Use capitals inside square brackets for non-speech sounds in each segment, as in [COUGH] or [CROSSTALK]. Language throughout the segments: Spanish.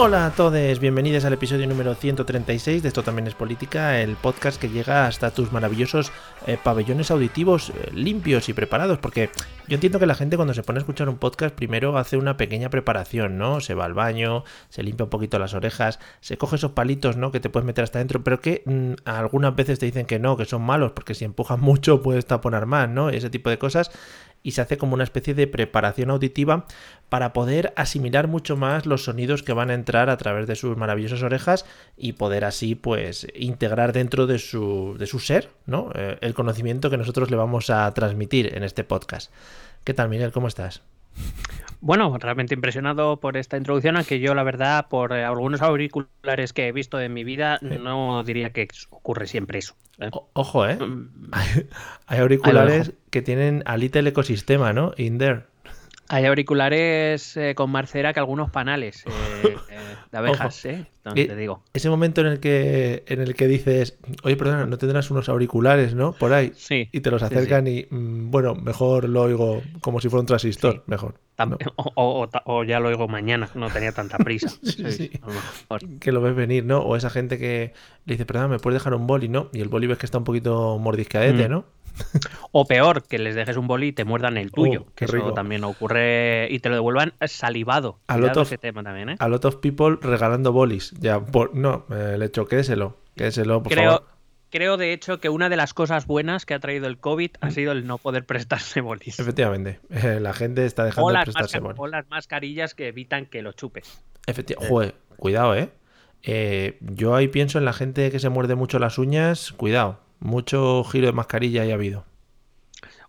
Hola a todos, bienvenidos al episodio número 136 de Esto también es política, el podcast que llega hasta tus maravillosos eh, pabellones auditivos eh, limpios y preparados, porque yo entiendo que la gente cuando se pone a escuchar un podcast primero hace una pequeña preparación, ¿no? Se va al baño, se limpia un poquito las orejas, se coge esos palitos, ¿no? Que te puedes meter hasta adentro, pero que mm, algunas veces te dicen que no, que son malos, porque si empujas [LAUGHS] mucho puedes taponar más, ¿no? Ese tipo de cosas y se hace como una especie de preparación auditiva para poder asimilar mucho más los sonidos que van a entrar a través de sus maravillosas orejas y poder así pues integrar dentro de su, de su ser ¿no? Eh, el conocimiento que nosotros le vamos a transmitir en este podcast. ¿Qué tal Miguel? ¿Cómo estás? Bueno, realmente impresionado por esta introducción, aunque yo la verdad por eh, algunos auriculares que he visto en mi vida no diría que ocurre siempre eso. ¿eh? O- ojo, ¿eh? Hay auriculares que tienen alita el ecosistema, ¿no? In there. Hay auriculares eh, con más cera que algunos panales eh, [LAUGHS] eh, de abejas, Ojo. ¿eh? Eh, te digo. Ese momento en el que en el que dices, oye, perdona, no tendrás unos auriculares, ¿no? Por ahí. Sí. Y te los sí, acercan y, mm, bueno, mejor lo oigo como si fuera un transistor, Sí. mejor. No, [LAUGHS] o, ya lo oigo mañana, no tenía tanta prisa. [LAUGHS] Sí, sí. a lo mejor. que lo ves venir, ¿no? O esa gente que le dice, perdona, ¿me puedes dejar un boli, no? Y el boli ves que está un poquito mordiscadete, Mm. ¿no? [LAUGHS] O peor, que les dejes un boli y te muerdan el tuyo. Oh, qué que rico. eso también ocurre y te lo devuelvan salivado. A lot of- ese tema también, ¿eh? A lot of people regalando bolis. Ya, por... no, eh, le hecho, quédeselo. Quédeselo, por Creo, favor. Creo, de hecho, que una de las cosas buenas que ha traído el COVID ha sido el no poder prestarse [LAUGHS] bolis. Efectivamente, eh, la gente está dejando de prestarse bolis. o las mascarillas que evitan que lo chupes. Efectivamente, joder, cuidado, ¿eh? Eh, Yo ahí pienso en la gente que se muerde mucho las uñas, cuidado, mucho giro de mascarilla ya ha habido.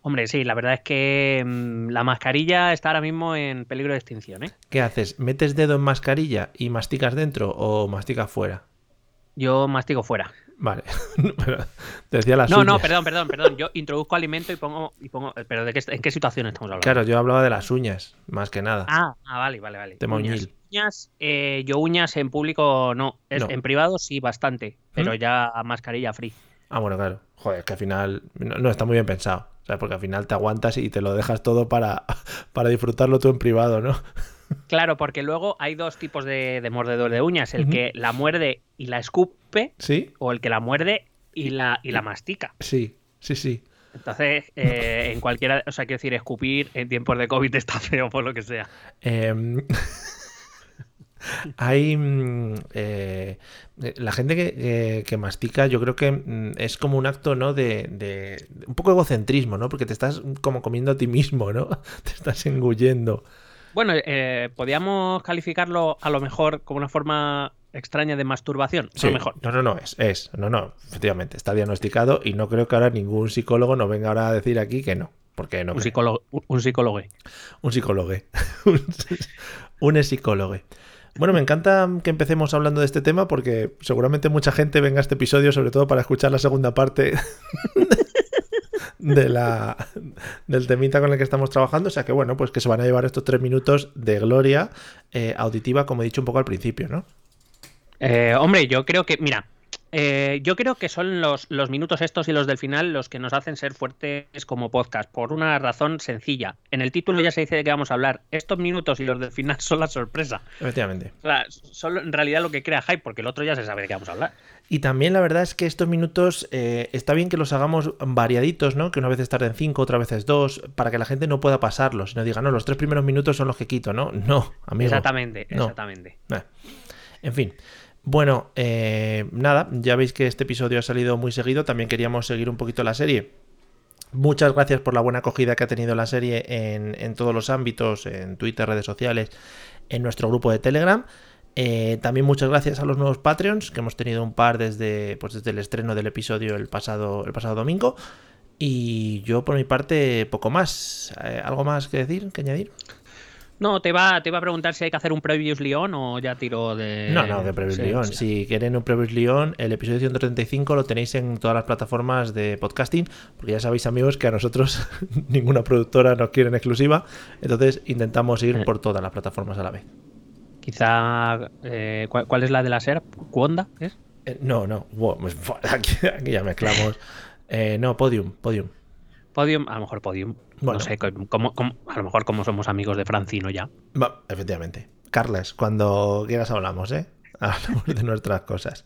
Hombre, sí, la verdad es que mm, la mascarilla está ahora mismo en peligro de extinción, ¿eh? ¿Qué haces? ¿Metes dedo en mascarilla y masticas dentro o masticas fuera? Yo mastigo fuera. Vale, [LAUGHS] decía las No, no, uñas. perdón, perdón, perdón. Yo introduzco alimento y pongo. Y pongo pero ¿de qué, ¿en qué situación estamos hablando? Claro, yo hablaba de las uñas, más que nada. Ah, ah, vale, vale, vale. Tema uñas. Uñas, eh, yo uñas en público no. Es- No. En privado sí, bastante. Pero ¿Mm? ya mascarilla free. Ah, bueno, claro. Joder, es que al final no, no, está muy bien pensado. ¿sabes? Porque al final te aguantas y te lo dejas todo para, [LAUGHS] para disfrutarlo tú en privado, ¿no? Claro, porque luego hay dos tipos de, de mordedor de uñas: el que la muerde y la escupe, Sí, o el que la muerde y la, y la mastica. sí, sí, sí. Entonces, eh, en cualquiera, o sea, quiero decir, escupir en tiempos de COVID está feo por lo que sea. Em, [LAUGHS] hay mm, eh, la gente que, que- que mastica, yo creo que mm, es como un acto, ¿no? De, de- de un poco egocentrismo, ¿no? Porque te estás como comiendo a ti mismo, ¿no? [LAUGHS] Te estás engullendo. Bueno, eh, podríamos calificarlo a lo mejor como una forma extraña de masturbación. A Sí, lo mejor. No, no, no, es, es, no, no, efectivamente, está diagnosticado y no creo que ahora ningún psicólogo nos venga ahora a decir aquí que no, porque no un creo. psicólogo. Un psicólogo. Un psicólogo. [LAUGHS] un psicólogo. Bueno, me encanta que empecemos hablando de este tema porque seguramente mucha gente venga a este episodio sobre todo para escuchar la segunda parte [LAUGHS] de la, del temita con el que estamos trabajando. O sea que bueno, pues que se van a llevar estos tres minutos de gloria eh, auditiva, como he dicho un poco al principio, ¿no? Eh, hombre, yo creo que, mira, eh, yo creo que son los, los minutos estos y los del final los que nos hacen ser fuertes como podcast, por una razón sencilla. En el título ya se dice de qué vamos a hablar. Estos minutos y los del final [LAUGHS] son la sorpresa. Efectivamente. O sea, son en realidad lo que crea hype, porque el otro ya se sabe de qué vamos a hablar. Y también la verdad es que estos minutos eh, está bien que los hagamos variaditos, ¿no? Que una vez tarden cinco, otra vez es dos, para que la gente no pueda pasarlos. No diga, no, los tres primeros minutos son los que quito, ¿no? No, amigo. Exactamente, No. exactamente. Eh. En fin. Bueno, eh, nada, ya veis que este episodio ha salido muy seguido. También queríamos seguir un poquito la serie. Muchas gracias por la buena acogida que ha tenido la serie en, todos los ámbitos, en Twitter, redes sociales, en nuestro grupo de Telegram. Eh, también muchas gracias a los nuevos Patreons, que hemos tenido un par desde, pues desde el estreno del episodio el pasado, el pasado domingo. Y yo por mi parte, poco más. Eh, ¿Algo más que decir, que añadir? No, te iba, te iba a preguntar si hay que hacer un Previous Leon o ya tiro de. No, no, que Previous Sí, Leon. sí. Si quieren un Previous Leon, el episodio 135 lo tenéis en todas las plataformas de podcasting, porque ya sabéis, amigos, que a nosotros [LAUGHS] ninguna productora nos quiere en exclusiva, entonces intentamos ir Eh. por todas las plataformas a la vez. Quizá. eh, ¿cuál, cuál es la de la SER? ¿Cuonda? ¿Es? Eh, no, no, wow, [LAUGHS] aquí, aquí ya mezclamos. [LAUGHS] Eh, no, Podium, Podium. Podium, a lo mejor Podium. Bueno. No sé, como, como- a lo mejor como somos amigos de Francino ya. Va, efectivamente. Carles, cuando quieras hablamos, ¿eh? [LAUGHS] Hablamos de nuestras cosas.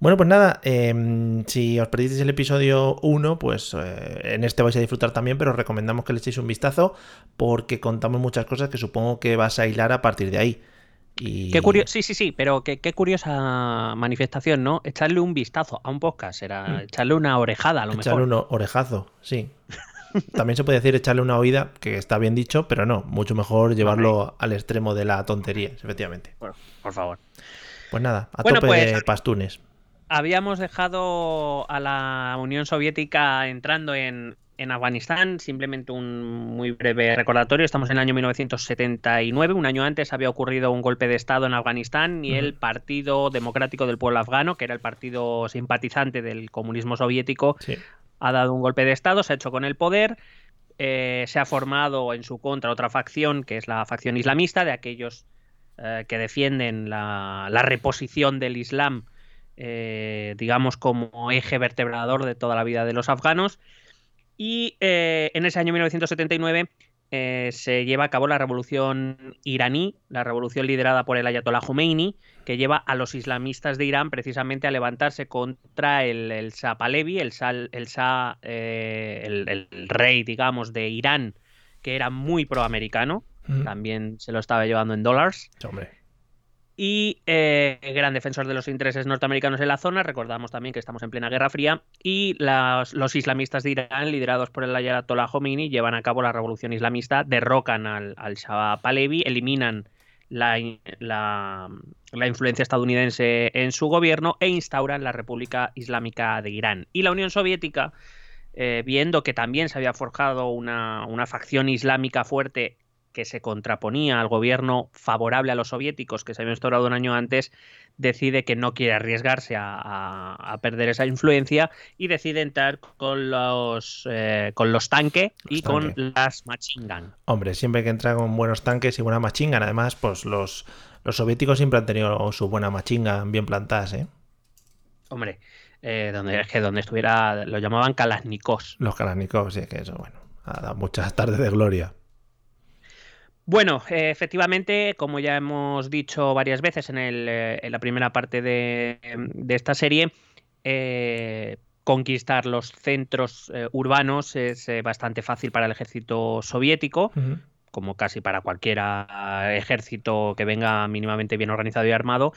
Bueno, pues nada, em, si os perdisteis el episodio 1, pues eh, en este vais a disfrutar también, pero os recomendamos que le echéis un vistazo porque contamos muchas cosas que supongo que vas a hilar a partir de ahí. Y... Qué curioso, sí, sí, sí, pero qué, qué curiosa manifestación, ¿no? Echarle un vistazo a un podcast, era echarle una orejada a lo Echarle mejor. un orejazo, sí. [LAUGHS] También se puede decir echarle una oída, que está bien dicho, pero no, mucho mejor llevarlo al extremo de la tontería, efectivamente. Por, por favor. Pues nada, a Bueno, tope pues- de pastunes. Habíamos dejado a la Unión Soviética entrando en, en Afganistán, simplemente un muy breve recordatorio. Estamos en el año 1979, un año antes había ocurrido un golpe de Estado en Afganistán y el Partido Democrático del Pueblo Afgano, que era el partido simpatizante del comunismo soviético, Sí. Ha dado un golpe de Estado, se ha hecho con el poder, eh, se ha formado en su contra otra facción, que es la facción islamista, de aquellos eh, que defienden la, reposición del Islam, eh, digamos, como eje vertebrador de toda la vida de los afganos. Y en ese año 1979 eh, se lleva a cabo la revolución iraní, la revolución liderada por el Ayatollah Khomeini, que lleva a los islamistas de Irán precisamente a levantarse contra el, el Shah Pahlavi, el, Shah- el, Shah, eh, el- el rey, digamos, de Irán, que era muy proamericano, también se lo estaba llevando en dólares Hombre. y eh, gran defensor de los intereses norteamericanos en la zona. Recordamos también que estamos en plena Guerra Fría y las- los islamistas de Irán, liderados por el Ayatollah Khomeini, llevan a cabo la revolución islamista, derrocan al, al Shah Pahlavi, eliminan la, la- la influencia estadounidense en su gobierno e instauran la República Islámica de Irán. Y la Unión Soviética, eh, viendo que también se había forjado una, una facción islámica fuerte que se contraponía al gobierno favorable a los soviéticos que se había instaurado un año antes, decide que no quiere arriesgarse a, a- a perder esa influencia y decide entrar con los, eh, con los tanques y con las machine gun. Hombre, siempre que entra con buenos tanques y buena machinga. Además, pues los, los soviéticos siempre han tenido su buena machinga bien plantadas, ¿eh? Hombre, eh, donde, es que donde estuviera, lo llamaban Kalashnikovs. Los Kalashnikov, sí, que eso, bueno, ha dado muchas tardes de gloria. Bueno, eh, efectivamente, como ya hemos dicho varias veces en, el, eh, en la primera parte de, de esta serie, eh, conquistar los centros urbanos es bastante fácil para el ejército soviético, como casi para cualquier ejército que venga mínimamente bien organizado y armado.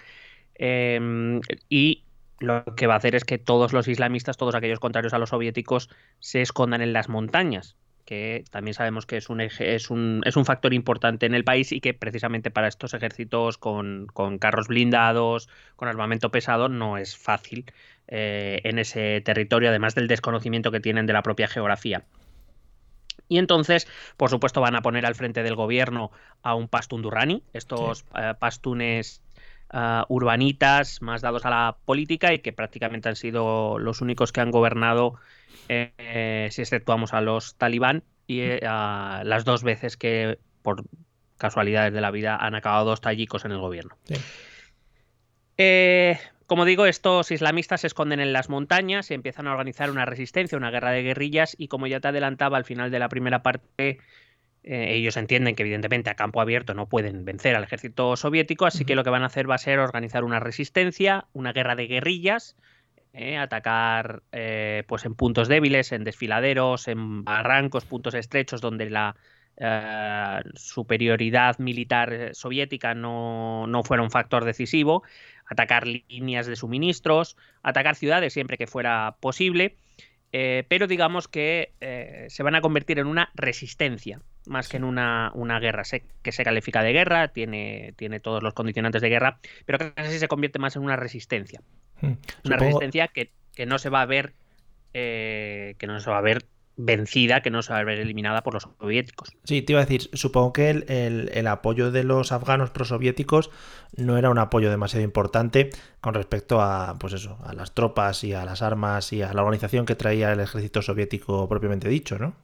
Eh, y lo que va a hacer es que todos los islamistas, todos aquellos contrarios a los soviéticos, se escondan en las montañas, que también sabemos que es un, eje- es un, es un factor importante en el país y que precisamente para estos ejércitos con, con carros blindados, con armamento pesado, no es fácil eh, en ese territorio, además del desconocimiento que tienen de la propia geografía. Y entonces, por supuesto, van a poner al frente del gobierno a un Pastún Durrani, estos eh, pastunes ah, urbanitas más dados a la política y que prácticamente han sido los únicos que han gobernado, eh, si exceptuamos a los talibán, y eh, a las dos veces que, por casualidades de la vida, han acabado dos tayikos en el gobierno. Sí. Eh, como digo, estos islamistas se esconden en las montañas y empiezan a organizar una resistencia, una guerra de guerrillas y como ya te adelantaba al final de la primera parte, eh, ellos entienden que evidentemente a campo abierto no pueden vencer al ejército soviético, así que lo que van a hacer va a ser organizar una resistencia, una guerra de guerrillas, eh, atacar eh, pues en puntos débiles, en desfiladeros, en barrancos, puntos estrechos donde la eh, superioridad militar soviética no, no fuera un factor decisivo, atacar líneas de suministros, atacar ciudades siempre que fuera posible eh, pero digamos que eh, se van a convertir en una resistencia, más que en una, una guerra que se califica de guerra, tiene, tiene todos los condicionantes de guerra, pero casi se convierte más en una resistencia. Hmm. Una Supongo- resistencia que, que no se va a ver eh, que no se va a ver vencida, que no se va a ver eliminada por los soviéticos. Sí, te iba a decir, supongo que el, el- el apoyo de los afganos prosoviéticos no era un apoyo demasiado importante con respecto a, pues eso, a las tropas y a las armas y a la organización que traía el ejército soviético propiamente dicho, ¿no?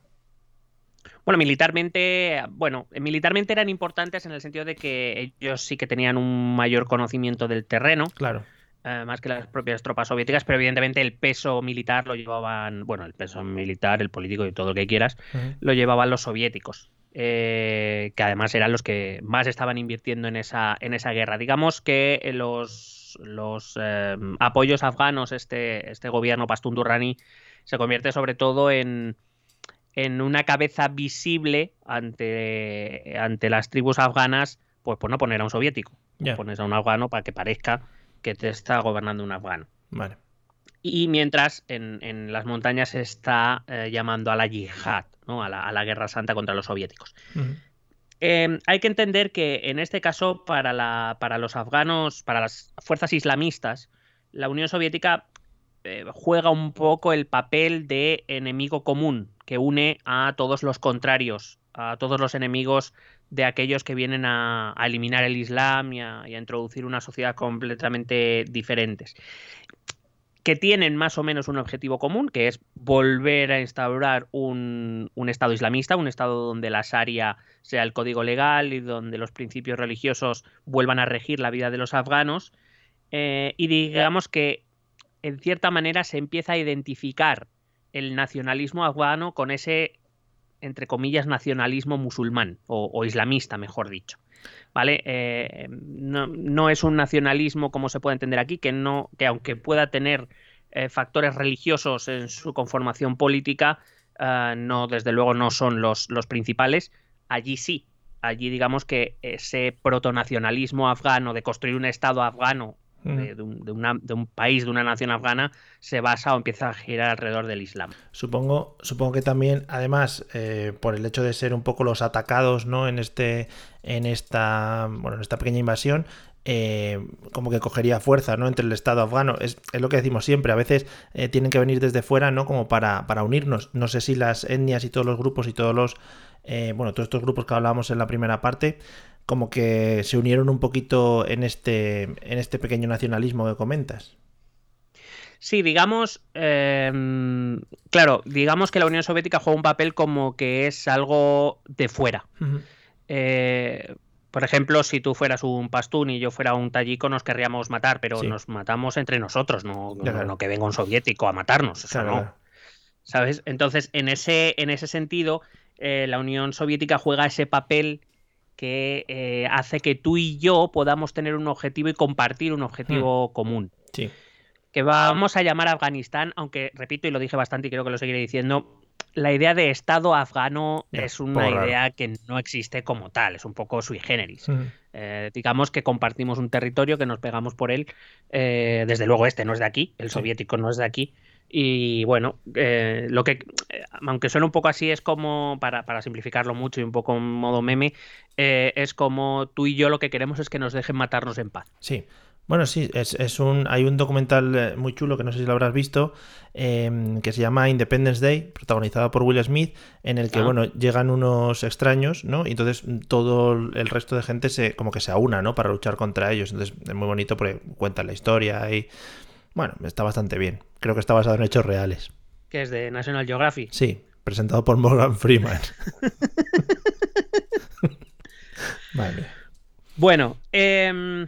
Bueno, militarmente, bueno, militarmente eran importantes en el sentido de que ellos sí que tenían un mayor conocimiento del terreno, Claro. Eh, más que las propias tropas soviéticas, pero evidentemente el peso militar lo llevaban, bueno, el peso militar, el político y todo lo que quieras, lo llevaban los soviéticos, eh, que además eran los que más estaban invirtiendo en esa, en esa guerra. Digamos que los, los eh, apoyos afganos, este, este gobierno Pastún Durrani, se convierte sobre todo en, en una cabeza visible ante, ante las tribus afganas, pues por no poner a un soviético, Ya. pones a un afgano para que parezca que te está gobernando un afgano. Vale. Y mientras en, en las montañas se está eh, llamando a la yihad, ¿no? a, la, a la guerra santa contra los soviéticos. Eh, hay que entender que en este caso, para, la, para los afganos, para las fuerzas islamistas, la Unión Soviética eh, juega un poco el papel de enemigo común que une a todos los contrarios, a todos los enemigos de aquellos que vienen a, eliminar el Islam y a, y a introducir una sociedad completamente diferentes que tienen más o menos un objetivo común, que es volver a instaurar un, un Estado islamista, un Estado donde la Sharia sea el código legal y donde los principios religiosos vuelvan a regir la vida de los afganos. Eh, y digamos que, en cierta manera, se empieza a identificar el nacionalismo afgano con ese, entre comillas, nacionalismo musulmán o, islamista, mejor dicho. ¿Vale? Eh, no, no es un nacionalismo como se puede entender aquí, que no, que aunque pueda tener eh, factores religiosos en su conformación política, eh, no, desde luego no son los, los principales. Allí sí. Allí digamos que ese protonacionalismo afgano de construir un estado afgano de, de un, de una- de un país, de una nación afgana, se basa o empieza a girar alrededor del Islam. Supongo, supongo que también, además, eh, por el hecho de ser un poco los atacados, ¿no? En este, en esta, bueno, en esta pequeña invasión, eh, como que cogería fuerza, ¿no? Entre el Estado afgano. Es, es lo que decimos siempre. A veces eh, tienen que venir desde fuera, ¿no? Como para, para unirnos. No sé si las etnias y todos los grupos y todos los, eh, bueno, todos estos grupos que hablábamos en la primera parte, como que se unieron un poquito en este, en este pequeño nacionalismo que comentas. Sí, digamos, eh, claro, digamos que la Unión Soviética juega un papel como que es algo de fuera. Eh, por ejemplo, si tú fueras un pastún y yo fuera un tallico, nos querríamos matar, pero Sí. nos matamos entre nosotros, no, no- que venga un soviético a matarnos, eso Claro, no. ¿Sabes? Entonces, en ese, en ese sentido, eh, la Unión Soviética juega ese papel que eh, hace que tú y yo podamos tener un objetivo y compartir un objetivo común Sí. que vamos a llamar Afganistán, aunque repito y lo dije bastante y creo que lo seguiré diciendo, la idea de Estado afgano es un una raro. idea que no existe como tal, es un poco sui generis. Ujú. Eh, digamos que compartimos un territorio, que nos pegamos por él. eh, desde luego este no es de aquí, el Sí. soviético no es de aquí. Y bueno, eh, lo que, eh, aunque suene un poco así, es como, para, para simplificarlo mucho y un poco en modo meme, eh, es como tú y yo lo que queremos es que nos dejen matarnos en paz. Sí. Bueno, sí, es, es un, hay un documental eh, muy chulo que no sé si lo habrás visto, em, que se llama Independence Day, protagonizado por Will Smith, en el que, Ah. bueno, llegan unos extraños, ¿no? Y entonces todo el resto de gente se, como que se aúna, ¿no? Para luchar contra ellos. Entonces es muy bonito porque cuentan la historia y, bueno, está bastante bien. Creo que está basado en hechos reales. Que es de National Geographic. Sí, presentado por Morgan Freeman. [LAUGHS] Mía. Bueno, em,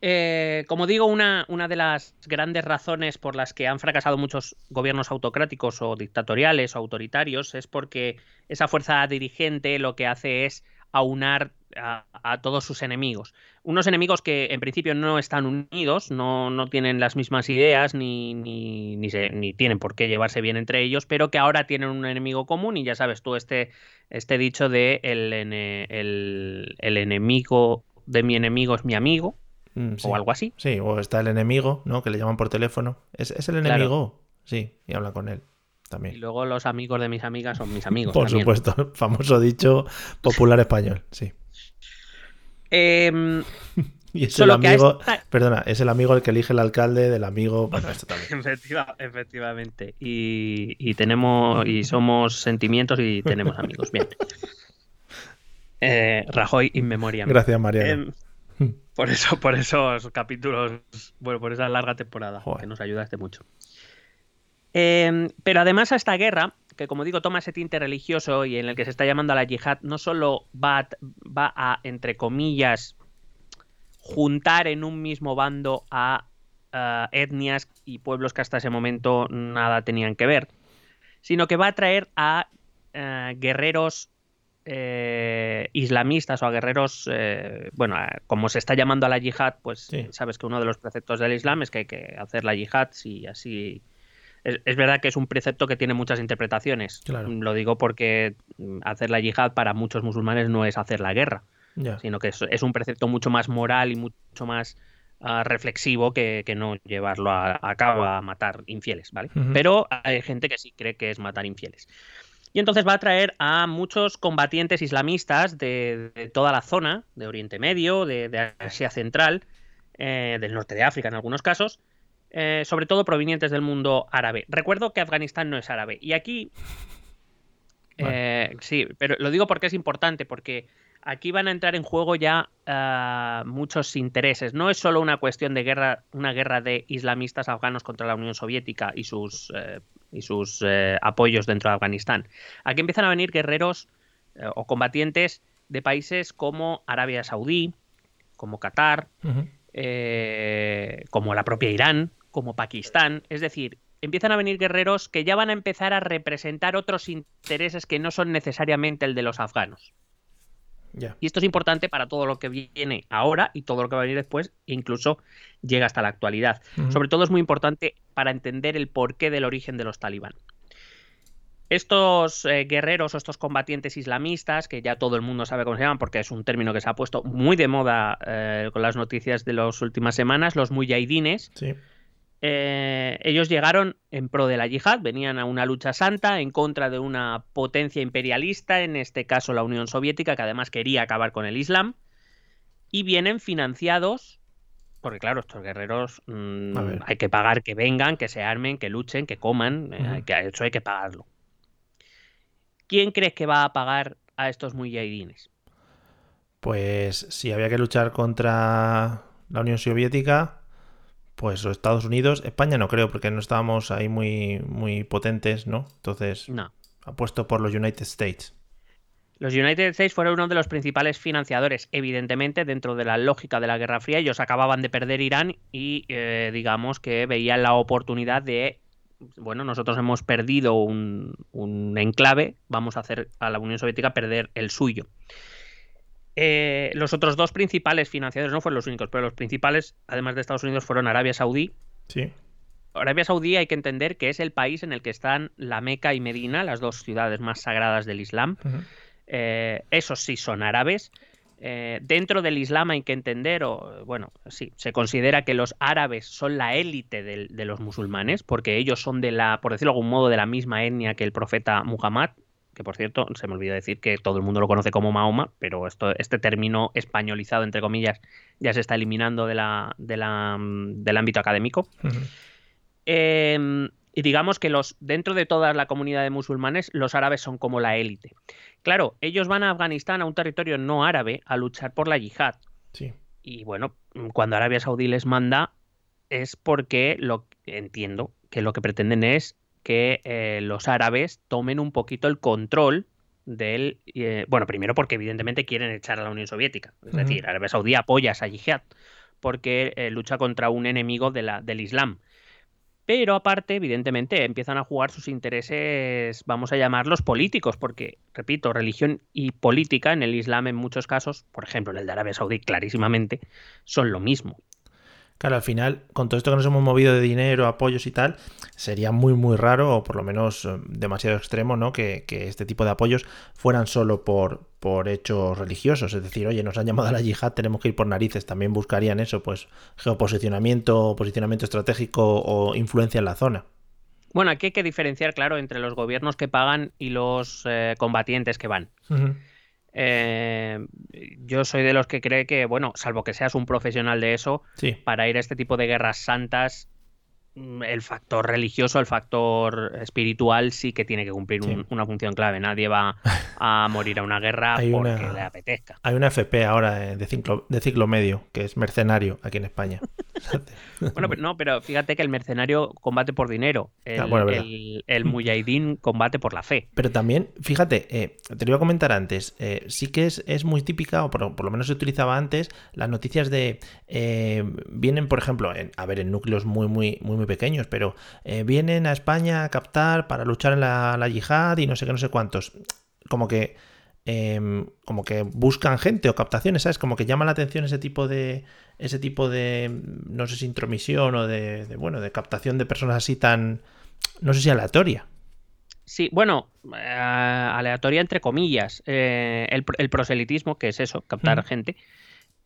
eh, como digo, una, una de las grandes razones por las que han fracasado muchos gobiernos autocráticos o dictatoriales o autoritarios es porque esa fuerza dirigente lo que hace es aunar a, a todos sus enemigos. Unos enemigos que en principio no están unidos, no, no tienen las mismas ideas ni, ni, ni, se- ni tienen por qué llevarse bien entre ellos, pero que ahora tienen un enemigo común y ya sabes tú este, este dicho de el, el, el enemigo de mi enemigo es mi amigo Mm, sí. o algo así. Sí, o está el enemigo, ¿no? Que le llaman por teléfono. Es, es el Claro. enemigo. sí, y hablan con él Y también. luego los amigos de mis amigas son mis amigos. Por también. supuesto, [LAUGHS] famoso dicho popular español, sí. Em, [LAUGHS] Y es Solo el amigo, esta- perdona, es el amigo el que elige el alcalde del amigo. Bueno, esto también. [LAUGHS] efectiva- efectivamente. Y, y tenemos y somos sentimientos y tenemos amigos. Bien. [LAUGHS] Eh, Rajoy in memoriam. Gracias, Mariano. Em, por eso, por esos capítulos, bueno, por esa larga temporada Joder. que nos ayudaste mucho. Em, pero además a esta guerra, que como digo, toma ese tinte religioso y en el que se está llamando a la yihad, no solo va a, va a, entre comillas, juntar en un mismo bando a eh, etnias y pueblos que hasta ese momento nada tenían que ver, sino que va a traer a eh, guerreros eh, islamistas o a guerreros, eh, bueno, como se está llamando a la yihad, pues Sí. sabes que uno de los preceptos del Islam es que hay que hacer la yihad si así... Es, es verdad que es un precepto que tiene muchas interpretaciones. Claro. Lo digo porque mm, hacer la yihad para muchos musulmanes no es hacer la guerra sino que es, es un precepto mucho más moral y mucho más ah, reflexivo que, que no llevarlo a, a cabo a matar infieles, ¿vale? Pero hay gente que sí cree que es matar infieles. Y entonces va a traer a muchos combatientes islamistas de, de toda la zona, de Oriente Medio, de, de Asia Central, eh, del norte de África en algunos casos, eh, sobre todo provenientes del mundo árabe. Recuerdo que Afganistán no es árabe. Y aquí eh, sí, pero lo digo porque es importante, porque aquí van a entrar en juego ya ah, muchos intereses. No es solo una cuestión de guerra, una guerra de islamistas afganos contra la Unión Soviética y sus, eh, y sus eh, apoyos dentro de Afganistán. Aquí empiezan a venir guerreros eh, o combatientes de países como Arabia Saudí, como Qatar. Eh, como la propia Irán, como Pakistán. Es decir, empiezan a venir guerreros que ya van a empezar a representar otros intereses que no son necesariamente el de los afganos. Y esto es importante para todo lo que viene ahora y todo lo que va a venir después, e incluso llega hasta la actualidad. Sobre todo es muy importante para entender el porqué del origen de los talibán. Estos eh, guerreros o estos combatientes islamistas, que ya todo el mundo sabe cómo se llaman, porque es un término que se ha puesto muy de moda eh, con las noticias de las últimas semanas, los muyahidines, Sí. eh, ellos llegaron en pro de la yihad, venían a una lucha santa en contra de una potencia imperialista, en este caso la Unión Soviética, que además quería acabar con el Islam, y vienen financiados, porque claro, estos guerreros mm, hay que pagar que vengan, que se armen, que luchen, que coman, hay que, eso hay que pagarlo. ¿Quién crees que va a pagar a estos mujahidines? Pues si había que luchar contra la Unión Soviética, pues o Estados Unidos, España no creo, porque no estábamos ahí muy, muy potentes, ¿no? Entonces, No. apuesto por los United States. Los United States fueron uno de los principales financiadores, evidentemente, dentro de la lógica de la Guerra Fría. Ellos acababan de perder Irán y, eh, digamos, que veían la oportunidad de, bueno, nosotros hemos perdido un, un enclave, vamos a hacer a la Unión Soviética perder el suyo. Eh, los otros dos principales financiadores, no fueron los únicos, pero los principales, además de Estados Unidos, fueron Arabia Saudí. Sí. Arabia Saudí hay que entender que es el país en el que están la Meca y Medina, las dos ciudades más sagradas del Islam. Eh, esos sí son árabes. Eh, dentro del Islam hay que entender, o bueno, sí, se considera que los árabes son la élite de, los musulmanes, porque ellos son de la, por decirlo de algún modo, de la misma etnia que el profeta Muhammad, que por cierto, se me olvidó decir que todo el mundo lo conoce como Mahoma, pero esto, este término españolizado, entre comillas, ya se está eliminando de la, de la, mm, del ámbito académico. Eh, y digamos que los dentro de toda la comunidad de musulmanes, los árabes son como la élite. Claro, ellos van a Afganistán, a un territorio no árabe, a luchar por la yihad. Sí. Y bueno, cuando Arabia Saudí les manda es porque lo entiendo que lo que pretenden es que eh, los árabes tomen un poquito el control del eh, bueno primero porque evidentemente quieren echar a la Unión Soviética es decir Arabia Saudí apoya a esa yihad porque eh, lucha contra un enemigo de la, del Islam pero aparte, evidentemente, empiezan a jugar sus intereses, vamos a llamarlos políticos, porque, repito, religión y política en el Islam en muchos casos, por ejemplo, en el de Arabia Saudí clarísimamente, son lo mismo. Claro, al final, con todo esto que nos hemos movido de dinero, apoyos y tal, sería muy, muy raro, o por lo menos eh, demasiado extremo, ¿no? Que, que este tipo de apoyos fueran solo por, por hechos religiosos. Es decir, oye, nos han llamado a la yihad, tenemos que ir por narices. También buscarían eso, pues, geoposicionamiento, posicionamiento estratégico o influencia en la zona. Bueno, aquí hay que diferenciar, claro, entre los gobiernos que pagan y los eh, combatientes que van. Eh, yo soy de los que cree que, bueno, salvo que seas un profesional de eso, para ir a este tipo de guerras santas el factor religioso, el factor espiritual sí que tiene que cumplir una función clave. Nadie va [LAUGHS] a morir a una guerra porque le apetezca. Hay una FP ahora eh, de ciclo, de ciclo medio que es mercenario aquí en España. [LAUGHS] bueno, pero no, pero fíjate que el mercenario combate por dinero. El, ah, mujahidín combate por la fe. Pero también, fíjate, eh, te lo iba a comentar antes, eh, sí que es, es, muy típica, o por, lo menos se utilizaba antes, las noticias de vienen, por ejemplo, en, a ver, en núcleos muy, muy, muy, muy pequeños, pero eh, vienen a España a captar para luchar en la, yihad y no sé qué, no sé cuántos. Como que, em, como que buscan gente o captaciones, ¿sabes? Como que llama la atención ese tipo de, ese tipo de, no sé si intromisión o de, bueno, de captación de personas así tan, no sé si aleatoria. Sí, bueno, eh, aleatoria entre comillas. Eh, el, proselitismo, que es eso, captar gente,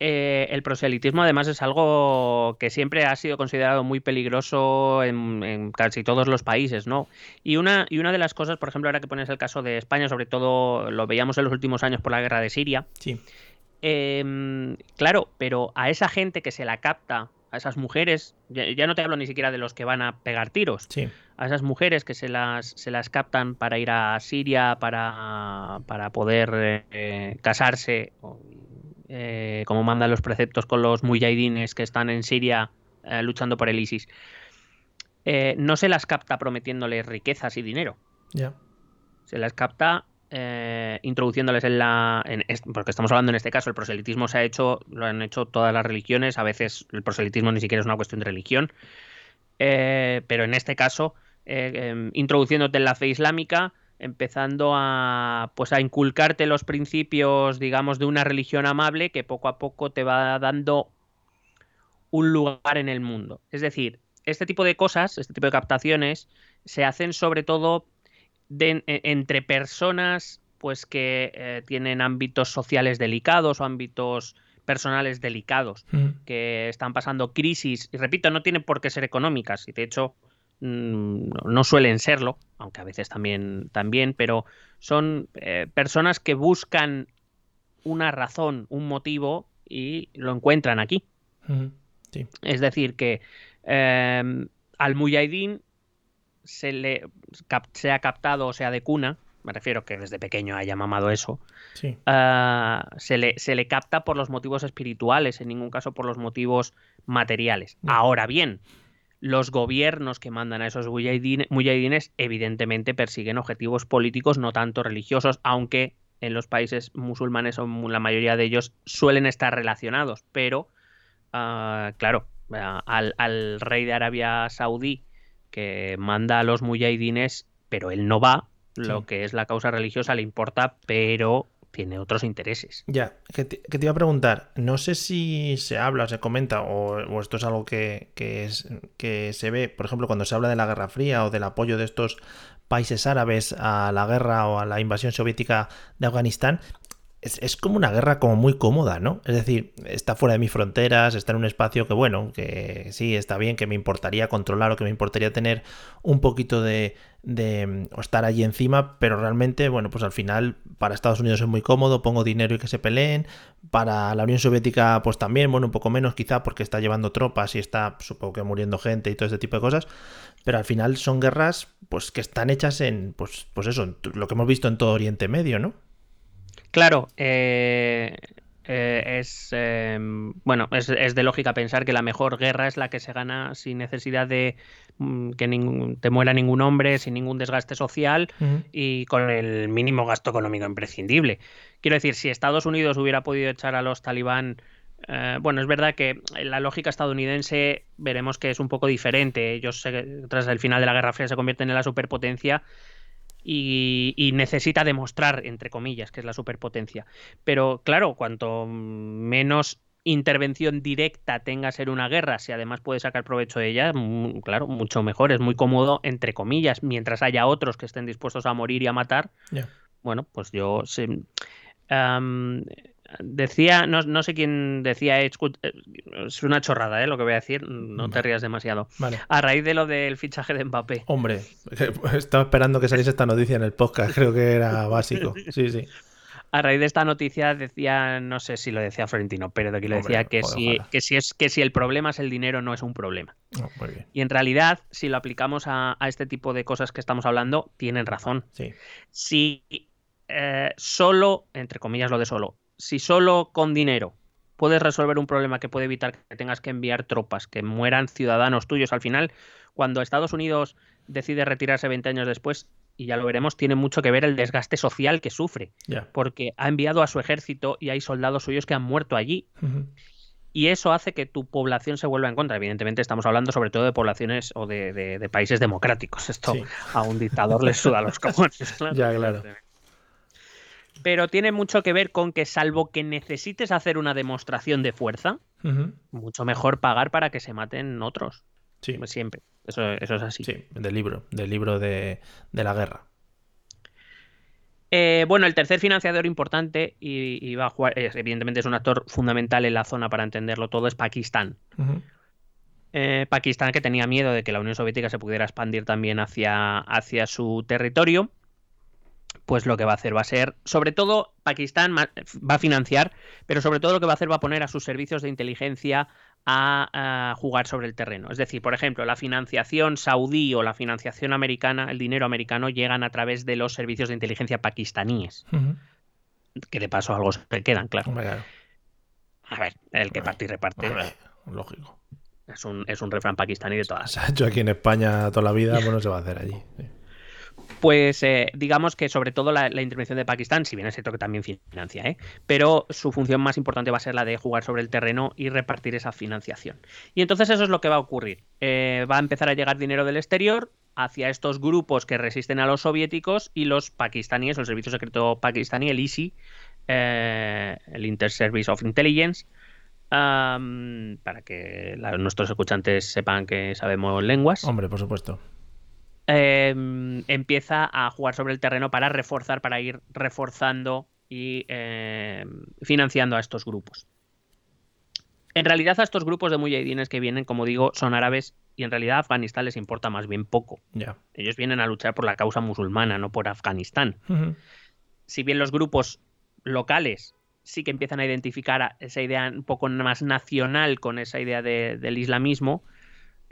eh, el proselitismo además es algo que siempre ha sido considerado muy peligroso en, casi todos los países, ¿no? Y una, y una de las cosas, por ejemplo, ahora que pones el caso de España, sobre todo lo veíamos en los últimos años por la guerra de Siria. Sí. Em, claro, pero a esa gente que se la capta, a esas mujeres, ya, no te hablo ni siquiera de los que van a pegar tiros, a esas mujeres que se las, se las captan para ir a Siria, para, para poder eh, casarse eh, como mandan los preceptos con los mujahidines que están en Siria eh, luchando por el ISIS, eh, no se las capta prometiéndoles riquezas y dinero. Ya. Se las capta introduciéndoles en la. porque estamos hablando en este caso, el proselitismo se ha hecho, lo han hecho todas las religiones. A veces el proselitismo ni siquiera es una cuestión de religión. pero en este caso, em, introduciéndote en la fe islámica, empezando a pues a inculcarte los principios, digamos, de una religión amable que poco a poco te va dando un lugar en el mundo. Es decir, este tipo de cosas, este tipo de captaciones, se hacen sobre todo e, entre personas pues que eh, tienen ámbitos sociales delicados o ámbitos personales delicados, mm. que están pasando crisis, y repito, no tienen por qué ser económicas, y de hecho no suelen serlo, aunque a veces también, también pero son eh, personas que buscan una razón, un motivo y lo encuentran aquí. Es decir, que em, al Mujahideen se le se ha captado, o sea, de cuna, me refiero que desde pequeño haya mamado eso, ah, se, le, se, le, capta por los motivos espirituales, en ningún caso por los motivos materiales. Ahora bien, los gobiernos que mandan a esos mujahidines evidentemente persiguen objetivos políticos, no tanto religiosos, aunque en los países musulmanes la mayoría de ellos suelen estar relacionados, pero ah, claro, al, al, rey de Arabia Saudí que manda a los mujahidines, pero él no va, lo que es la causa religiosa le importa, pero tiene otros intereses. Ya, que te, iba a preguntar, no sé si se habla, se comenta, o, esto es algo que, es, que se ve, por ejemplo, cuando se habla de la Guerra Fría o del apoyo de estos países árabes a la guerra o a la invasión soviética de Afganistán, es, como una guerra como muy cómoda, ¿no? Es decir, está fuera de mis fronteras, está en un espacio que, bueno, que sí, está bien, que me importaría controlar o que me importaría tener un poquito de, de o estar allí encima, pero realmente, bueno, pues al final para Estados Unidos es muy cómodo, pongo dinero y que se peleen, para la Unión Soviética pues también, bueno, un poco menos quizá porque está llevando tropas y está, supongo que muriendo gente y todo este tipo de cosas, pero al final son guerras pues que están hechas en, pues, pues eso, lo que hemos visto en todo Oriente Medio, ¿no? Claro, eh, eh, es em, bueno, es, de lógica pensar que la mejor guerra es la que se gana sin necesidad de mm, que ningún, te muera ningún hombre, sin ningún desgaste social y con el mínimo gasto económico imprescindible. Quiero decir, si Estados Unidos hubiera podido echar a los talibán eh, bueno, es verdad que la lógica estadounidense veremos que es un poco diferente. Ellos, tras el final de la Guerra Fría, se convierten en la superpotencia y, necesita demostrar, entre comillas, que es la superpotencia. Pero claro, cuanto menos intervención directa tenga ser una guerra, si además puede sacar provecho de ella, claro, mucho mejor, es muy cómodo, entre comillas, mientras haya otros que estén dispuestos a morir y a matar. Bueno, pues yo decía, no, no sé quién decía, eh, eh, es una chorrada, ¿eh? Lo que voy a decir, no te rías demasiado. Vale. A raíz de lo del fichaje de Mbappé. Hombre, [LAUGHS] estaba esperando que saliese esta noticia en el podcast, creo que era básico. Sí, sí. A raíz de esta noticia decía, no sé si lo decía Florentino Pérez, aquí lo Hombre, decía que joder, si, que si es que si el problema es el dinero no es un problema. Oh, muy bien. Y en realidad, si lo aplicamos a, a este tipo de cosas que estamos hablando, tienen razón. Sí. Si eh, solo, entre comillas lo de solo, si solo con dinero puedes resolver un problema que puede evitar que tengas que enviar tropas, que mueran ciudadanos tuyos, al final, cuando Estados Unidos decide retirarse 20 años después, y ya lo veremos, tiene mucho que ver el desgaste social que sufre, porque ha enviado a su ejército y hay soldados suyos que han muerto allí. Y eso hace que tu población se vuelva en contra. Evidentemente estamos hablando sobre todo de poblaciones o de, de- de países democráticos. Esto Sí. a un dictador le suda los cojones. [LAUGHS] Ya, claro. Pero tiene mucho que ver con que salvo que necesites hacer una demostración de fuerza, mucho mejor pagar para que se maten otros. Sí. Siempre. Eso, eso es así. Sí, del libro, del libro de, de la guerra. Eh, bueno, el tercer financiador importante y, y va a jugar, es- evidentemente es un actor fundamental en la zona para entenderlo todo, es Pakistán. Eh, Pakistán que tenía miedo de que la Unión Soviética se pudiera expandir también hacia, hacia su territorio, pues lo que va a hacer va a ser, sobre todo Pakistán va a financiar, pero sobre todo lo que va a hacer va a poner a sus servicios de inteligencia a, a jugar sobre el terreno. Es decir, por ejemplo, la financiación saudí o la financiación americana, el dinero americano, llegan a través de los servicios de inteligencia pakistaníes, que de paso algo se quedan, claro. A ver, el que parte y reparte lógico. es un, es un refrán pakistaní de todas. Se ha hecho aquí en España toda la vida, [LAUGHS] pues no se va a hacer allí. Sí. Pues eh, digamos que sobre todo la, intervención de Pakistán, si bien es cierto que también financia, ¿eh? pero su función más importante va a ser la de jugar sobre el terreno y repartir esa financiación. Y entonces eso es lo que va a ocurrir. Eh, va a empezar a llegar dinero del exterior hacia estos grupos que resisten a los soviéticos y los pakistaníes, el servicio secreto pakistaní, el ISI, eh, el Inter-Service of Intelligence, para que nuestros escuchantes sepan que sabemos lenguas Hombre, por supuesto. Eh, empieza a jugar sobre el terreno para reforzar, para ir reforzando y eh, financiando a estos grupos. En realidad a estos grupos de mujahidines que vienen, como digo, son árabes y en realidad a Afganistán les importa más bien poco. Ellos vienen a luchar por la causa musulmana, no por Afganistán. Si bien los grupos locales sí que empiezan a identificar a- esa idea un poco más nacional con esa idea de- del islamismo,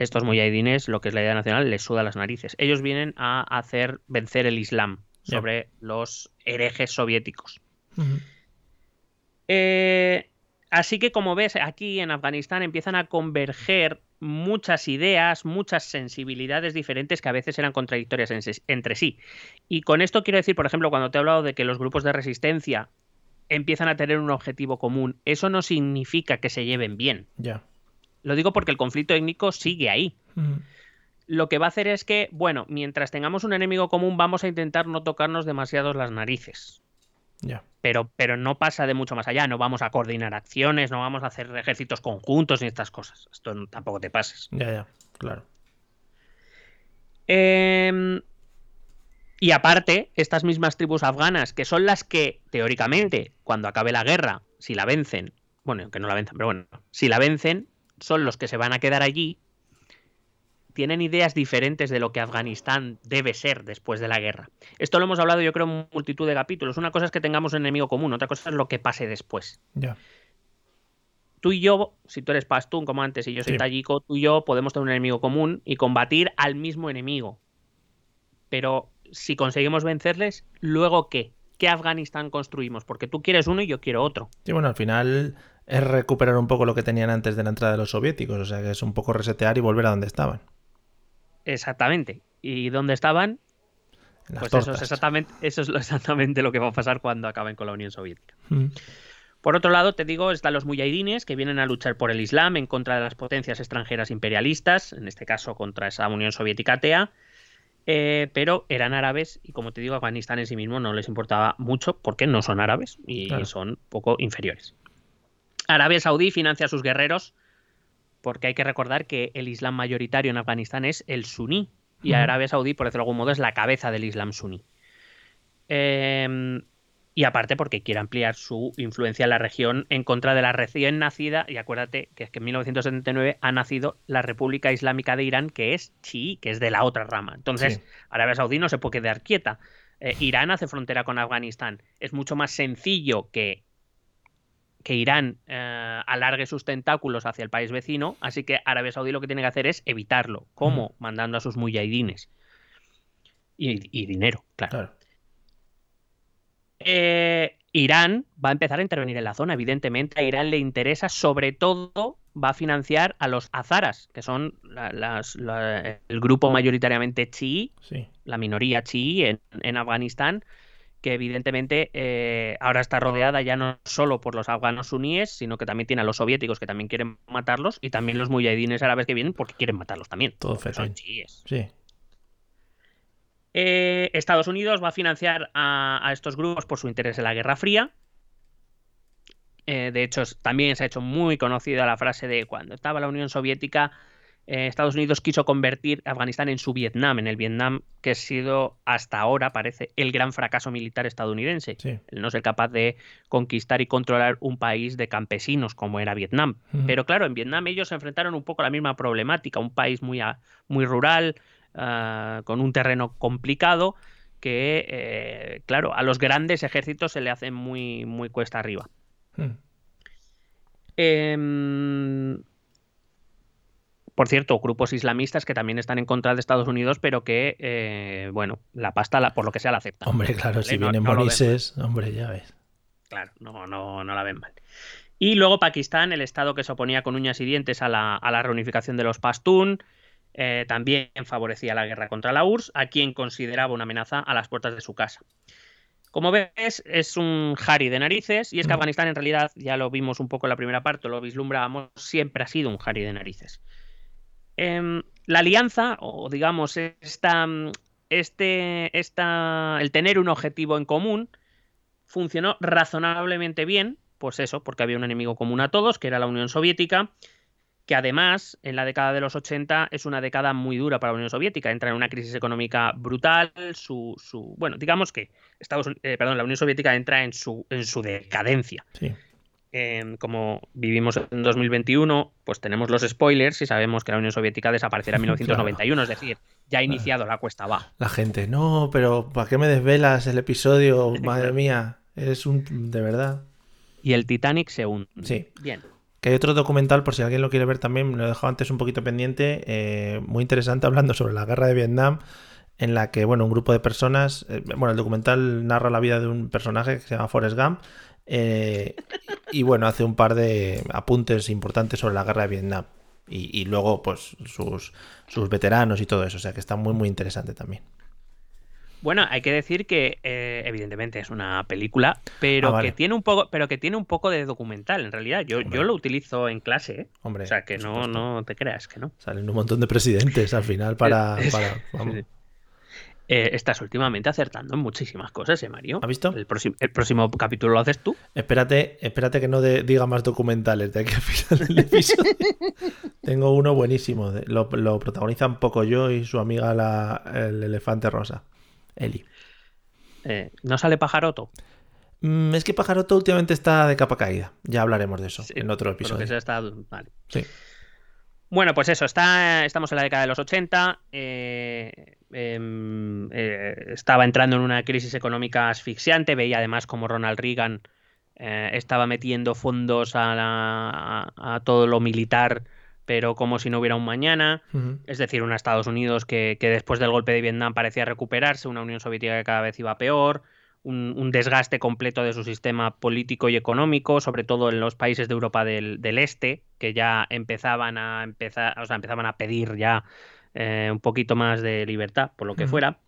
estos mujahidines, lo que es la idea nacional, les suda las narices. Ellos vienen a hacer vencer el Islam sobre los herejes soviéticos. Eh, así que como ves, aquí en Afganistán empiezan a converger muchas ideas, muchas sensibilidades diferentes que a veces eran contradictorias en entre sí. Y con esto quiero decir, por ejemplo, cuando te he hablado de que los grupos de resistencia empiezan a tener un objetivo común, eso no significa que se lleven bien. Ya. Lo digo porque el conflicto étnico sigue ahí. Ujú. Lo que va a hacer es que, bueno, mientras tengamos un enemigo común, vamos a intentar no tocarnos demasiados las narices Ya. pero, pero no pasa de mucho más allá. No vamos a coordinar acciones, no vamos a hacer ejércitos conjuntos ni estas cosas. Esto no- tampoco te pases. Ya, ya. Claro. Em, y aparte, estas mismas tribus afganas, que son las que, teóricamente, cuando acabe la guerra, si la vencen, bueno, aunque no la vencen, pero bueno, si la vencen, son los que se van a quedar allí, tienen ideas diferentes de lo que Afganistán debe ser después de la guerra. Esto lo hemos hablado yo creo en multitud de capítulos. Una cosa es que tengamos un enemigo común, otra cosa es lo que pase después. Ya. tú y yo, si tú eres pastún como antes y yo soy Sí. tallico, tú y yo podemos tener un enemigo común y combatir al mismo enemigo. Pero si conseguimos vencerles, ¿luego qué? ¿Qué Afganistán construimos? Porque tú quieres uno y yo quiero otro. Sí, bueno, al final es recuperar un poco lo que tenían antes de la entrada de los soviéticos. O sea, que es un poco resetear y volver a donde estaban. Exactamente. ¿Y dónde estaban? Las Pues eso es, exactamente, eso es lo- [LAUGHS] exactamente lo que va a pasar cuando acaben con la Unión Soviética. Mm. Por otro lado, te digo, están los mujahidines que vienen a luchar por el Islam en contra de las potencias extranjeras imperialistas, en este caso contra esa Unión Soviética atea, eh, pero eran árabes y como te digo, Afganistán en sí mismo no les importaba mucho porque no son árabes y Claro. son poco inferiores. Arabia Saudí financia a sus guerreros porque hay que recordar que el Islam mayoritario en Afganistán es el suní y. Arabia Saudí, por decirlo de algún modo, es la cabeza del Islam suní. Eh, y aparte porque quiere ampliar su influencia en la región en contra de la recién nacida, y acuérdate que es que en 1979 ha nacido la República Islámica de Irán, que es chií, que es de la otra rama. Entonces, Sí. Arabia Saudí no se puede quedar quieta. Eh, Irán hace frontera con Afganistán. Es mucho más sencillo que, que Irán eh, alargue sus tentáculos hacia el país vecino, así que Arabia Saudí lo que tiene que hacer es evitarlo. ¿Cómo? Mandando a sus muyahidines. Y, y dinero, claro. Claro. Eh, Irán va a empezar a intervenir en la zona, evidentemente. A Irán le interesa, sobre todo, va a financiar a los azaras, que son la- las- la- el grupo mayoritariamente chií, Sí. la minoría chií en, en Afganistán, que evidentemente eh, ahora está rodeada ya no solo por los afganos suníes, sino que también tiene a los soviéticos que también quieren matarlos y también los muyahidines árabes que vienen porque quieren matarlos también. Todo son chiíes. Sí. Eh, Estados Unidos va a financiar a, a estos grupos por su interés en la Guerra Fría. Eh, de hecho, también se ha hecho muy conocida la frase de cuando estaba la Unión Soviética, eh, Estados Unidos quiso convertir Afganistán en su Vietnam, en el Vietnam que ha sido hasta ahora, parece, el gran fracaso militar estadounidense. Sí. El no ser capaz de conquistar y controlar un país de campesinos como era Vietnam. Pero claro, en Vietnam ellos se enfrentaron un poco a la misma problemática, un país muy, a- muy rural, ah, con un terreno complicado, que, eh, claro, a los grandes ejércitos se le hace muy, muy cuesta arriba. Mm. Em, por cierto, grupos islamistas que también están en contra de Estados Unidos, pero que, eh, bueno, la pasta, la- por lo que sea, la aceptan. Hombre, claro, ¿vale? si No- vienen no hombre, ya ves. Claro, no, no, no la ven mal. Y luego Pakistán, el estado que se oponía con uñas y dientes a la, a la reunificación de los Pashtun, eh, también favorecía la guerra contra la URSS, a quien consideraba una amenaza a las puertas de su casa. Como ves, es un Harry de narices, y es que Mm. Afganistán en realidad, ya lo vimos un poco en la primera parte, lo vislumbrábamos, siempre ha sido un Harry de narices. Em, la alianza, o digamos, esta, este, esta, el tener un objetivo en común, funcionó razonablemente bien, pues eso, porque había un enemigo común a todos, que era la Unión Soviética, que además en la década de los 80 es una década muy dura para la Unión Soviética, entra en una crisis económica brutal, su, su bueno, digamos que Estados, eh, perdón, la Unión Soviética entra en su, en su decadencia. Sí. Eh, como vivimos en 2021, pues tenemos los spoilers y sabemos que la Unión Soviética desaparecerá en [LAUGHS] 1991, es decir, ya ha iniciado la cuesta abajo. La gente, no, pero ¿para qué me desvelas el episodio? [LAUGHS] Madre mía, es un. de verdad. Y el Titanic se hunde. Sí. Bien. Que hay otro documental, por si alguien lo quiere ver también, me lo he dejado antes un poquito pendiente, eh, muy interesante, hablando sobre la guerra de Vietnam, en la que, bueno, un grupo de personas, eh, bueno, el documental narra la vida de un personaje que se llama Forrest Gump, eh, y bueno, hace un par de apuntes importantes sobre la guerra de Vietnam. Y, y luego, pues, sus, sus veteranos y todo eso, o sea que está muy, muy interesante también. Bueno, hay que decir que eh, evidentemente es una película, pero Ah, vale. que tiene un poco, pero que tiene un poco de documental. En realidad, yo, Hombre. yo lo utilizo en clase, ¿eh? Hombre, o sea que no, no te creas que no. Salen un montón de presidentes al final [LAUGHS] para... Para- vamos. Eh, estás últimamente acertando en muchísimas cosas, ¿eh, Mario? ¿Has visto? El próximo, el próximo capítulo lo haces tú. Espérate, espérate que no de- diga más documentales de aquí al final del episodio. [LAUGHS] Tengo uno buenísimo. lo, lo protagonizan poco yo y su amiga la, el elefante rosa. Eli. Eh, ¿No sale pajaroto? Mm, es que Pajaroto últimamente está de capa caída. Ya hablaremos de eso Sí, en otro que episodio. sea, está- vale. Sí. Bueno, pues eso, está, estamos en la década de los 80. eh, eh, estaba entrando en una crisis económica asfixiante. Veía además como Ronald Reagan eh, estaba metiendo fondos a, la- a- a todo lo militar, pero como si no hubiera un mañana. Es decir, una Estados Unidos que, que después del golpe de Vietnam parecía recuperarse, una Unión Soviética que cada vez iba peor, un, un desgaste completo de su sistema político y económico, sobre todo en los países de Europa del, del Este, que ya empezaban a empezar, o sea, empezaban a pedir ya eh, un poquito más de libertad, por lo que fuera.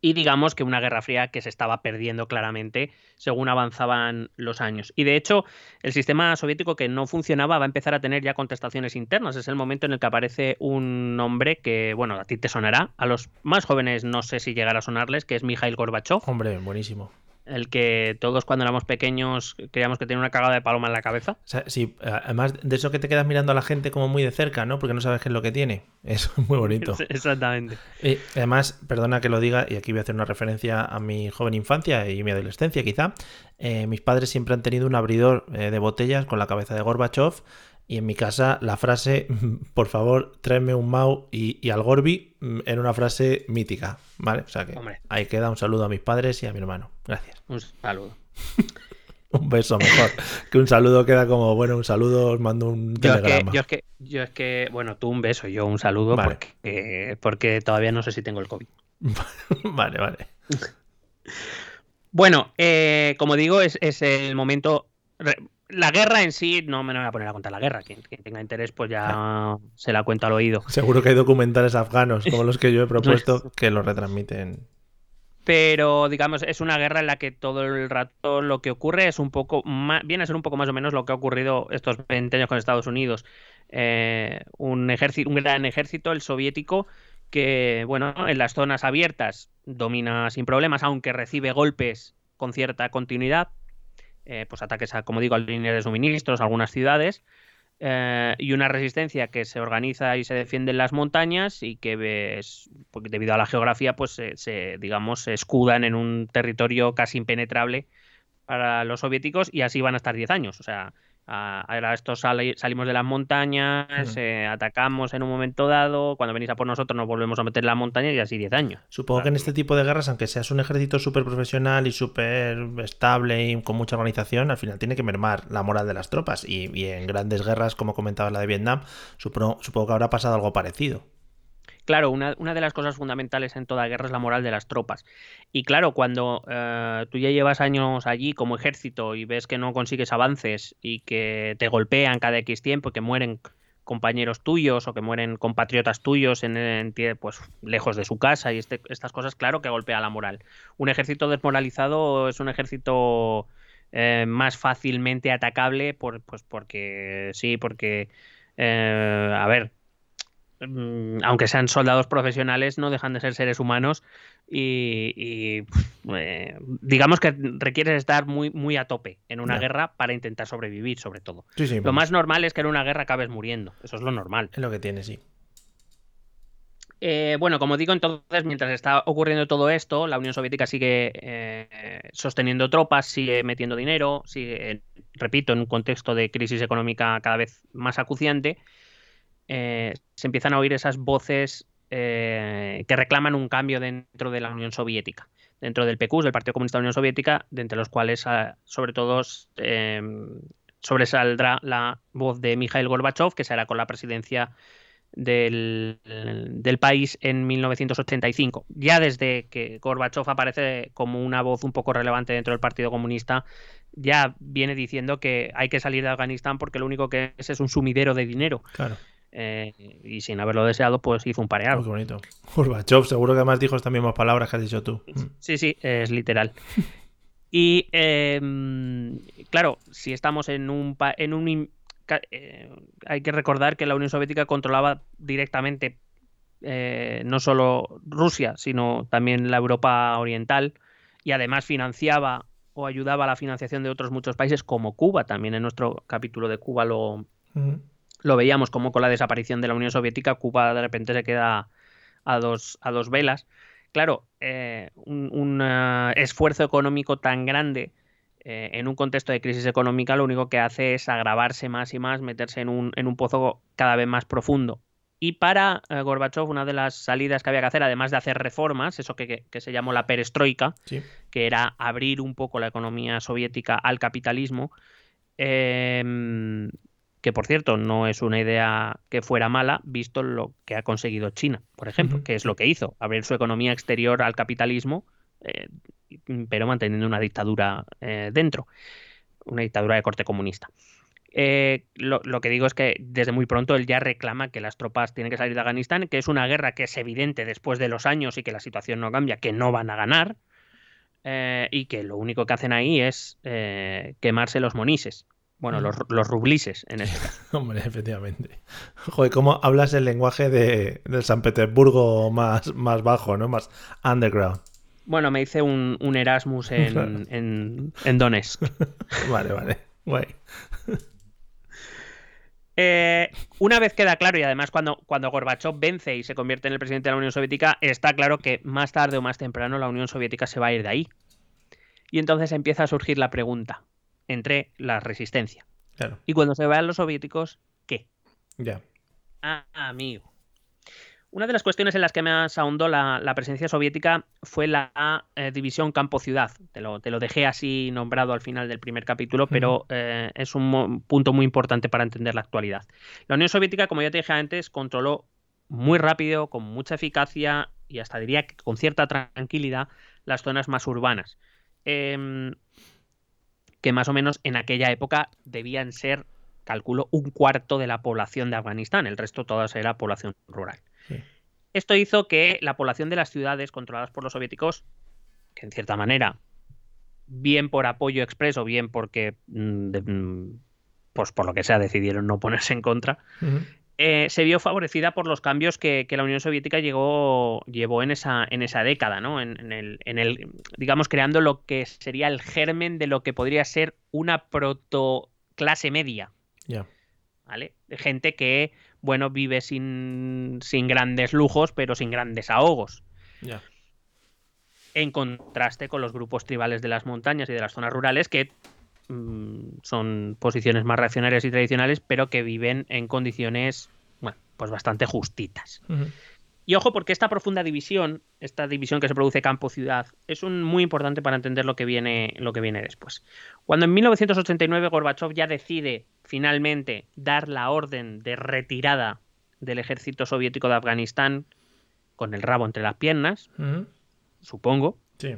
Y digamos que una guerra fría que se estaba perdiendo claramente según avanzaban los años. Y de hecho, el sistema soviético que no funcionaba va a empezar a tener ya contestaciones internas. Es el momento en el que aparece un hombre que, bueno, a ti te sonará, a los más jóvenes no sé si llegará a sonarles, que es Mikhail Gorbachev. Hombre, buenísimo. El que todos cuando éramos pequeños creíamos que tenía una cagada de paloma en la cabeza. O sea, sí, además de eso que te quedas mirando a la gente como muy de cerca, ¿no? Porque no sabes qué es lo que tiene. [LAUGHS] Eso es muy bonito. [LAUGHS] Exactamente. Y además, perdona que lo diga, y aquí voy a hacer una referencia a mi joven infancia y mi adolescencia quizá. Eh, mis padres siempre han tenido un abridor eh, de botellas con la cabeza de Gorbachev y en mi casa la frase, [LAUGHS] por favor, tráeme un Mau y, al Gorbi, mm, en una frase mítica, ¿vale? O sea que ahí queda un saludo a mis padres y a mi hermano. Gracias. Un saludo. [LAUGHS] un beso mejor. que un saludo queda como, bueno, un saludo, os mando un telegrama. Yo es que, yo es que, bueno, tú un beso, yo un saludo porque, porque todavía no sé si tengo el COVID. [LAUGHS] vale, vale. bueno, eh, como digo, es, es el momento la guerra en sí, no me voy a poner a contar la guerra. Quien, tenga interés, pues ya se la cuenta al oído. Seguro que hay documentales afganos, como los que yo he [LAUGHS] propuesto, que lo retransmiten. Pero, digamos, es una guerra en la que todo el rato lo que ocurre es un poco, viene a ser un poco más o menos lo que ha ocurrido estos 20 años con Estados Unidos. Eh, un, ejército, un gran ejército, el soviético, que, bueno, en las zonas abiertas domina sin problemas, aunque recibe golpes con cierta continuidad eh, pues ataques a, como digo, a líneas de suministros, a algunas ciudades, eh, y una resistencia que se organiza y se defiende en las montañas y que ves, porque debido a la geografía, pues se, digamos, se escudan en un territorio casi impenetrable para los soviéticos y así van a estar 10 años. O sea, ahora esto salimos de las montañas, eh, atacamos en un momento dado, cuando venís a por nosotros nos volvemos a meter en la montaña y así 10 años. Supongo que en este tipo de guerras, aunque seas un ejército súper profesional y súper estable y con mucha organización, al final tiene que mermar la moral de las tropas. Y, en grandes guerras, como comentaba la de Vietnam, supongo que habrá pasado algo parecido. Claro, una, de las cosas fundamentales en toda guerra es la moral de las tropas. Y claro, cuando eh, tú ya llevas años allí como ejército y ves que no consigues avances y que te golpean cada X tiempo, que mueren compañeros tuyos o que mueren compatriotas tuyos en, pues lejos de su casa y este, estas cosas, claro que golpea la moral. Un ejército desmoralizado es un ejército eh, más fácilmente atacable pues porque sí, porque eh, a ver, aunque sean soldados profesionales, no dejan de ser seres humanos y, eh, digamos que requieres estar muy, muy a tope en una guerra para intentar sobrevivir, sobre todo. lo más normal es que en una guerra acabes muriendo, eso es lo normal. Es lo que tiene, sí. Eh, bueno, como digo, entonces, mientras está ocurriendo todo esto, la Unión Soviética sigue eh, sosteniendo tropas, sigue metiendo dinero, sigue, repito, en un contexto de crisis económica cada vez más acuciante eh, se empiezan a oír esas voces eh, que reclaman un cambio dentro de la Unión Soviética, dentro del PQS, del Partido Comunista de la Unión Soviética, de entre los cuales, ah, sobre todo, eh, sobresaldrá la voz de Mikhail Gorbachev, que será con la presidencia del, del, país en 1985. Ya desde que Gorbachev aparece como una voz un poco relevante dentro del Partido Comunista, ya viene diciendo que hay que salir de Afganistán porque lo único que es es un sumidero de dinero. Claro. Eh, y sin haberlo deseado, pues hizo un pareado. Qué bonito. Gorbachev, seguro que además dijo estas mismas palabras que has dicho tú. Sí, sí, es literal. [LAUGHS] Y em, claro, si estamos en un, en un eh, hay que recordar que la Unión Soviética controlaba directamente eh, no solo Rusia, sino también la Europa Oriental y además financiaba o ayudaba a la financiación de otros muchos países como Cuba. También en nuestro capítulo de Cuba lo, lo veíamos como con la desaparición de la Unión Soviética, Cuba de repente se queda a dos, a dos velas. Claro, eh, un, eh, esfuerzo económico tan grande eh, en un contexto de crisis económica lo único que hace es agravarse más y más, meterse en un, en un pozo cada vez más profundo. Y para Gorbachev, una de las salidas que había que hacer, además de hacer reformas, eso que, que, se llamó la perestroika, que era abrir un poco la economía soviética al capitalismo, eh, que por cierto no es una idea que fuera mala, visto lo que ha conseguido China, por ejemplo, que es lo que hizo, abrir su economía exterior al capitalismo, eh, pero manteniendo una dictadura eh, dentro, una dictadura de corte comunista. Eh, lo, que digo es que desde muy pronto él ya reclama que las tropas tienen que salir de Afganistán, que es una guerra que es evidente después de los años y que la situación no cambia, que no van a ganar, y que lo único que hacen ahí es quemarse los monises. Bueno, los, los rublises en este caso. [LAUGHS] Hombre, efectivamente. Joder, ¿cómo hablas el lenguaje de, San Petersburgo más, más bajo, ¿no? Más underground. Bueno, me hice un, un Erasmus [LAUGHS] en, en, en Donetsk. [LAUGHS] Vale, vale. Guay. Eh, una vez queda claro, y además cuando, cuando Gorbachev vence y se convierte en el presidente de la Unión Soviética, está claro que más tarde o más temprano la Unión Soviética se va a ir de ahí. Y entonces empieza a surgir la pregunta entre la resistencia. Claro. Y cuando se vayan los soviéticos, ¿qué? Ya. Ah, amigo. Una de las cuestiones en las que me ahondó la, la presencia soviética fue la eh, división campo-ciudad. Te lo, te lo dejé así nombrado al final del primer capítulo, pero eh, es un mo- punto muy importante para entender la actualidad. La Unión Soviética, como ya te dije antes, controló muy rápido, con mucha eficacia y hasta diría que con cierta tranquilidad las zonas más urbanas. Em, que más o menos en aquella época debían ser, calculo, un cuarto de la población de Afganistán. El resto todas era población rural. Sí. Esto hizo que la población de las ciudades controladas por los soviéticos, que en cierta manera, bien por apoyo expreso, bien porque, mm, mm, pues por lo que sea, decidieron no ponerse en contra. Eh, se vio favorecida por los cambios que, que la Unión Soviética llegó, llevó en esa, en esa década, ¿no? En, en el, en el, digamos, creando lo que sería el germen de lo que podría ser una proto clase media, Ya. ¿vale? Gente que, bueno, vive sin, sin grandes lujos, pero sin grandes ahogos. Ya. En contraste con los grupos tribales de las montañas y de las zonas rurales que mm, son posiciones más reaccionarias y tradicionales, pero que viven en condiciones, bueno, pues bastante justitas. Y ojo, porque esta profunda división, esta división que se produce campo-ciudad, es un, muy importante para entender lo que, viene, lo que viene después. Cuando en 1989 Gorbachev ya decide finalmente dar la orden de retirada del ejército soviético de Afganistán con el rabo entre las piernas, supongo, Sí.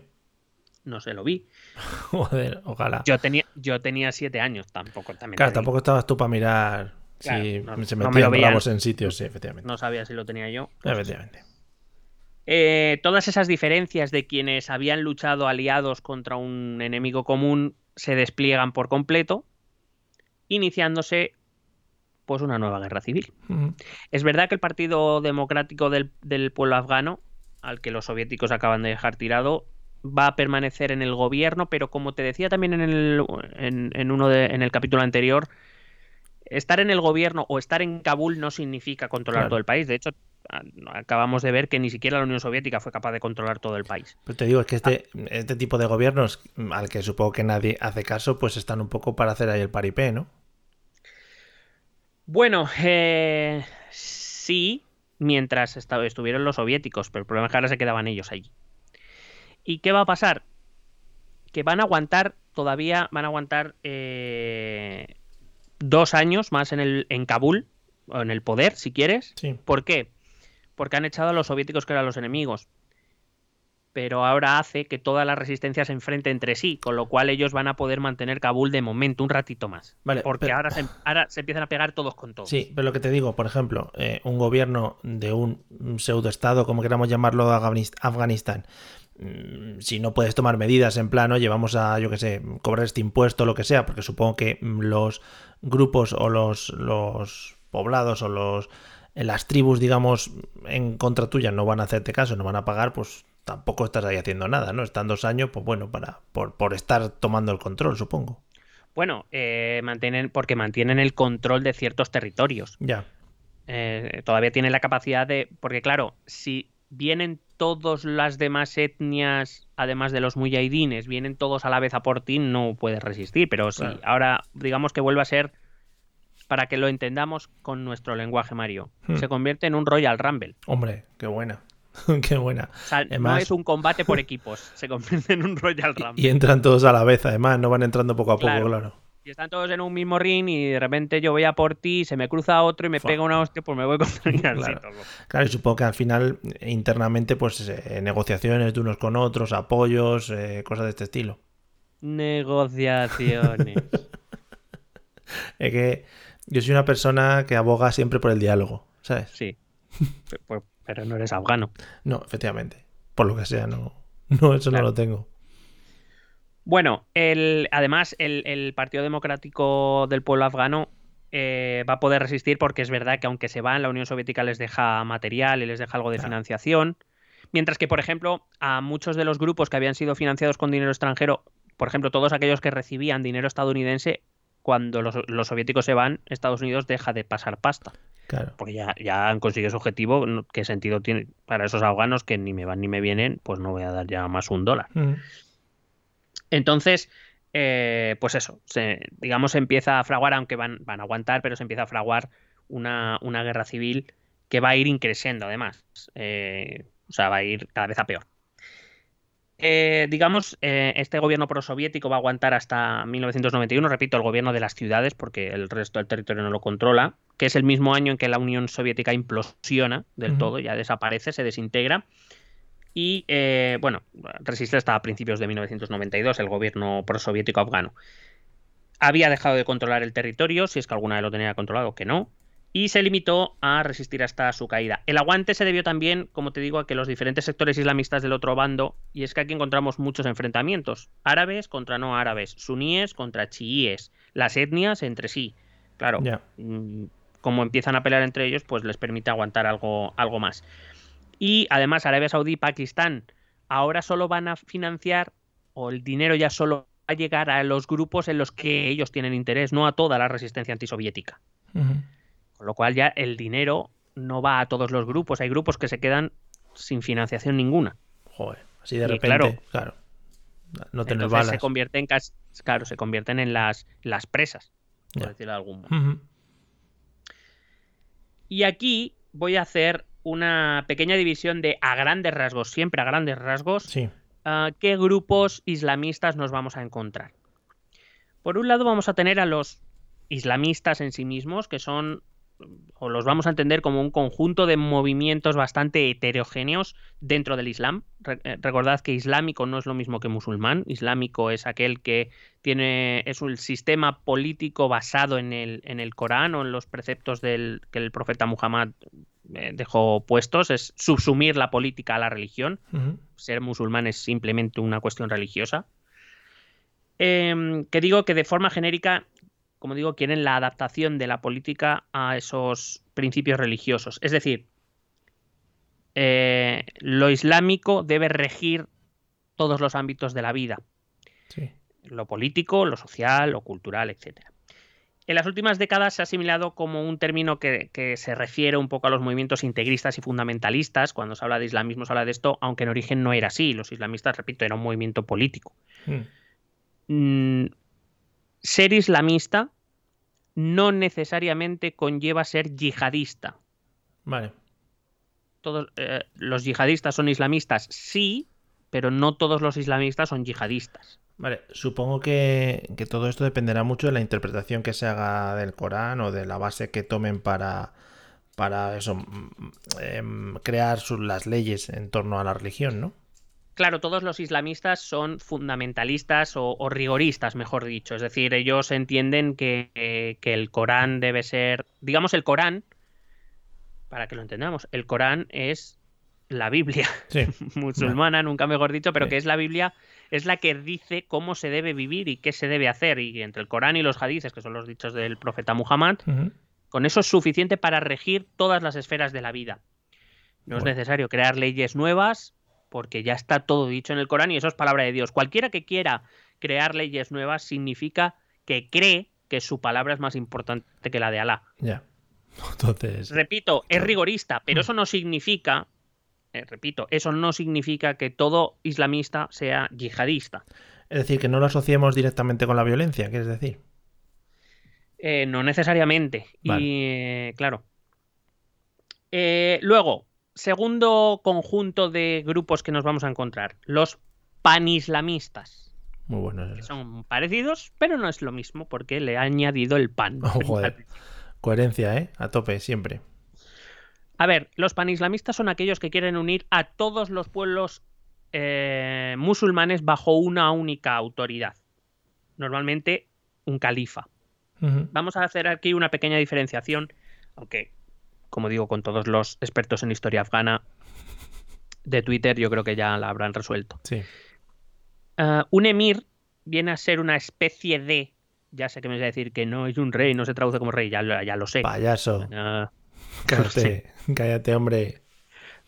No se lo vi. [LAUGHS] Joder, ojalá. Yo tenía, yo tenía siete años, tampoco también. Claro, tampoco estabas tú para mirar Claro, si no- se no me metían lo veían. rabos en sitios, sí, efectivamente. No sabía si lo tenía yo. Efectivamente. Eh, todas esas diferencias de quienes habían luchado aliados contra un enemigo común se despliegan por completo, iniciándose pues una nueva guerra civil. Es verdad que el Partido Democrático del, del Pueblo Afgano, al que los soviéticos acaban de dejar tirado, va a permanecer en el gobierno, pero como te decía también en el, en, en uno de- en el capítulo anterior, estar en el gobierno o estar en Kabul no significa controlar Claro. todo el país. De hecho, acabamos de ver que ni siquiera la Unión Soviética fue capaz de controlar todo el país. Pero te digo, es que este, este tipo de gobiernos, al que supongo que nadie hace caso, pues están un poco para hacer ahí el paripé, ¿no? Bueno, eh, sí, mientras estuvieron los soviéticos, pero el problema es que ahora se quedaban ellos allí. ¿Y qué va a pasar? Que van a aguantar, todavía van a aguantar eh, dos años más en, el, en Kabul, o en el poder, si quieres. Sí. ¿Por qué? Porque han echado a los soviéticos que eran los enemigos. Pero ahora hace que toda la resistencia se enfrente entre sí, con lo cual ellos van a poder mantener Kabul de momento un ratito más. Vale, porque pero- ahora, se, ahora se empiezan a pegar todos con todos. Sí, pero lo que te digo, por ejemplo, eh, un gobierno de un pseudoestado, como queramos llamarlo, Afganist- Afganistán, si no puedes tomar medidas en plano, llevamos a, yo que sé, cobrar este impuesto o lo que sea, porque supongo que mm, los grupos o los, los poblados o los en las tribus, digamos, en contra tuya no van a hacerte caso, no van a pagar, pues tampoco estás ahí haciendo nada, ¿no? Están dos años, pues bueno, para, por, por estar tomando el control, supongo. Bueno, eh, mantienen, porque mantienen el control de ciertos territorios. Ya. Eh, todavía tienen la capacidad de. Porque, claro, si vienen todas las demás etnias, además de los muyahidines, vienen todos a la vez a por ti, no puedes resistir. Pero sí, Claro. ahora, digamos que vuelve a ser. Para que lo entendamos con nuestro lenguaje, Mario. Hmm. Se convierte en un Royal Rumble. Hombre, qué buena. [LAUGHS] qué buena. O sea, no Además- es un combate por equipos, se convierte en un Royal [LAUGHS] Rumble. Y entran todos a la vez, además, no van entrando poco a poco, Claro. claro. Y están todos en un mismo ring y de repente yo voy a por ti, se me cruza otro y me Fua. pega una hostia, pues me voy contra [LAUGHS] el Claro. Claro, y supongo que al final, eh, internamente, pues eh, negociaciones de unos con otros, apoyos, eh, cosas de este estilo. Negociaciones. [LAUGHS] Es que yo soy una persona que aboga siempre por el diálogo, ¿sabes? Sí. Pues- Pero no eres afgano. No, efectivamente. Por lo que sea, no. No, eso Claro. no lo tengo. Bueno, el, además, el, el Partido Democrático del Pueblo Afgano eh, va a poder resistir porque es verdad que aunque se van, la Unión Soviética les deja material y les deja algo de Claro. financiación. Mientras que, por ejemplo, a muchos de los grupos que habían sido financiados con dinero extranjero, por ejemplo, todos aquellos que recibían dinero estadounidense, cuando los, los soviéticos se van, Estados Unidos deja de pasar pasta. Claro. Porque ya, ya han conseguido su objetivo. ¿Qué sentido tiene para esos afganos que ni me van ni me vienen? Pues no voy a dar ya más un dólar. Ujú. Entonces, eh, pues eso, se, digamos, se empieza a fraguar, aunque van, van a aguantar, pero se empieza a fraguar una, una guerra civil que va a ir increciendo, además. Eh, o sea, va a ir cada vez a peor. Eh, digamos, eh, este gobierno prosoviético va a aguantar hasta 1991, repito, el gobierno de las ciudades, porque el resto del territorio no lo controla, que es el mismo año en que la Unión Soviética implosiona del todo, ya desaparece, se desintegra. Y eh, bueno, resiste hasta principios de 1992 el gobierno prosoviético afgano. Había dejado de controlar el territorio, si es que alguna vez lo tenía controlado, que no, y se limitó a resistir hasta su caída. El aguante se debió también, como te digo, a que los diferentes sectores islamistas del otro bando, y es que aquí encontramos muchos enfrentamientos, árabes contra no árabes, suníes contra chiíes, las etnias entre sí. Claro, mm, como empiezan a pelear entre ellos, pues les permite aguantar algo, algo más. Y además Arabia Saudí y Pakistán ahora solo van a financiar, o el dinero ya solo va a llegar a los grupos en los que ellos tienen interés, no a toda la resistencia antisoviética. Con lo cual ya el dinero no va a todos los grupos. Hay grupos que se quedan sin financiación ninguna. Joder, así de Y repente, claro. claro. No tener Entonces balas. se convierten claro, se convierten en las, las presas, por decirlo de algún modo. Y aquí voy a hacer una pequeña división de a grandes rasgos, siempre a grandes rasgos, Sí. ah, qué grupos islamistas nos vamos a encontrar. Por un lado vamos a tener a los islamistas en sí mismos, que son, o los vamos a entender como un conjunto de movimientos bastante heterogéneos dentro del Islam. Re- eh, recordad que islámico no es lo mismo que musulmán. Islámico es aquel que tiene, es un sistema político basado en el, en el Corán o en los preceptos del, que el profeta Muhammad eh, dejó puestos, es subsumir la política a la religión ser musulmán es simplemente una cuestión religiosa. Em, que digo que de forma genérica, como digo, quieren la adaptación de la política a esos principios religiosos. Es decir, eh, lo islámico debe regir todos los ámbitos de la vida, Sí. lo político, lo social, lo cultural, etc. En las últimas décadas se ha asimilado como un término que, que se refiere un poco a los movimientos integristas y fundamentalistas. Cuando se habla de islamismo se habla de esto, aunque en origen no era así. Los islamistas, repito, era un movimiento político. Mm. Mm, ser islamista no necesariamente conlleva ser yihadista. Vale. Todos eh, los yihadistas son islamistas, sí, pero no todos los islamistas son yihadistas. Vale, supongo que, que todo esto dependerá mucho de la interpretación que se haga del Corán o de la base que tomen para, para eso, mm, em, crear sus- las leyes en torno a la religión, ¿no? Claro, todos los islamistas son fundamentalistas o, o rigoristas, mejor dicho. Es decir, ellos entienden que, eh, que el Corán debe ser, digamos, el Corán, para que lo entendamos, el Corán es la Biblia Sí. [LAUGHS] musulmana, nunca mejor dicho, pero Sí. que es la Biblia, es la que dice cómo se debe vivir y qué se debe hacer. Y entre el Corán y los hadices, que son los dichos del profeta Muhammad, con eso es suficiente para regir todas las esferas de la vida. No es necesario crear leyes nuevas porque ya está todo dicho en el Corán y eso es palabra de Dios. Cualquiera que quiera crear leyes nuevas significa que cree que su palabra es más importante que la de Alá. Ya. [LAUGHS] Entonces, Repito, es rigorista, pero eso no significa, eh, repito, eso no significa que todo islamista sea yihadista. es decir, que no lo asociemos directamente con la violencia, ¿quieres decir? Eh, no necesariamente. Vale. Y eh, claro. Luego, segundo conjunto de grupos que nos vamos a encontrar. Los panislamistas. Muy bueno que eso. son parecidos, pero no es lo mismo porque le ha añadido el pan. Oh, [LAUGHS] joder. Coherencia, ¿eh? A tope, siempre. A ver, los panislamistas son aquellos que quieren unir a todos los pueblos eh, musulmanes bajo una única autoridad. Normalmente un califa. Vamos a hacer aquí una pequeña diferenciación, aunque, como digo, con todos los expertos en historia afgana de Twitter, yo creo que ya la habrán resuelto. Sí. Ah, un emir viene a ser una especie de. Ya sé que me vas a decir que no es un rey, no se traduce como rey, ya, lo- ya lo sé. Payaso. Ah, Cállate, [LAUGHS] cállate, hombre.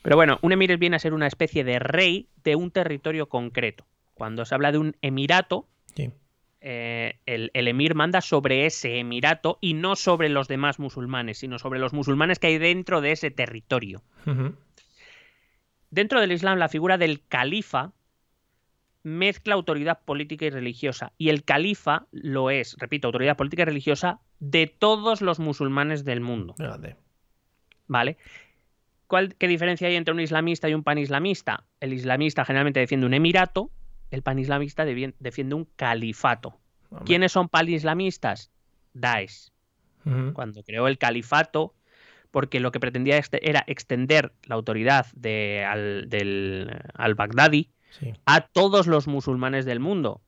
Pero bueno, un emir viene a ser una especie de rey de un territorio concreto. Cuando se habla de un emirato, Sí. Eh, el, el emir manda sobre ese emirato y no sobre los demás musulmanes, sino sobre los musulmanes que hay dentro de ese territorio. Dentro del Islam, la figura del califa mezcla autoridad política y religiosa. Y el califa lo es, repito, autoridad política y religiosa de todos los musulmanes del mundo. ¿Vale? ¿Cuál, ¿Qué diferencia hay entre un islamista y un panislamista? El islamista generalmente defiende un emirato, el panislamista devi- defiende un califato. Hombre. ¿Quiénes son panislamistas? Daesh. Cuando creó el califato, porque lo que pretendía este- era extender la autoridad de, al, del al-Baghdadi Sí. a todos los musulmanes del mundo.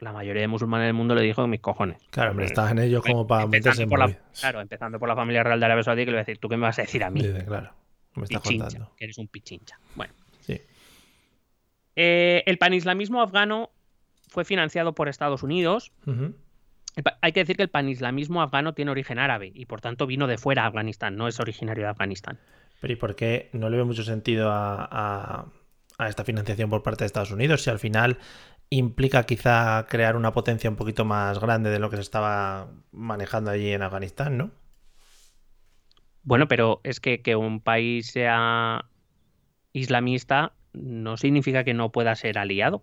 La mayoría de musulmanes del mundo le dijo mis cojones. Claro, hombre, estaban ellos como para Empezando meterse en por la. Claro, empezando por la familia real de Arabia Saudí, que le voy a decir, ¿tú qué me vas a decir a mí? Dice, claro. Me estás Pichincha, contando. que eres un pichincha. Bueno. Eh, el panislamismo afgano fue financiado por Estados Unidos. Hay que decir que el panislamismo afgano tiene origen árabe y por tanto vino de fuera a Afganistán, no es originario de Afganistán. Pero ¿y por qué no le ve mucho sentido a, a- a esta financiación por parte de Estados Unidos si al final implica quizá crear una potencia un poquito más grande de lo que se estaba manejando allí en Afganistán, ¿no? Bueno, pero es que que un país sea islamista no significa que no pueda ser aliado.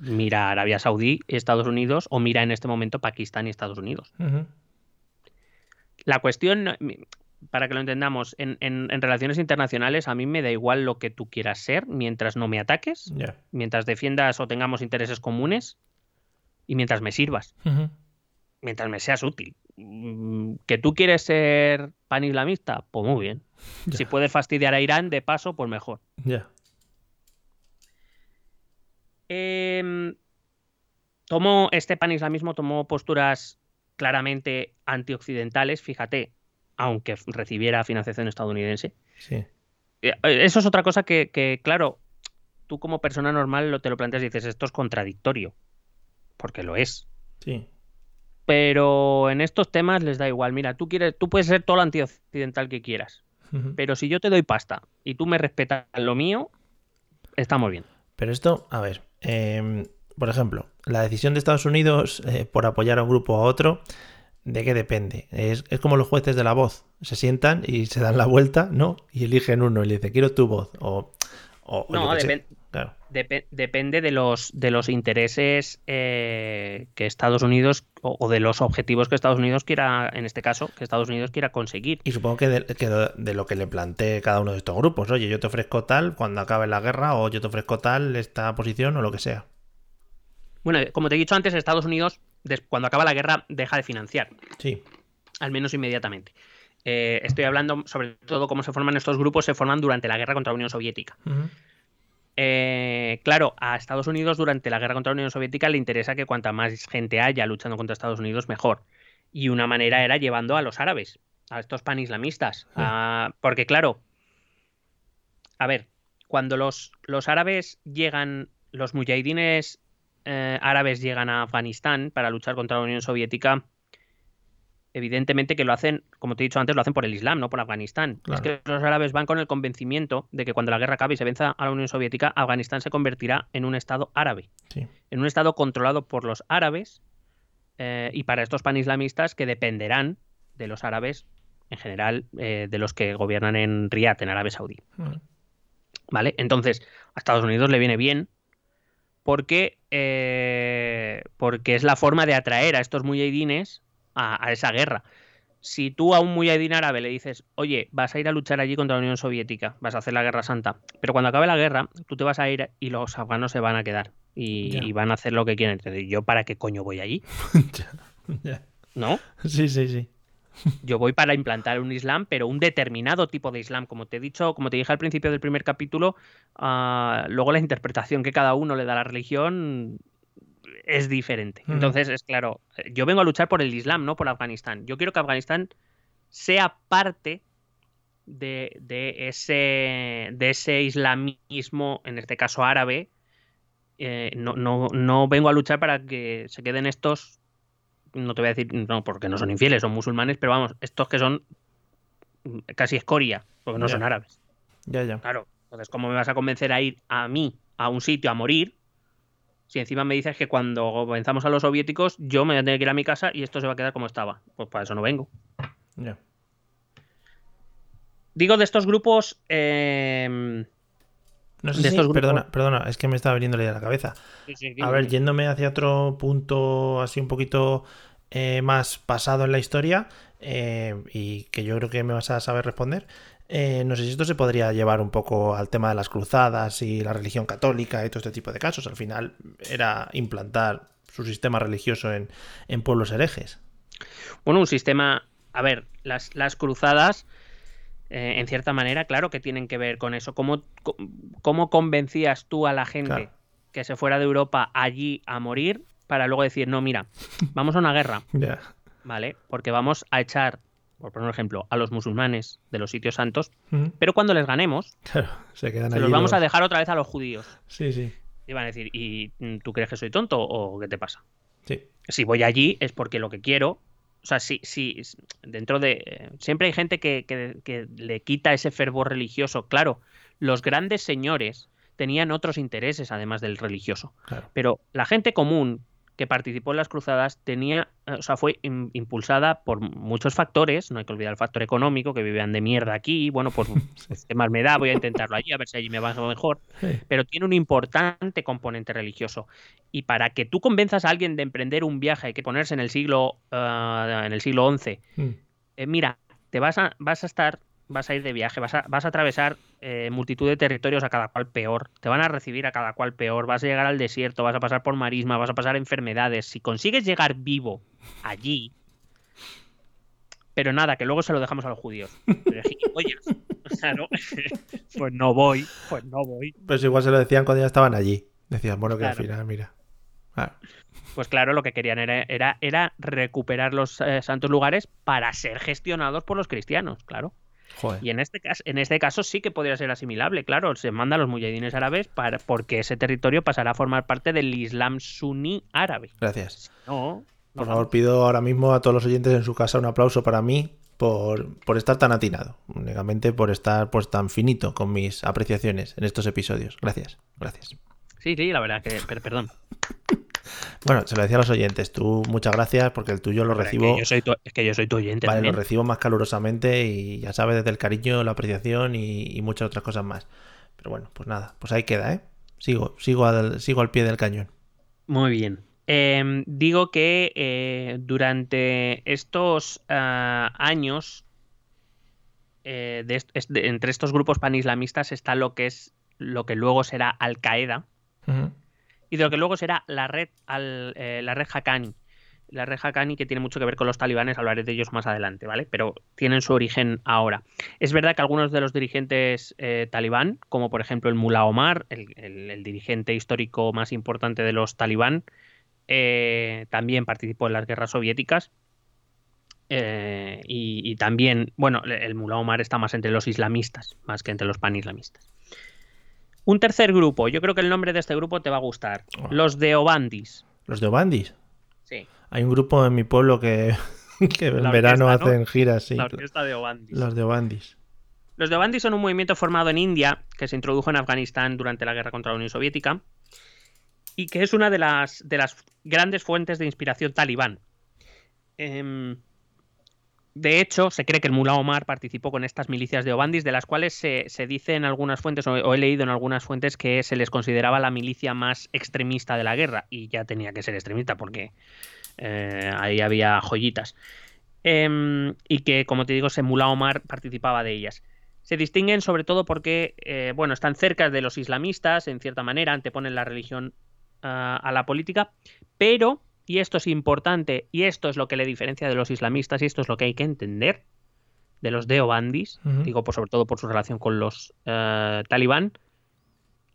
Mira Arabia Saudí, Estados Unidos, o mira en este momento Pakistán y Estados Unidos. La cuestión, para que lo entendamos, en, en- en relaciones internacionales a mí me da igual lo que tú quieras ser mientras no me ataques, mientras defiendas o tengamos intereses comunes y mientras me sirvas, mientras me seas útil. Mm, ¿Que tú quieres ser panislamista? Pues muy bien. [LAUGHS] Si puedes fastidiar a Irán de paso, pues mejor. Ya. Em, tomó, este panislamismo tomó posturas claramente antioccidentales, fíjate, aunque recibiera financiación estadounidense. Sí. Eh, Eso es otra cosa que, que, claro, tú como persona normal lo, te lo planteas y dices, esto es contradictorio, porque lo es. Sí. Pero en estos temas les da igual. Mira, tú quieres, tú puedes ser todo lo antioccidental que quieras, pero si yo te doy pasta y tú me respetas lo mío, estamos bien. Pero esto, a ver, em, por ejemplo, la decisión de Estados Unidos eh, por apoyar a un grupo o a otro, ¿de qué depende? Es, es como los jueces de la voz. Se sientan y se dan la vuelta, ¿no? Y eligen uno y le dice, quiero tu voz. O, No, yo qué sé. depen- Claro. Depe- depende de los, de los intereses eh, que Estados Unidos o, o de los objetivos que Estados Unidos quiera, en este caso, que Estados Unidos quiera conseguir. Y supongo que de, que de- de lo que le plantee cada uno de estos grupos. Oye, yo te ofrezco tal cuando acabe la guerra o yo te ofrezco tal esta posición o lo que sea. Bueno, como te he dicho antes, Estados Unidos, cuando acaba la guerra, deja de financiar, Sí. al menos inmediatamente. Eh, estoy hablando sobre todo cómo se forman estos grupos, se forman durante la guerra contra la Unión Soviética. Ujú. Eh, claro, a Estados Unidos durante la guerra contra la Unión Soviética le interesa que cuanta más gente haya luchando contra Estados Unidos, mejor. Y una manera era llevando a los árabes, a estos panislamistas. a- porque claro, a ver, cuando los, los árabes llegan, los mujahidines eh, árabes llegan a Afganistán para luchar contra la Unión Soviética, evidentemente que lo hacen, como te he dicho antes, lo hacen por el Islam, no por Afganistán. Claro. Es que los árabes van con el convencimiento de que cuando la guerra acabe y se venza a la Unión Soviética, Afganistán se convertirá en un estado árabe, Sí. en un estado controlado por los árabes eh, y para estos panislamistas que dependerán de los árabes, en general, eh, de los que gobiernan en Riyadh, en Arabia Saudí. ¿Vale? Entonces, a Estados Unidos le viene bien porque, eh, porque es la forma de atraer a estos mujahidines a, a esa guerra. Si tú a un mujahidín árabe le dices, oye, vas a ir a luchar allí contra la Unión Soviética, vas a hacer la guerra santa, pero cuando acabe la guerra, tú te vas a ir y los afganos se van a quedar y, van a hacer lo que quieren. Entonces, ¿yo para qué coño voy allí? [LAUGHS] ¿No? Sí, sí, sí. [LAUGHS] Yo voy para implantar un Islam, pero un determinado tipo de Islam. Como te he dicho, como te dije al principio del primer capítulo, ah, luego la interpretación que cada uno le da a la religión es diferente. Ujú. Entonces, es claro, yo vengo a luchar por el Islam, no por Afganistán. Yo quiero que Afganistán sea parte de, de ese, de ese islamismo, en este caso árabe. Eh, no, no, no vengo a luchar para que se queden estos no te voy a decir, no, porque no son infieles, son musulmanes, pero vamos, estos que son casi escoria, porque no Ya. son árabes. Ya, ya. Claro, Entonces, ¿cómo me vas a convencer a ir a mí, a un sitio, a morir? Si encima me dices que cuando venzamos a los soviéticos, yo me voy a tener que ir a mi casa y esto se va a quedar como estaba. Pues para eso no vengo. Ya. Digo de estos grupos. eh, No sé De si- estos grupos- perdona, perdona, es que me estaba viniendo la idea a la cabeza. A ver, yéndome hacia otro punto así un poquito eh, más pasado en la historia eh, y que yo creo que me vas a saber responder. Eh, no sé si esto se podría llevar un poco al tema de las cruzadas y la religión católica y todo este tipo de casos. Al final era implantar su sistema religioso en, en pueblos herejes. Bueno, un sistema. A ver, las, las cruzadas, eh, en cierta manera, claro que tienen que ver con eso. ¿Cómo, cómo convencías tú a la gente Claro. que se fuera de Europa allí a morir para luego decir, no, mira, vamos a una guerra. [LAUGHS] ¿vale? Porque vamos a echar, por poner un ejemplo, a los musulmanes de los sitios santos, pero cuando les ganemos, Claro, se quedan se los vamos a dejar otra vez a los judíos. Sí, sí. Y van a decir, ¿y tú crees que soy tonto o qué te pasa? Sí. si voy allí es porque lo que quiero. O sea, sí, sí, dentro de. eh, Siempre hay gente que, que- que le quita ese fervor religioso. Claro, los grandes señores tenían otros intereses además del religioso. Claro. Pero la gente común que participó en las cruzadas tenía, eh, o sea, fue im- impulsada por muchos factores, no hay que olvidar el factor económico, que vivían de mierda aquí, bueno, pues, [LAUGHS] pues, ¿qué más me da? Voy a intentarlo allí, a ver si allí me va mejor Sí. pero tiene un importante componente religioso. Y para que tú convenzas a alguien de emprender un viaje, hay que ponerse en el siglo, eh, en el siglo XI. Mm. Eh, mira, te vas a, vas a estar, vas a ir de viaje, vas a, vas a atravesar eh, multitud de territorios a cada cual peor, te van a recibir a cada cual peor, vas a llegar al desierto, vas a pasar por marisma, vas a pasar enfermedades. Si consigues llegar vivo allí, pero nada, que luego se lo dejamos a los judíos. Pero, [LAUGHS] pues no voy, pues no voy. Pues igual se lo decían cuando ya estaban allí. Decían, bueno, que al final, mira. Claro. Pues claro, lo que querían era, era, era recuperar los eh, santos lugares para ser gestionados por los cristianos, claro. Joder. Y en este caso, en este caso sí que podría ser asimilable, claro. Se manda a los muyahidines árabes para, porque ese territorio pasará a formar parte del Islam suní árabe. Gracias. No, Por no, favor, pido ahora mismo a todos los oyentes en su casa un aplauso para mí por, por estar tan atinado. Únicamente por estar pues tan finito con mis apreciaciones en estos episodios. Gracias, gracias. Sí, sí, la verdad que, per- perdón. Bueno, se lo decía a los oyentes. Tú, muchas gracias porque el tuyo lo Es que recibo. yo soy tu, es que yo soy tu oyente Vale, lo también. recibo más calurosamente y ya sabes, desde el cariño, la apreciación y, y muchas otras cosas más. Pero bueno, pues nada, pues ahí queda, ¿eh? Sigo, sigo al, sigo al pie del cañón. Muy bien. Em, digo que eh, durante estos ah, años, eh, de est- es- de- entre estos grupos panislamistas está lo que es lo que luego será Al Qaeda Y de lo que luego será la red al, eh, la red Haqqani. La red Haqqani que tiene mucho que ver con los talibanes, hablaré de ellos más adelante, ¿vale? Pero tienen su origen ahora. Es verdad que algunos de los dirigentes eh, talibán, como por ejemplo el Mullah Omar, el, dirigente histórico más importante de los talibán, eh, también participó en las guerras soviéticas. Y, y también, bueno, el Mullah Omar está más entre los islamistas, más que entre los panislamistas. Un tercer grupo, yo creo que el nombre de este grupo te va a gustar. Oh. Los de Obandis. Los de Obandis. Sí, Hay un grupo en mi pueblo que, [LAUGHS] que en verano hacen giras, sí. la orquesta de Obandis. Los de Obandis. Los de Obandis son un movimiento formado en India que se introdujo en Afganistán durante la guerra contra la Unión Soviética y que es una de las, de las grandes fuentes de inspiración talibán. Em, de hecho, se cree que el Mullah Omar participó con estas milicias de Obandis, de las cuales se, dice en algunas fuentes, o, o he leído en algunas fuentes, que se les consideraba la milicia más extremista de la guerra. Y ya tenía que ser extremista porque eh, ahí había joyitas. Em, y que, como te digo, ese Mullah Omar participaba de ellas. Se distinguen sobre todo porque, eh, bueno, están cerca de los islamistas, en cierta manera, anteponen la religión ah, a la política, pero, y esto es importante, y esto es lo que le diferencia de los islamistas, y esto es lo que hay que entender de los deobandis, digo por, sobre todo por su relación con los eh, talibán,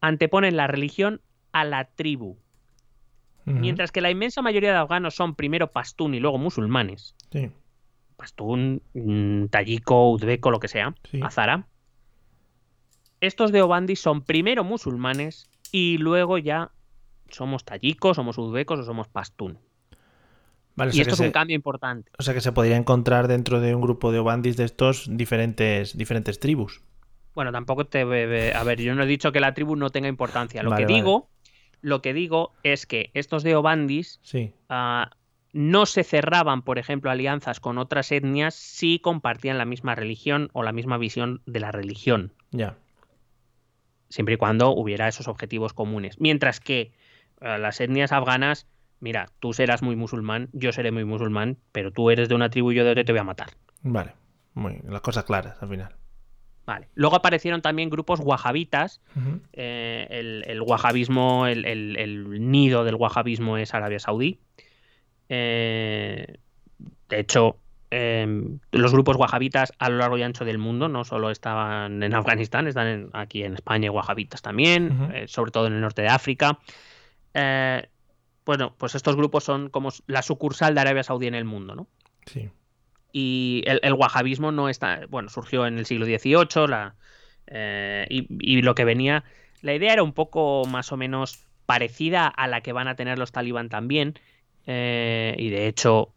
anteponen la religión a la tribu. Mientras que la inmensa mayoría de afganos son primero pastún y luego musulmanes, Sí. pastún, mm, tayiko, uzbeko, lo que sea, Sí. azara. Estos de Obandi son primero musulmanes y luego ya somos tayikos, somos uzbecos o somos pastún. Vale, o Y sea, esto es un se, cambio importante. o sea que se podría encontrar dentro de un grupo de Obandis de estos diferentes, diferentes tribus. Bueno, tampoco te. A ver, yo no he dicho que la tribu no tenga importancia. Lo Vale, que vale. digo. Lo que digo es que estos de Obandis Sí. ah, no se cerraban, por ejemplo, alianzas con otras etnias si compartían la misma religión o la misma visión de la religión, Ya. siempre y cuando hubiera esos objetivos comunes. Mientras que las etnias afganas, mira, tú serás muy musulmán, yo seré muy musulmán, pero tú eres de una tribu y yo de otra y te voy a matar. Vale. Muy, las cosas claras al final. Vale. Luego aparecieron también grupos wahabitas. Eh, el, el wahabismo, el, el- el nido del wahabismo es Arabia Saudí. Eh, de hecho, eh, los grupos wahabitas a lo largo y ancho del mundo no solo estaban en Afganistán, están en- aquí en España wahabitas también, eh, sobre todo en el norte de África. Eh, bueno, pues estos grupos son como la sucursal de Arabia Saudí en el mundo, ¿no? Sí. y el, el wahabismo no está, bueno, surgió en el siglo XVIII, la, eh, y, y lo que venía, la idea era un poco más o menos parecida a la que van a tener los talibán también, eh, y de hecho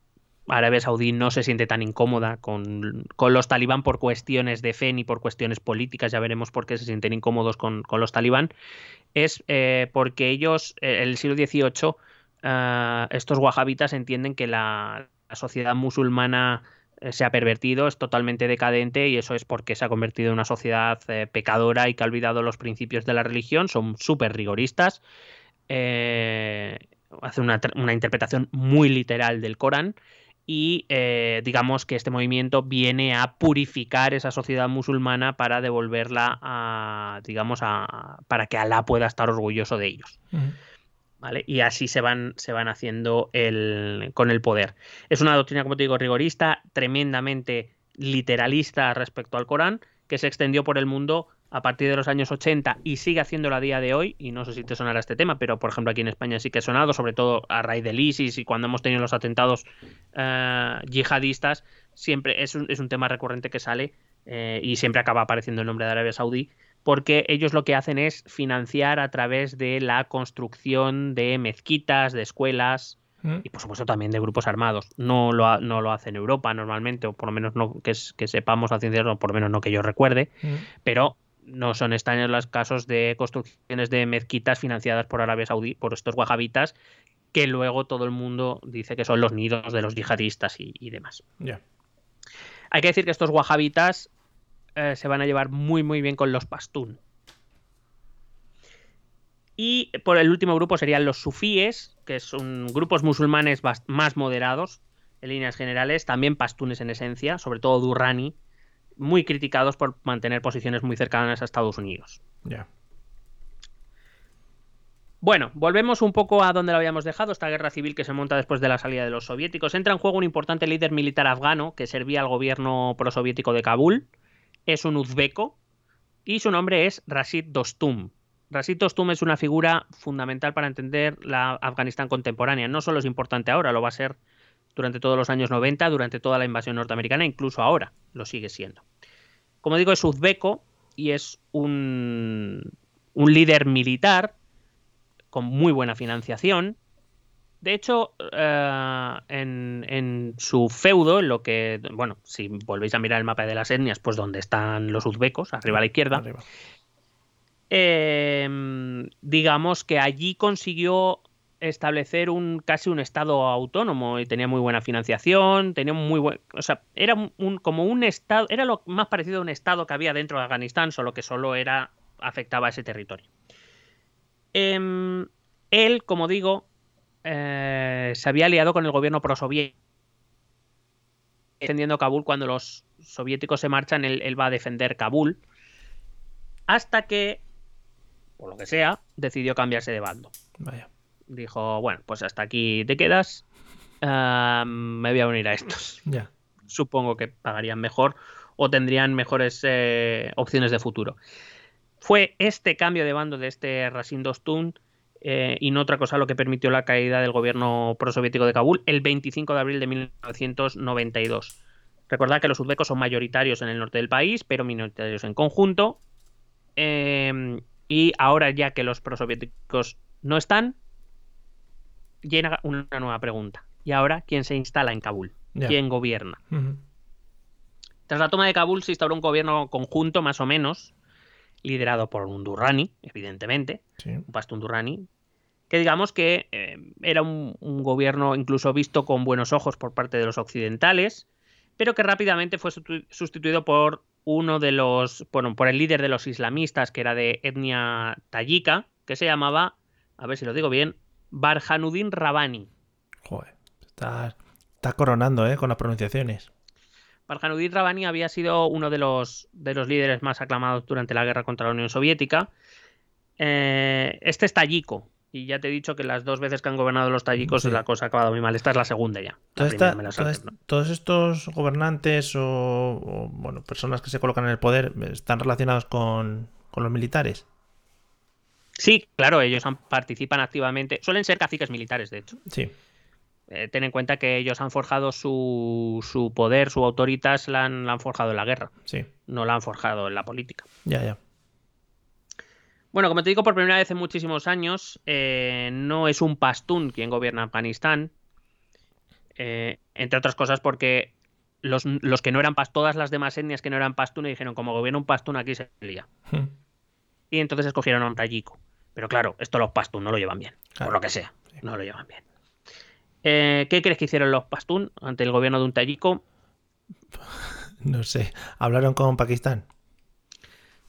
Arabia Saudí no se siente tan incómoda con, con los talibán por cuestiones de fe ni por cuestiones políticas, ya veremos por qué se sienten incómodos con, con los talibán, es eh, porque ellos, eh, el siglo XVIII, eh, estos wahabitas entienden que la, la sociedad musulmana eh, se ha pervertido, es totalmente decadente y eso es porque se ha convertido en una sociedad pecadora y que ha olvidado los principios de la religión, son súper rigoristas, hacen una, una interpretación muy literal del Corán y eh, digamos que este movimiento viene a purificar esa sociedad musulmana para devolverla a, digamos, a, para que Alá pueda estar orgulloso de ellos. ¿vale? Y así se van, se van haciendo el, con el poder. Es una doctrina, como te digo, rigorista, tremendamente literalista respecto al Corán, que se extendió por el mundo a partir de los años 80 y sigue haciéndolo a día de hoy, y no sé si te sonará este tema, pero por ejemplo aquí en España sí que ha sonado, sobre todo a raíz del ISIS y cuando hemos tenido los atentados eh, yihadistas, siempre es un, es un tema recurrente que sale eh, y siempre acaba apareciendo el nombre de Arabia Saudí, porque ellos lo que hacen es financiar a través de la construcción de mezquitas, de escuelas Ujú. y por supuesto también de grupos armados. No lo, ha- no lo hace en Europa normalmente, o por lo menos no que, es- que sepamos a ciencia o por lo menos no que yo recuerde, Ujú. pero no son extraños los casos de construcciones de mezquitas financiadas por Arabia Saudí, por estos wahabitas, que luego todo el mundo dice que son los nidos de los yihadistas y- y demás. Hay que decir que estos wahabitas eh, se van a llevar muy muy bien con los pastún. Y por el último grupo serían los sufíes, que son grupos musulmanes más moderados en líneas generales, también pastunes en esencia, sobre todo Durrani, muy criticados por mantener posiciones muy cercanas a Estados Unidos. Ya. Bueno, volvemos un poco a donde lo habíamos dejado, esta guerra civil que se monta después de la salida de los soviéticos. Entra en juego un importante líder militar afgano que servía al gobierno prosoviético de Kabul. Es un uzbeco y su nombre es Rashid Dostum. Rashid Dostum es una figura fundamental para entender la Afganistán contemporánea. No solo es importante ahora, lo va a ser durante todos los años 90, durante toda la invasión norteamericana, incluso ahora lo sigue siendo. Como digo, es uzbeco y es un, un líder militar con muy buena financiación. De hecho, eh, en, en su feudo, en lo que, bueno, si volvéis a mirar el mapa de las etnias, pues donde están los uzbecos, arriba a la izquierda, Arriba. eh, digamos que allí consiguió establecer un casi un estado autónomo y tenía muy buena financiación, tenía muy buen, o sea, era como un estado, era lo más parecido a un estado que había dentro de Afganistán, solo que solo era afectaba a ese territorio. Em, él, como digo, eh, se había aliado con el gobierno prosoviético defendiendo Kabul cuando los soviéticos se marchan, él, él va a defender Kabul hasta que, por lo que sea, decidió cambiarse de bando. Vaya. Dijo, bueno, pues hasta aquí te quedas, me voy a unir a estos. Supongo que pagarían mejor o tendrían mejores eh, opciones de futuro. Fue este cambio de bando de este Rasim Dostum eh, y no otra cosa lo que permitió la caída del gobierno prosoviético de Kabul el 25 de abril de 1992. Recordad que los uzbecos son mayoritarios en el norte del país, pero minoritarios en conjunto. Eh, y ahora ya que los prosoviéticos no están, llega una nueva pregunta. ¿Y ahora quién se instala en Kabul? ¿Quién gobierna? Tras la toma de Kabul se instauró un gobierno conjunto, más o menos, liderado por un Durrani, evidentemente, Sí. un Pastún Durrani, que digamos que eh, era un, un gobierno incluso visto con buenos ojos por parte de los occidentales, pero que rápidamente fue sustituido por uno de los, bueno, por el líder de los islamistas, que era de etnia tayika, que se llamaba, a ver si lo digo bien, Barjanuddin Rabani. Joder, está, está coronando, ¿eh? Con las pronunciaciones. Barjanuddin Rabani había sido uno de los, de los líderes más aclamados durante la guerra contra la Unión Soviética. Eh, este es tayiko. Y ya te he dicho que las dos veces que han gobernado los tayikos Sí. la cosa ha acabado muy mal. Esta es la segunda ya. Todos estos gobernantes o, o, bueno, personas que se colocan en el poder están relacionados con, con los militares. Sí, claro, ellos han- participan activamente. Suelen ser caciques militares, de hecho. Sí, Eh, ten en cuenta que ellos han forjado su, su poder, su autoritas, la han, la han forjado en la guerra. sí, No la han forjado en la política. ya, ya. Bueno, como te digo, por primera vez en muchísimos años, eh, no es un pastún quien gobierna Afganistán. Eh, entre otras cosas porque los, los que no eran todas las demás etnias que no eran pastunes dijeron, como gobierna un pastún aquí se lía. Hmm, Y entonces escogieron a un tayiko. Pero claro, esto los pastún no lo llevan bien. Claro. Por lo que sea, no lo llevan bien. Eh, ¿Qué crees que hicieron los pastún ante el gobierno de un tayiko? [LAUGHS] No sé. ¿Hablaron con Pakistán?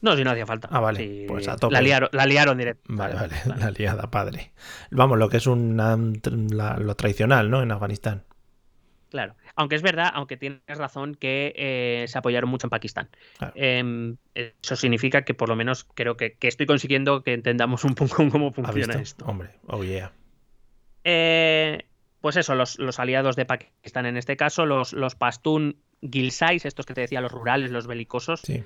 No, si no hacía falta. Ah, vale, Sí, pues a tope. La liaron, la liaron directo. Vale, vale, la liada padre. Vamos, lo que es una, la- lo tradicional, ¿no? En Afganistán. Claro. Aunque es verdad, aunque tienes razón, que eh, se apoyaron mucho en Pakistán. Claro. Em, eso significa que por lo menos creo que, que estoy consiguiendo que entendamos un poco [LAUGHS] cómo ¿Ha funciona esto. Hombre, oh yeah. Eh, pues eso, los, los aliados de Pakistán en este caso, los, los Pashtun Gilsais, estos que te decía, los rurales, los belicosos, Sí,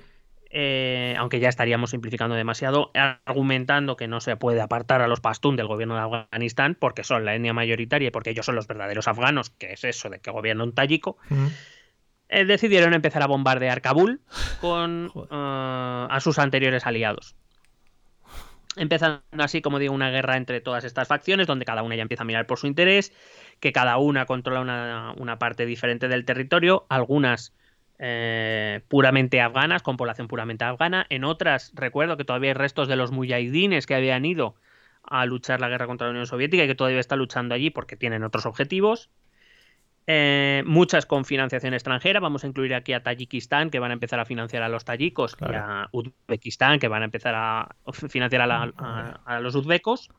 eh, aunque ya estaríamos simplificando demasiado, argumentando que no se puede apartar a los Pashtun del gobierno de Afganistán porque son la etnia mayoritaria y porque ellos son los verdaderos afganos, que es eso de que gobierna un tayiko, Mm, eh, decidieron empezar a bombardear Kabul con [LAUGHS] eh, a sus anteriores aliados. Empiezan así, como digo, una guerra entre todas estas facciones, donde cada una ya empieza a mirar por su interés, que cada una controla una, una parte diferente del territorio, algunas eh, puramente afganas, con población puramente afgana, en otras recuerdo que todavía hay restos de los muyahidines que habían ido a luchar la guerra contra la Unión Soviética y que todavía están luchando allí porque tienen otros objetivos. Eh, muchas con financiación extranjera. Vamos a incluir aquí a Tayikistán, que van a empezar a financiar a los tayikos, Claro. y a Uzbekistán, que van a empezar a [LAUGHS] financiar a, la- a- a los uzbecos.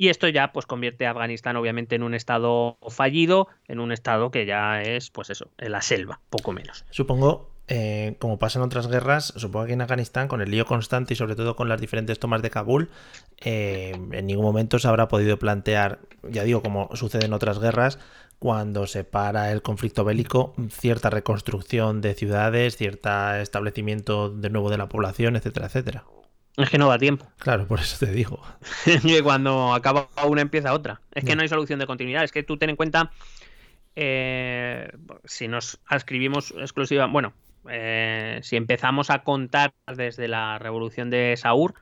Y esto ya pues convierte a Afganistán obviamente en un estado fallido, en un estado que ya es pues eso, en la selva, poco menos. Supongo, eh, como pasa en otras guerras, supongo que en Afganistán, con el lío constante y sobre todo con las diferentes tomas de Kabul, eh, en ningún momento se habrá podido plantear, ya digo, como sucede en otras guerras, cuando se para el conflicto bélico, cierta reconstrucción de ciudades, cierto establecimiento de nuevo de la población, etcétera, etcétera. Es que no da tiempo. [LAUGHS] Claro, por eso te digo. que cuando acaba una empieza otra. Es que no hay solución de continuidad. Es que tú ten en cuenta, eh, si nos adscribimos exclusiva, bueno, eh, si empezamos a contar desde la revolución de Saur,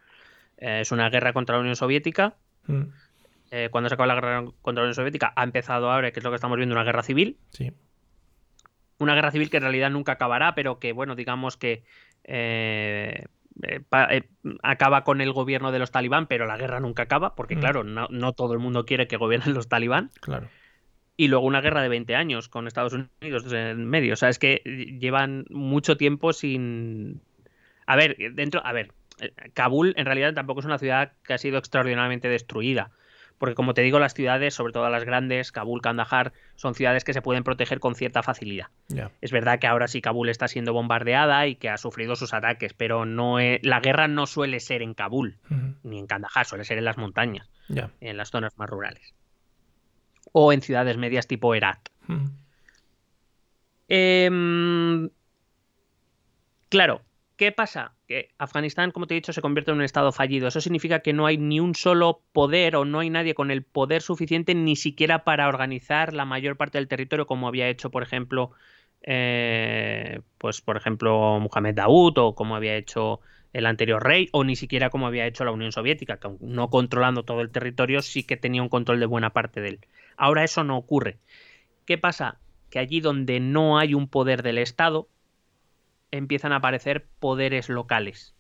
eh, es una guerra contra la Unión Soviética. Mm, Eh, cuando se acaba la guerra contra la Unión Soviética, ha empezado ahora, que es lo que estamos viendo, una guerra civil. Sí, Una guerra civil que en realidad nunca acabará, pero que, bueno, digamos que eh, pa- eh, acaba con el gobierno de los talibán, pero la guerra nunca acaba, porque, Mm. claro, no, no todo el mundo quiere que gobiernen los talibán. claro. Y luego una guerra de 20 años con Estados Unidos en medio. O sea, es que llevan mucho tiempo sin. A ver, dentro. A ver, eh, Kabul en realidad tampoco es una ciudad que ha sido extraordinariamente destruida. Porque, como te digo, las ciudades, sobre todo las grandes, Kabul, Kandahar, son ciudades que se pueden proteger con cierta facilidad. Es verdad que ahora sí Kabul está siendo bombardeada y que ha sufrido sus ataques, pero no e- la guerra no suele ser en Kabul ni en Kandahar, suele ser en las montañas, en las zonas más rurales. O en ciudades medias tipo Herat. Em, claro, ¿qué pasa? Que Afganistán, como te he dicho, se convierte en un estado fallido. Eso significa que no hay ni un solo poder o no hay nadie con el poder suficiente ni siquiera para organizar la mayor parte del territorio, como había hecho, por ejemplo, eh, pues por ejemplo, Mohamed Daoud o como había hecho el anterior rey, o ni siquiera como había hecho la Unión Soviética, que no controlando todo el territorio, sí que tenía un control de buena parte de él. Ahora eso no ocurre. ¿Qué pasa? Que allí donde no hay un poder del Estado, empiezan a aparecer poderes locales.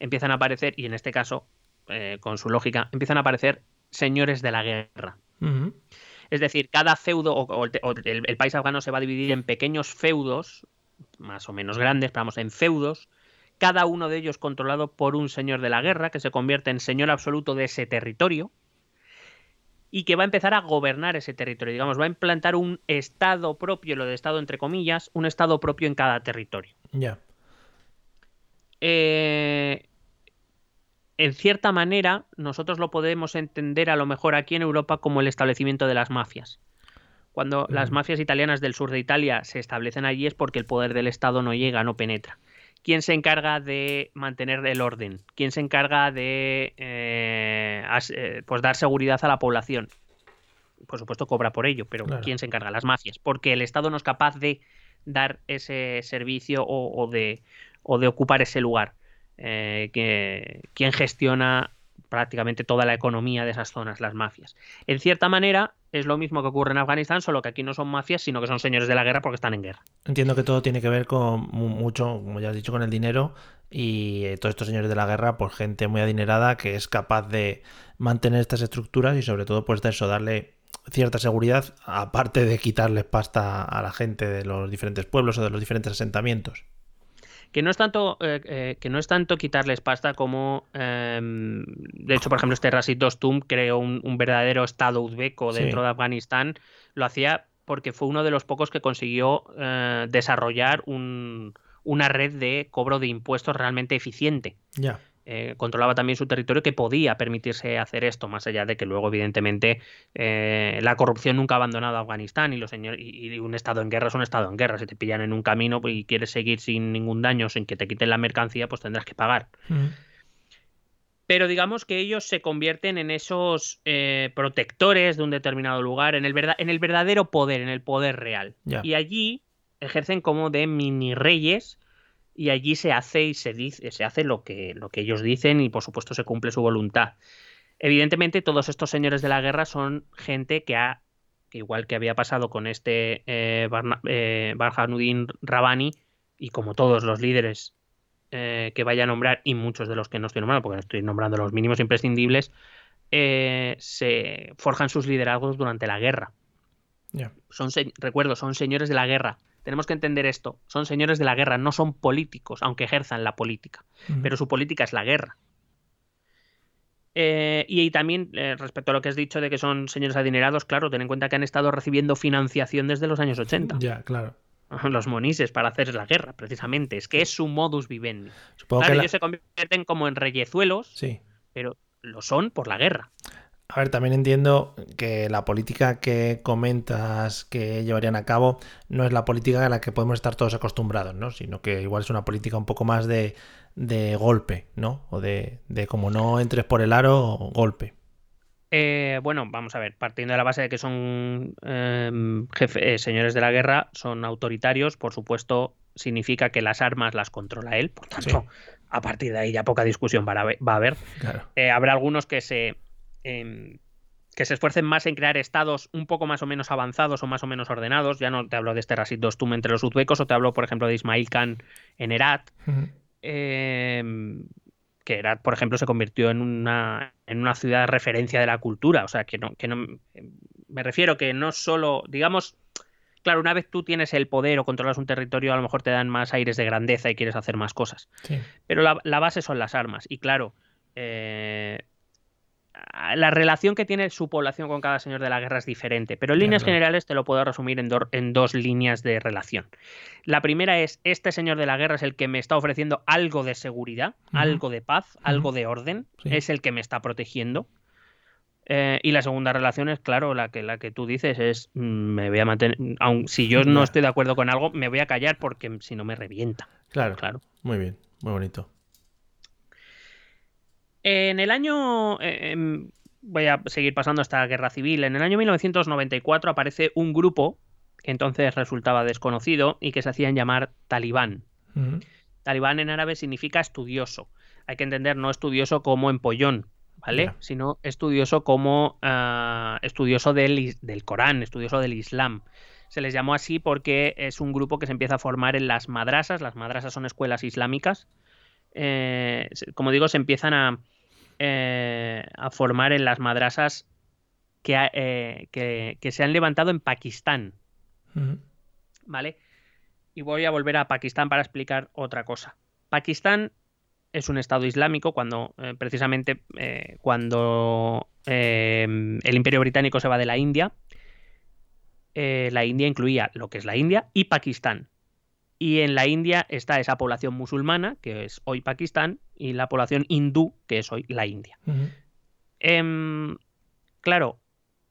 empiezan a aparecer, y en este caso, eh, con su lógica, empiezan a aparecer señores de la guerra. Es decir, cada feudo o, o el, o el- el país afgano se va a dividir en pequeños feudos, más o menos grandes, pero vamos, en feudos, cada uno de ellos controlado por un señor de la guerra, que se convierte en señor absoluto de ese territorio y que va a empezar a gobernar ese territorio. Digamos, va a implantar un estado propio, lo de estado entre comillas, un estado propio en cada territorio. Ya. Eh, en cierta manera, nosotros lo podemos entender a lo mejor aquí en Europa como el establecimiento de las mafias. Cuando las mafias italianas del sur de Italia se establecen allí es porque el poder del Estado no llega, no penetra. ¿Quién se encarga de mantener el orden? ¿Quién se encarga de eh, eh, pues dar seguridad a la población? Por supuesto cobra por ello, pero Claro. ¿quién se encarga? Las mafias. Porque el Estado no es capaz de dar ese servicio o, o de, o de ocupar ese lugar. Eh, que, ¿Quién gestiona prácticamente toda la economía de esas zonas? Las mafias. En cierta manera, es lo mismo que ocurre en Afganistán, solo que aquí no son mafias, sino que son señores de la guerra porque están en guerra. Entiendo que todo tiene que ver con mu- mucho, como ya has dicho, con el dinero y eh, todos estos señores de la guerra, pues gente muy adinerada que es capaz de mantener estas estructuras y sobre todo pues de eso, darle cierta seguridad, aparte de quitarles pasta a la gente de los diferentes pueblos o de los diferentes asentamientos. Que no es tanto eh, eh, que no es tanto quitarles pasta como em, de hecho por ejemplo este Rasid Dostum creó un, un verdadero estado uzbeco Sí. dentro de Afganistán lo hacía porque fue uno de los pocos que consiguió eh, desarrollar un- una red de cobro de impuestos realmente eficiente Ya. Eh, controlaba también su territorio que podía permitirse hacer esto, más allá de que luego, evidentemente, eh, la corrupción nunca ha abandonado a Afganistán y, los señor- y, y un Estado en guerra es un Estado en guerra. Si te pillan en un camino y quieres seguir sin ningún daño, sin que te quiten la mercancía, pues tendrás que pagar. Mm. Pero digamos que ellos se convierten en esos eh, protectores de un determinado lugar, en el, verda- en el verdadero poder, en el poder real. Y allí ejercen como de mini reyes y allí se hace y se dice, se hace lo que, lo que ellos dicen y por supuesto se cumple su voluntad. Evidentemente todos estos señores de la guerra son gente que ha, igual que había pasado con este eh, eh, Barhanuddin Rabani y como todos los líderes eh, que vaya a nombrar y muchos de los que no estoy nombrando, porque no estoy nombrando los mínimos imprescindibles, eh, se forjan sus liderazgos durante la guerra. Son, recuerdo, son señores de la guerra. Tenemos que entender esto. Son señores de la guerra, no son políticos, aunque ejerzan la política. Pero su política es la guerra. Eh, y, y también, eh, respecto a lo que has dicho de que son señores adinerados, claro, ten en cuenta que han estado recibiendo financiación desde los años 80. Ya, claro. Los monises para hacer la guerra, precisamente. Es que es su modus vivendi. Supongo Claro, que la- ellos se convierten como en reyezuelos, Sí. pero lo son por la guerra. A ver, también entiendo que la política que comentas que llevarían a cabo no es la política a la que podemos estar todos acostumbrados, ¿no? Sino que igual es una política un poco más de, de golpe, ¿no? O de, de como no entres por el aro, golpe. Eh, bueno, vamos a ver, partiendo de la base de que son eh, jefe- eh, señores de la guerra, son autoritarios, por supuesto, significa que las armas las controla él, por tanto, a partir de ahí ya poca discusión va a haber. va a haber. Claro. Eh, habrá algunos que se em, que se esfuercen más en crear estados un poco más o menos avanzados o más o menos ordenados. Ya no te hablo de este Rasid Dostum entre los uzbecos o te hablo, por ejemplo, de Ismail Khan en Herat. Eh, que Herat, por ejemplo, se convirtió en una, en una ciudad de referencia de la cultura. O sea, que no, que no. Me refiero que no solo, digamos. Claro, una vez tú tienes el poder o controlas un territorio, a lo mejor te dan más aires de grandeza y quieres hacer más cosas. Sí. Pero la, la base son las armas. Y claro, eh, la relación que tiene su población con cada señor de la guerra es diferente. Pero en líneas claro. generales te lo puedo resumir en, do- en dos líneas de relación. La primera es, este señor de la guerra es el que me está ofreciendo algo de seguridad, algo de paz, algo de orden. Sí. Es el que me está protegiendo. Eh, y la segunda relación es, claro, la que, la que tú dices es, mm, me voy a mantener, aun si yo no estoy de acuerdo con algo, me voy a callar porque si no me revienta. Claro. Claro. Muy bien, muy bonito. En el año. eh, em, voy a seguir pasando esta guerra civil. En el año 1994 aparece un grupo que entonces resultaba desconocido y que se hacían llamar Talibán. Talibán en árabe significa estudioso. Hay que entender no estudioso como empollón, ¿vale? Sino estudioso como ah, estudioso del, del Corán, estudioso del Islam. Se les llamó así porque es un grupo que se empieza a formar en las madrasas. Las madrasas son escuelas islámicas eh, como digo, se empiezan a, eh, a formar en las madrasas que, eh, que, que, se han levantado en Pakistán. ¿Vale? Y voy a volver a Pakistán para explicar otra cosa. Pakistán es un estado islámico cuando eh, precisamente cuando eh, el imperio británico se va de la India la India incluía lo que es la India y Pakistán y en la India está esa población musulmana que es hoy Pakistán y la población hindú que es hoy la India uh -huh. claro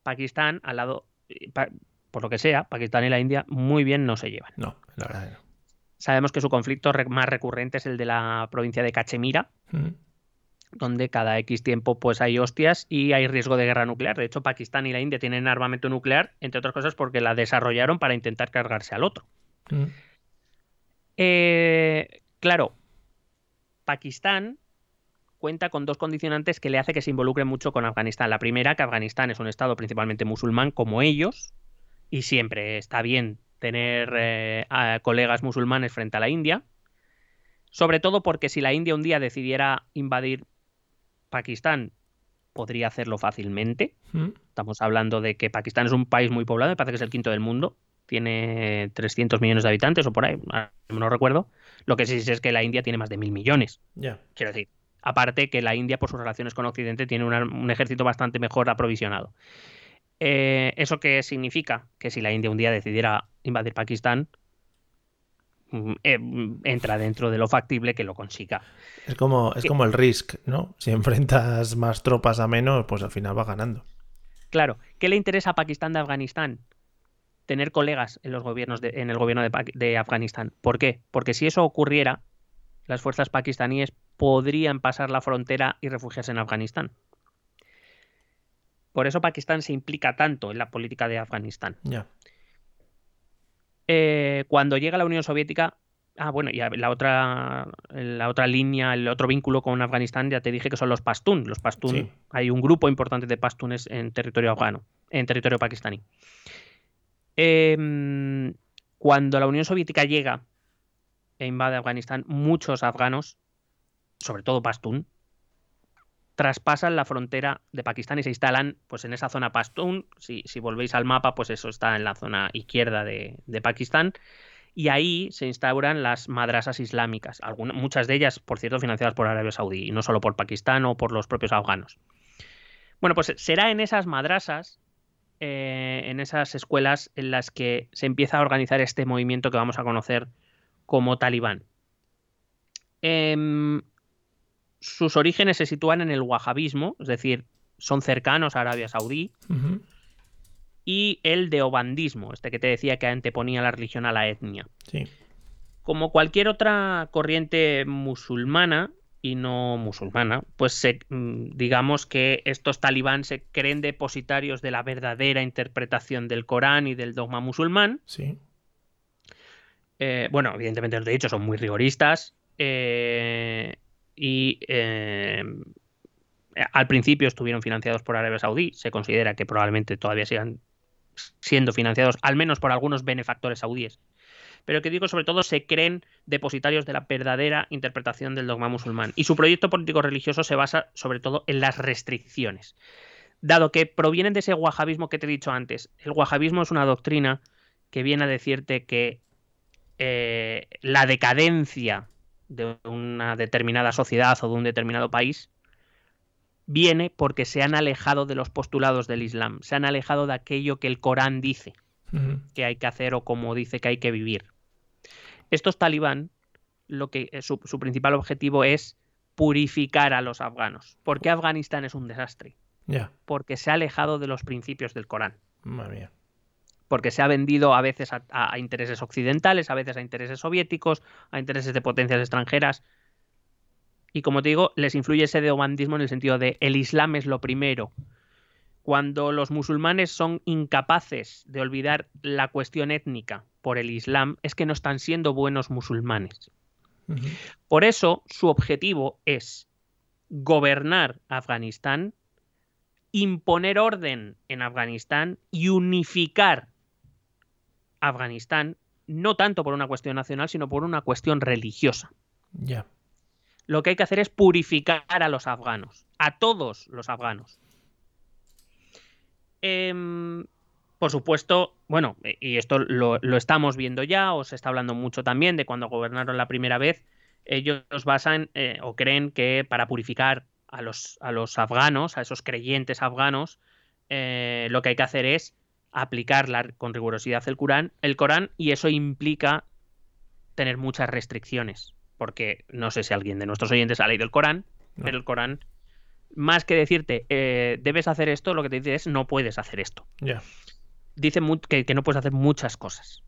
Pakistán al lado pa, por lo que sea Pakistán y la India muy bien no se llevan no la verdad no. Sabemos que su conflicto más recurrente es el de la provincia de Cachemira, donde cada X tiempo pues hay hostias y hay riesgo de guerra nuclear. De hecho, Pakistán y la India tienen armamento nuclear, entre otras cosas porque la desarrollaron para intentar cargarse al otro. Eh, claro, Pakistán cuenta con dos condicionantes que le hace que se involucre mucho con Afganistán. La primera, que Afganistán es un estado principalmente musulmán como ellos, y siempre está bien tener eh, a colegas musulmanes frente a la India, sobre todo porque si la India un día decidiera invadir Pakistán, podría hacerlo fácilmente. Mm. Estamos hablando de que Pakistán es un país muy poblado, me parece que es el quinto del mundo, tiene 300 millones de habitantes o por ahí, no recuerdo. Lo que sí es que la India tiene más de mil millones. Yeah. Quiero decir, aparte que la India por sus relaciones con Occidente tiene una, un ejército bastante mejor aprovisionado. Eh, ¿Eso qué significa? Que si la India un día decidiera invadir Pakistán, eh, entra dentro de lo factible que lo consiga. Es como, es como el Risk, ¿no? Si enfrentas más tropas a menos, pues al final va ganando. Claro. ¿Qué le interesa a Pakistán de Afganistán? Tener colegas en los gobiernos de, en el gobierno de, de Afganistán. ¿Por qué? Porque si eso ocurriera, las fuerzas pakistaníes podrían pasar la frontera y refugiarse en Afganistán. Por eso Pakistán se implica tanto en la política de Afganistán. Yeah. Eh, cuando llega la Unión Soviética, ah, bueno, y la otra, la otra línea, el otro vínculo con Afganistán, ya te dije que son los Pashtun. Los Pashtun, sí. hay un grupo importante de Pashtunes en territorio afgano, en territorio pakistaní. Eh, cuando la Unión Soviética llega e invade Afganistán, muchos afganos, sobre todo Pashtun, traspasan la frontera de Pakistán y se instalan pues en esa zona Pashtun. Si, si volvéis al mapa, pues eso está en la zona izquierda de, de Pakistán. Y ahí se instauran las madrasas islámicas, algunas, muchas de ellas, por cierto, financiadas por Arabia Saudí, y no solo por Pakistán o por los propios afganos. Bueno, pues será en esas madrasas, eh, en esas escuelas, en las que se empieza a organizar este movimiento que vamos a conocer como talibán. Eh, sus orígenes se sitúan en el wahabismo, es decir, son cercanos a Arabia Saudí, uh -huh. y el deobandismo, este que te decía que anteponía la religión a la etnia. Sí. Como cualquier otra corriente musulmana y no musulmana, pues se, digamos que estos talibán se creen depositarios de la verdadera interpretación del Corán y del dogma musulmán. Sí. Eh, bueno, evidentemente, lo he dicho, son muy rigoristas. Eh, y eh, al principio estuvieron financiados por Arabia Saudí. Se considera que probablemente todavía sigan siendo financiados, al menos por algunos benefactores saudíes. Pero que digo, sobre todo, se creen depositarios de la verdadera interpretación del dogma musulmán. Y su proyecto político-religioso se basa sobre todo en las restricciones. Dado que provienen de ese wahabismo que te he dicho antes, el wahabismo es una doctrina que viene a decirte que eh, la decadencia de una determinada sociedad o de un determinado país viene porque se han alejado de los postulados del Islam, se han alejado de aquello que el Corán dice uh -huh. que hay que hacer o como dice que hay que vivir. Estos talibán, lo que su, su principal objetivo es purificar a los afganos. ¿Por qué Afganistán es un desastre? Yeah. Porque se ha alejado de los principios del Corán. Madre mía porque se ha vendido a veces a, a, intereses occidentales, a veces a intereses soviéticos, a intereses de potencias extranjeras. Y como te digo, les influye ese deobandismo en el sentido de el Islam es lo primero. Cuando los musulmanes son incapaces de olvidar la cuestión étnica por el Islam, es que no están siendo buenos musulmanes. Uh -huh. Por eso, su objetivo es gobernar Afganistán, imponer orden en Afganistán y unificar Afganistán, no tanto por una cuestión nacional, sino por una cuestión religiosa. Ya. Yeah. lo que hay que hacer es purificar a los afganos, a todos los afganos. Em, por supuesto, bueno, eh, y esto lo, estamos viendo ya, os está hablando mucho también de cuando gobernaron la primera vez, ellos basan eh, o creen que para purificar a los, a los afganos, a esos creyentes afganos, eh, lo que hay que hacer es aplicar con rigurosidad el Corán, el Corán y eso implica tener muchas restricciones, porque no sé si alguien de nuestros oyentes ha leído el Corán, pero el Corán, más que decirte debes hacer esto, lo que te dice es no puedes hacer esto. Ya dice que, no puedes hacer muchas cosas.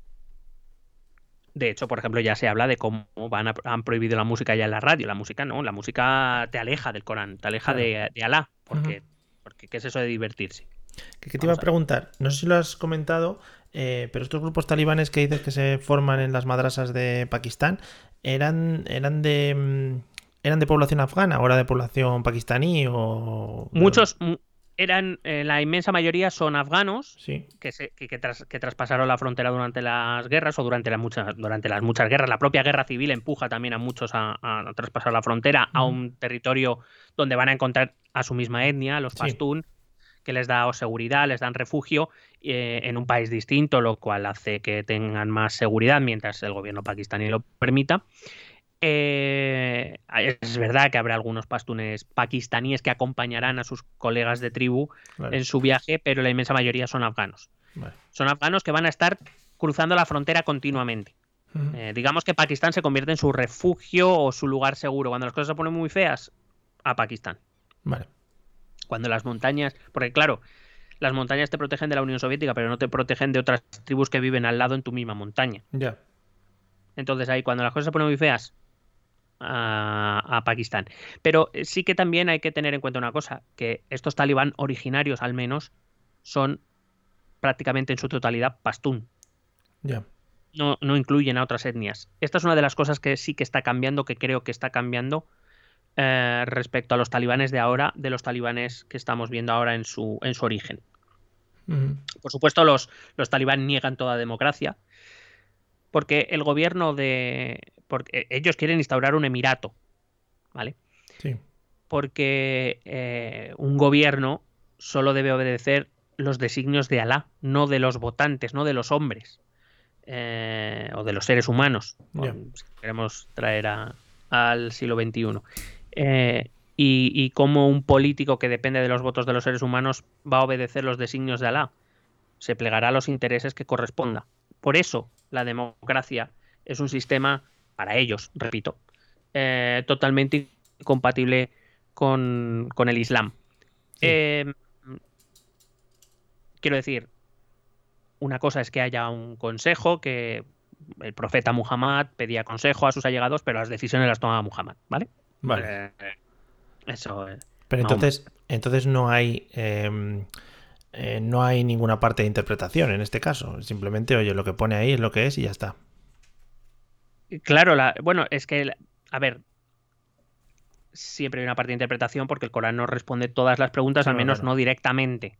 De hecho, por ejemplo, ya se habla de cómo van han prohibido la música ya en la radio. La música no, la música te aleja del Corán, te aleja de, Alá. Porque, porque, ¿qué es eso de divertirse? ¿Qué, te iba a preguntar? No sé si lo has comentado, eh, pero estos grupos talibanes que dices que se forman en las madrasas de Pakistán, ¿eran, eran de mm, eran de población afgana ahora de población pakistaní o...? Muchos, eran, eh, la inmensa mayoría son afganos que, que, traspasaron la frontera durante las guerras o durante, muchas, durante las muchas guerras. La propia guerra civil empuja también a muchos a, traspasar la frontera a un territorio donde van a encontrar a su misma etnia, los pastún, que les da seguridad, les dan refugio eh, en un país distinto, lo cual hace que tengan más seguridad mientras el gobierno pakistaní lo permita. Eh, es verdad que habrá algunos pastunes pakistaníes que acompañarán a sus colegas de tribu en su viaje, pero la inmensa mayoría son afganos. Son afganos que van a estar cruzando la frontera continuamente. Eh, digamos que Pakistán se convierte en su refugio o su lugar seguro. Cuando las cosas se ponen muy feas, a Pakistán. Cuando las montañas. Porque claro, las montañas te protegen de la Unión Soviética, pero no te protegen de otras tribus que viven al lado en tu misma montaña. Ya. Entonces ahí, cuando las cosas se ponen muy feas, a, Pakistán. Pero eh, sí que también hay que tener en cuenta una cosa, que estos talibán originarios al menos son prácticamente en su totalidad pastún. Ya. No, no, incluyen a otras etnias. Esta es una de las cosas que sí que está cambiando, que creo que está cambiando eh, respecto a los talibanes de ahora, de los talibanes que estamos viendo ahora en su, en su origen. Por supuesto, los, los talibán niegan toda democracia, porque el gobierno de, porque ellos quieren instaurar un emirato, ¿vale? Sí. Porque eh, un gobierno solo debe obedecer los designios de Alá, no de los votantes, no de los hombres eh, o de los seres humanos. si queremos traer al siglo XXI. Eh, y, y cómo un político que depende de los votos de los seres humanos va a obedecer los designios de Alá. Se plegará a los intereses que corresponda. Por eso la democracia es un sistema para ellos, repito, eh, totalmente incompatible con, el Islam. Eh, quiero decir, una cosa es que haya un consejo, que el profeta Muhammad pedía consejo a sus allegados, pero las decisiones las tomaba Muhammad, ¿vale? Vale. Eh, eso. pero entonces, entonces no hay. Em, no hay ninguna parte de interpretación en este caso. Simplemente, oye, lo que pone ahí es lo que es y ya está. Claro, la, bueno, es que, a ver, siempre hay una parte de interpretación porque el Corán no responde todas las preguntas, al menos no directamente.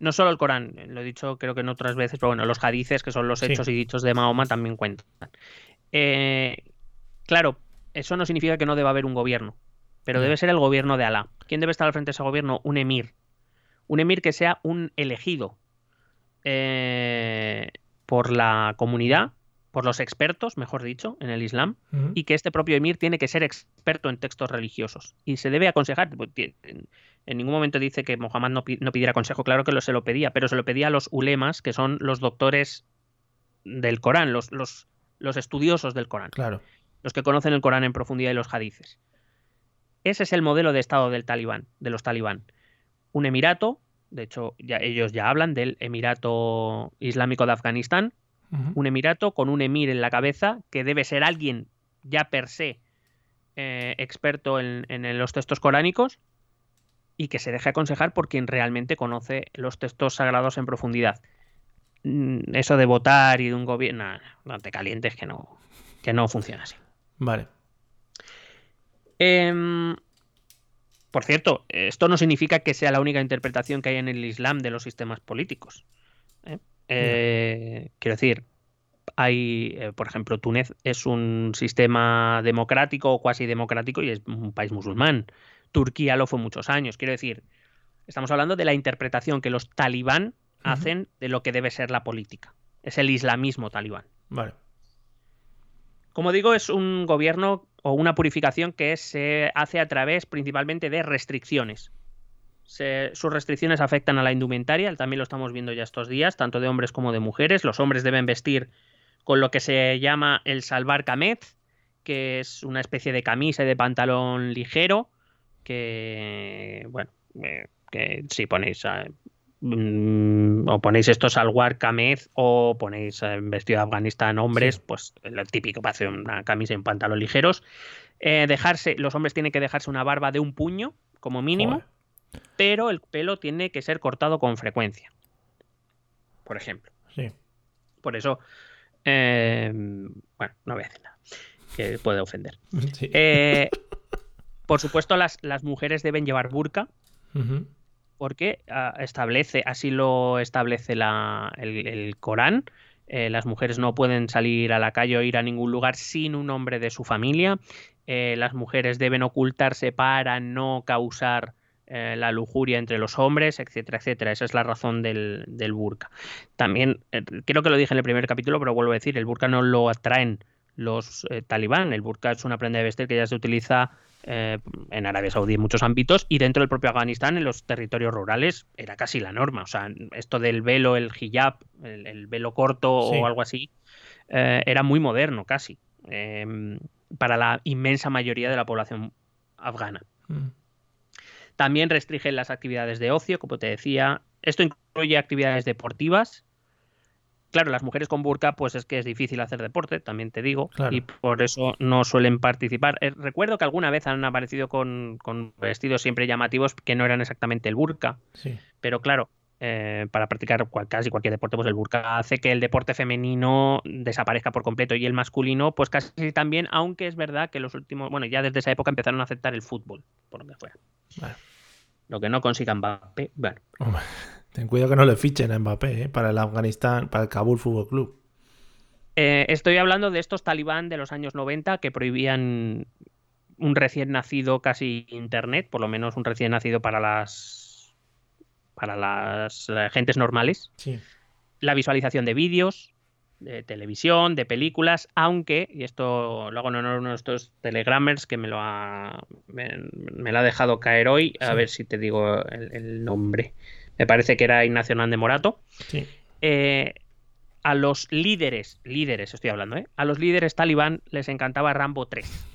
No solo el Corán, lo he dicho creo que en otras veces, pero bueno, los hadices, que son los hechos y dichos de Mahoma, también cuentan. Eh, claro, eso no significa que no deba haber un gobierno, pero debe ser el gobierno de Alá. ¿Quién debe estar al frente de ese gobierno? Un emir. Un emir que sea un elegido eh, por la comunidad por los expertos, mejor dicho, en el Islam, y que este propio emir tiene que ser experto en textos religiosos. Y se debe aconsejar, en ningún momento dice que Mohammed no, pidiera consejo, claro que lo, se lo pedía, pero se lo pedía a los ulemas, que son los doctores del Corán, los, los, los estudiosos del Corán. Claro. Los que conocen el Corán en profundidad y los hadices. Ese es el modelo de Estado del talibán, de los talibán. Un emirato, de hecho, ya, ellos ya hablan del Emirato Islámico de Afganistán, un emirato con un emir en la cabeza que debe ser alguien ya per se eh, experto en, los textos coránicos y que se deje aconsejar por quien realmente conoce los textos sagrados en profundidad. Mm, eso de votar y de un gobierno, no, te calientes que no, que no funciona así. Vale. Em, por cierto, esto no significa que sea la única interpretación que hay en el Islam de los sistemas políticos. ¿eh? Eh, quiero decir, hay, eh, por ejemplo, Túnez es un sistema democrático o cuasi democrático y es un país musulmán. Turquía lo fue muchos años. Quiero decir, estamos hablando de la interpretación que los talibán hacen de lo que debe ser la política. Es el islamismo talibán. Vale. Como digo, es un gobierno o una purificación que se hace a través principalmente de restricciones. Sus restricciones afectan a la indumentaria, también lo estamos viendo ya estos días, tanto de hombres como de mujeres. Los hombres deben vestir con lo que se llama el salvar kamet, que es una especie de camisa y de pantalón ligero, que, bueno, eh, que si ponéis Mm, o ponéis estos al War Kamez o ponéis vestido de Afganistán hombres, pues lo típico para hacer una camisa y un pantalón ligeros. Eh, dejarse, los hombres tienen que dejarse una barba de un puño, como mínimo, pero el pelo tiene que ser cortado con frecuencia. Por ejemplo. Sí. Por eso, eh, bueno, no voy a decir nada, que puede ofender. [LAUGHS] Eh, [LAUGHS] por supuesto, las, las, mujeres deben llevar burka porque ah, establece, así lo establece el, Corán. Eh, las mujeres no pueden salir a la calle o ir a ningún lugar sin un hombre de su familia. Eh, las mujeres deben ocultarse para no causar eh, la lujuria entre los hombres, etcétera, etcétera. Esa es la razón del, del burka. También, creo que lo dije en el primer capítulo, pero vuelvo a decir, el burka no lo atraen los talibán. El burka es una prenda de vestir que ya se utiliza eh, en Arabia Saudí en muchos ámbitos y dentro del propio Afganistán, en los territorios rurales, era casi la norma. O sea, esto del velo, el hijab, el, velo corto o algo así, eh, era muy moderno casi para la inmensa mayoría de la población afgana. Mm. También restringen las actividades de ocio, como te decía. Esto incluye actividades deportivas, Claro, las mujeres con burka, pues es que es difícil hacer deporte, también te digo, y por eso no suelen participar. Eh, recuerdo que alguna vez han aparecido con, vestidos siempre llamativos que no eran exactamente el burka, pero claro, eh, para practicar casi cualquier deporte, pues el burka hace que el deporte femenino desaparezca por completo y el masculino, pues casi también, aunque es verdad que los últimos, bueno, ya desde esa época empezaron a aceptar el fútbol, por que fuera. Lo que no consigan Mbappé, bueno. Ten cuidado que no le fichen a Mbappé ¿eh? para el Afganistán, para el Kabul Fútbol Club. Eh, estoy hablando de estos talibán de los años 90 que prohibían un recién nacido casi internet, por lo menos un recién nacido para las para las gentes normales. Sí. La visualización de vídeos, de televisión, de películas, aunque, y esto lo hago en honor a uno de estos telegramers que me lo ha, me, lo ha dejado caer hoy, a ver si te digo el nombre me parece que era Ignacio Hernández Morato. Eh, a los líderes, líderes estoy hablando, ¿eh? A los líderes talibán les encantaba Rambo 3.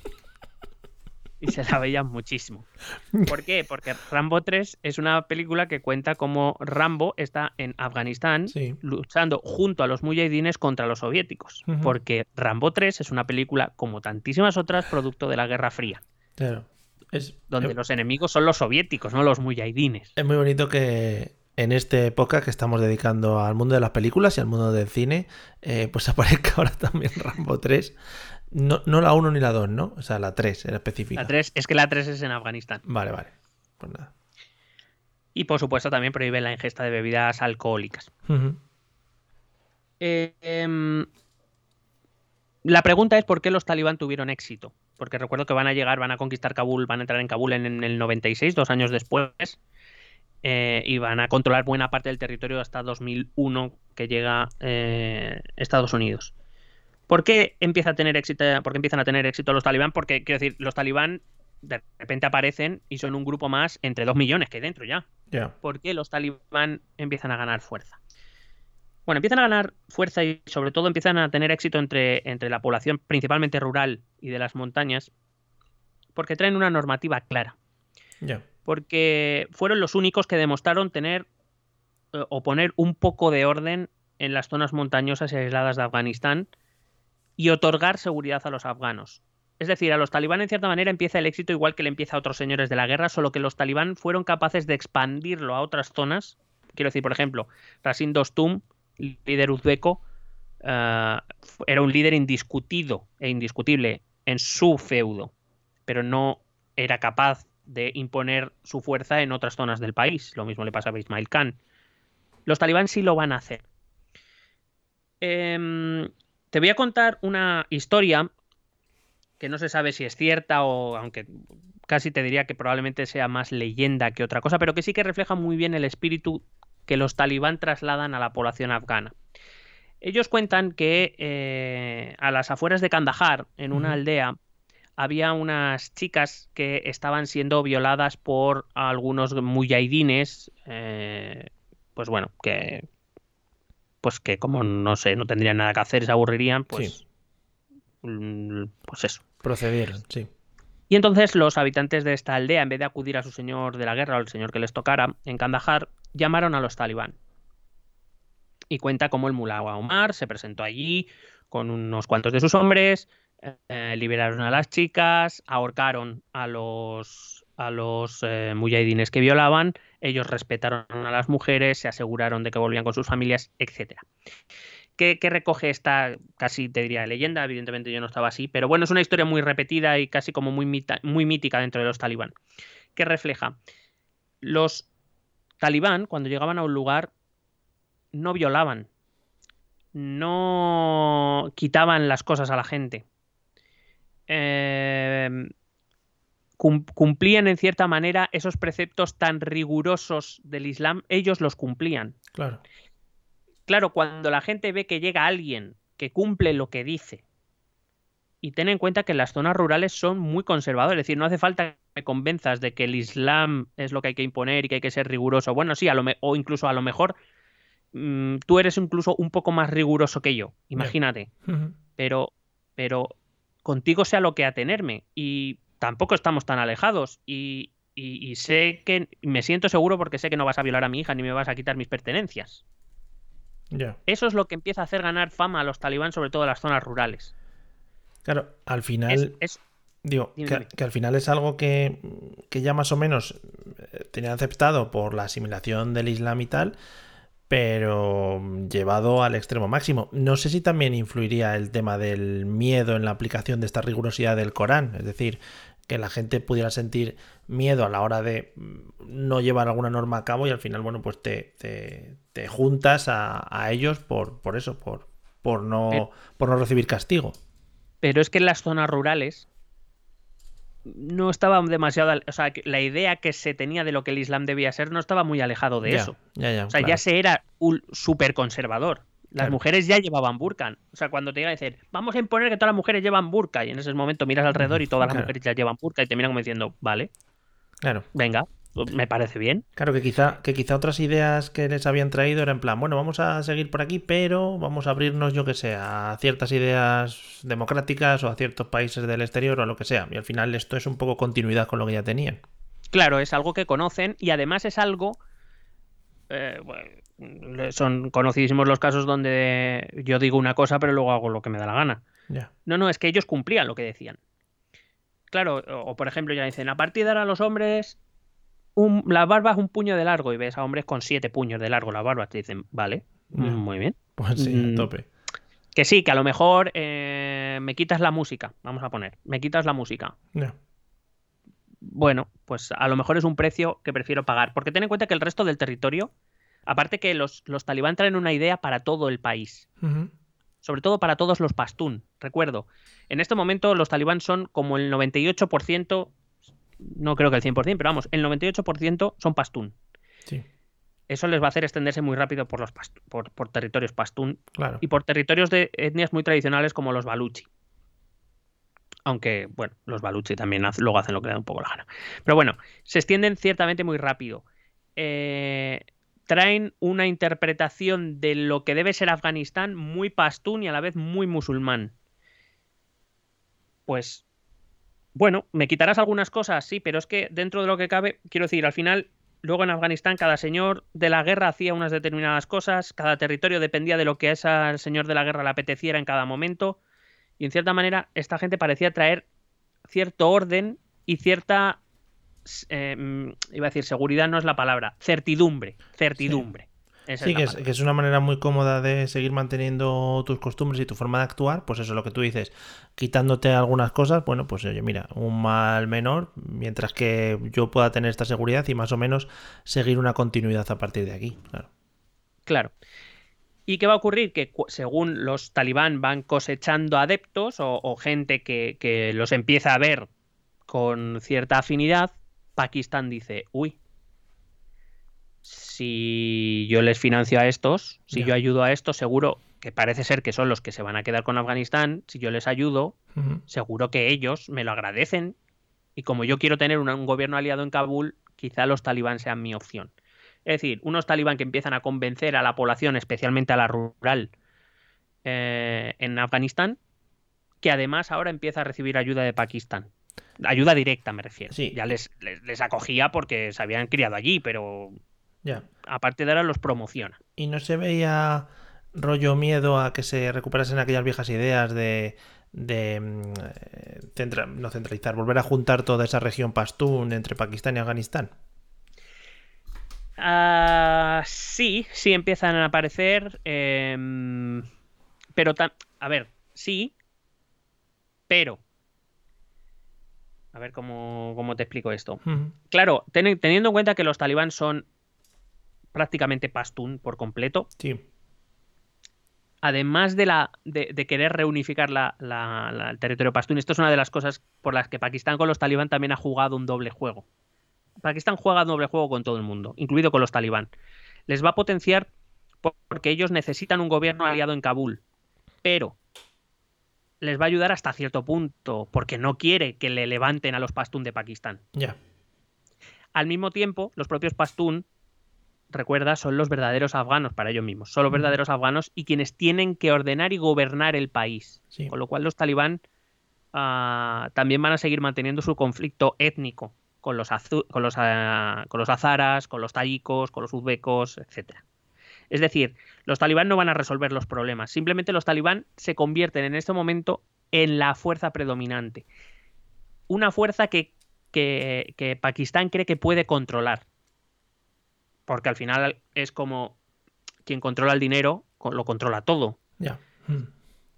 Y se la veían muchísimo. ¿Por qué? Porque Rambo 3 es una película que cuenta cómo Rambo está en Afganistán luchando junto a los mujahidines contra los soviéticos. Porque Rambo 3 es una película, como tantísimas otras, producto de la Guerra Fría. Claro donde los enemigos son los soviéticos, no los mujahidines. Es muy bonito que en esta época que estamos dedicando al mundo de las películas y al mundo del cine, eh, pues aparezca [LAUGHS] ahora también Rambo 3. No, no la 1 ni la 2, ¿no? O sea, la 3 era específica. La 3, es que la 3 es en Afganistán. Vale, vale. Pues nada. Y por supuesto también prohíbe la ingesta de bebidas alcohólicas. eh, em, la pregunta es por qué los talibán tuvieron éxito. Porque recuerdo que van a llegar, van a conquistar Kabul, van a entrar en Kabul en, el 96, dos años después, eh, y van a controlar buena parte del territorio hasta 2001 que llega eh, Estados Unidos. ¿Por qué empieza a tener éxito? ¿Por empiezan a tener éxito los talibán? Porque quiero decir, los talibán de repente aparecen y son un grupo más entre dos millones que hay dentro ya. ¿Por qué los talibán empiezan a ganar fuerza? bueno, empiezan a ganar fuerza y sobre todo empiezan a tener éxito entre, entre la población principalmente rural y de las montañas porque traen una normativa clara. Porque fueron los únicos que demostraron tener eh, o poner un poco de orden en las zonas montañosas y aisladas de Afganistán y otorgar seguridad a los afganos. Es decir, a los talibán en cierta manera empieza el éxito igual que le empieza a otros señores de la guerra, solo que los talibán fueron capaces de expandirlo a otras zonas. Quiero decir, por ejemplo, Rasim Dostum líder uzbeco, eh, era un líder indiscutido e indiscutible en su feudo, pero no era capaz de imponer su fuerza en otras zonas del país. Lo mismo le pasa a Ismail Khan. Los talibán sí lo van a hacer. Em, te voy a contar una historia que no se sabe si es cierta o aunque casi te diría que probablemente sea más leyenda que otra cosa, pero que sí que refleja muy bien el espíritu que los talibán trasladan a la población afgana. Ellos cuentan que eh, a las afueras de Kandahar, en una aldea, había unas chicas que estaban siendo violadas por algunos mujahidines, eh, pues bueno, que pues que como no sé, no tendrían nada que hacer, se aburrirían, pues mm, pues eso. Procedieron, sí. Y entonces los habitantes de esta aldea, en vez de acudir a su señor de la guerra o al señor que les tocara en Kandahar, llamaron a los talibán. Y cuenta cómo el mulá Omar se presentó allí con unos cuantos de sus hombres, eh, liberaron a las chicas, ahorcaron a los, a los eh, mujahidines que violaban, ellos respetaron a las mujeres, se aseguraron de que volvían con sus familias, etc. ¿Qué, recoge esta, casi te diría, leyenda? Evidentemente yo no estaba así, pero bueno, es una historia muy repetida y casi como muy, muy mítica dentro de los talibán, que refleja los talibán, cuando llegaban a un lugar, no violaban, no quitaban las cosas a la gente, Cumplían en cierta manera esos preceptos tan rigurosos del Islam, ellos los cumplían. Claro. Claro, cuando la gente ve que llega alguien que cumple lo que dice, y ten en cuenta que las zonas rurales son muy conservadoras, es decir, no hace falta que me convenzas de que el Islam es lo que hay que imponer y que hay que ser riguroso. Bueno, sí, a lo o incluso a lo mejor mm, tú eres incluso un poco más riguroso que yo, imagínate. Pero, pero contigo sea lo que atenerme y tampoco estamos tan alejados y, sé que me siento seguro porque sé que no vas a violar a mi hija ni me vas a quitar mis pertenencias. Eso es lo que empieza a hacer ganar fama a los talibán, sobre todo en las zonas rurales. Claro, al final. digo, que, al final es algo que, que ya más o menos eh, tenía aceptado por la asimilación del Islam y tal, pero llevado al extremo máximo. No sé si también influiría el tema del miedo en la aplicación de esta rigurosidad del Corán, es decir, que la gente pudiera sentir miedo a la hora de no llevar alguna norma a cabo y al final, bueno, pues te, te, juntas a, ellos por, por eso, por, por, no, por no recibir castigo. Pero es que en las zonas rurales no estaba demasiado. O sea, la idea que se tenía de lo que el Islam debía ser no estaba muy alejado de eso. o sea, ya se era un súper conservador. Las mujeres ya llevaban burka. O sea, cuando te iba a decir, vamos a imponer que todas las mujeres llevan burka, y en ese momento miras alrededor y todas las mujeres ya llevan burka, y te miran como diciendo, vale. Claro. Venga, me parece bien. Claro que quizá, que quizá otras ideas que les habían traído eran en plan, bueno, vamos a seguir por aquí, pero vamos a abrirnos, yo que sé, a ciertas ideas democráticas o a ciertos países del exterior o a lo que sea. Y al final esto es un poco continuidad con lo que ya tenían. Claro, es algo que conocen y además es algo... Eh, son conocidísimos los casos donde yo digo una cosa pero luego hago lo que me da la gana. No, no, es que ellos cumplían lo que decían. Claro, o, por ejemplo ya dicen, a partir de ahora los hombres la barba es un puño de largo y ves a hombres con siete puños de largo la barba, te dicen, vale, muy bien. Pues sí, a mm, tope. Que sí, que a lo mejor eh, me quitas la música, vamos a poner, me quitas la música. Bueno, pues a lo mejor es un precio que prefiero pagar, porque ten en cuenta que el resto del territorio, aparte que los, los talibán traen una idea para todo el país. Sobre todo para todos los pastún. Recuerdo, en este momento los talibán son como el 98% no creo que el 100%, pero vamos, el 98% son pastún. Sí. Eso les va a hacer extenderse muy rápido por, los por, territorios pastún claro. y por territorios de etnias muy tradicionales como los baluchi. Aunque, bueno, los baluchi también luego hacen lo que le da un poco la gana. Pero bueno, se extienden ciertamente muy rápido. Eh, traen una interpretación de lo que debe ser Afganistán muy pastún y a la vez muy musulmán. Pues bueno, me quitarás algunas cosas, sí, pero es que dentro de lo que cabe, quiero decir, al final, luego en Afganistán cada señor de la guerra hacía unas determinadas cosas, cada territorio dependía de lo que a ese señor de la guerra le apeteciera en cada momento, y en cierta manera esta gente parecía traer cierto orden y cierta, eh, mm, iba a decir seguridad no es la palabra, certidumbre, certidumbre sí, que es, una manera muy cómoda de seguir manteniendo tus costumbres y tu forma de actuar. Pues eso es lo que tú dices, quitándote algunas cosas, bueno, pues oye, mira, un mal menor, mientras que yo pueda tener esta seguridad y más o menos seguir una continuidad a partir de aquí. Claro. Claro. ¿Y qué va a ocurrir? Que según los talibán van cosechando adeptos o, o gente que, que, los empieza a ver con cierta afinidad, Pakistán dice, uy, si yo les financio a estos, si yo ayudo a estos, seguro que parece ser que son los que se van a quedar con Afganistán, si yo les ayudo, seguro que ellos me lo agradecen. Y como yo quiero tener un gobierno aliado en Kabul, quizá los talibán sean mi opción. Es decir, unos talibán que empiezan a convencer a la población, especialmente a la rural, eh, en Afganistán, que además ahora empieza a recibir ayuda de Pakistán. Ayuda directa, me refiero. Sí. Ya les, les, les acogía porque se habían criado allí, pero Ya. aparte de ahora los promociona. Y no se veía rollo miedo a que se recuperasen aquellas viejas ideas de, de mm, eh, centra- no centralizar, volver a juntar toda esa región pastún entre Pakistán y Afganistán. Ah, sí, sí empiezan a aparecer. em, pero, a ver, sí, pero. A ver cómo, cómo te explico esto. Claro, ten- teniendo en cuenta que los talibán son prácticamente pastún por completo, Sí. además de, la, de, de querer reunificar la- la- la- el territorio pastún, esto es una de las cosas por las que Pakistán con los talibán también ha jugado un doble juego. Pakistán juega un doble juego con todo el mundo, incluido con los talibán. Les va a potenciar por- porque ellos necesitan un gobierno aliado en Kabul, pero les va a ayudar hasta cierto punto, porque no quiere que le levanten a los pastún de Pakistán. Ya. Al mismo tiempo, los propios pastún, recuerda, son los verdaderos afganos para ellos mismos. Son los verdaderos afganos y quienes tienen que ordenar y gobernar el país. Sí. Con lo cual los talibán ah, también van a seguir manteniendo su conflicto étnico con los, azu- con los, ah, con los azaras, con los tayikos, con los uzbecos, etc. Es decir, los talibán no van a resolver los problemas. Simplemente los talibán se convierten en este momento en la fuerza predominante. Una fuerza que, que, que Pakistán cree que puede controlar. Porque al final es como quien controla el dinero, lo controla todo. Mm.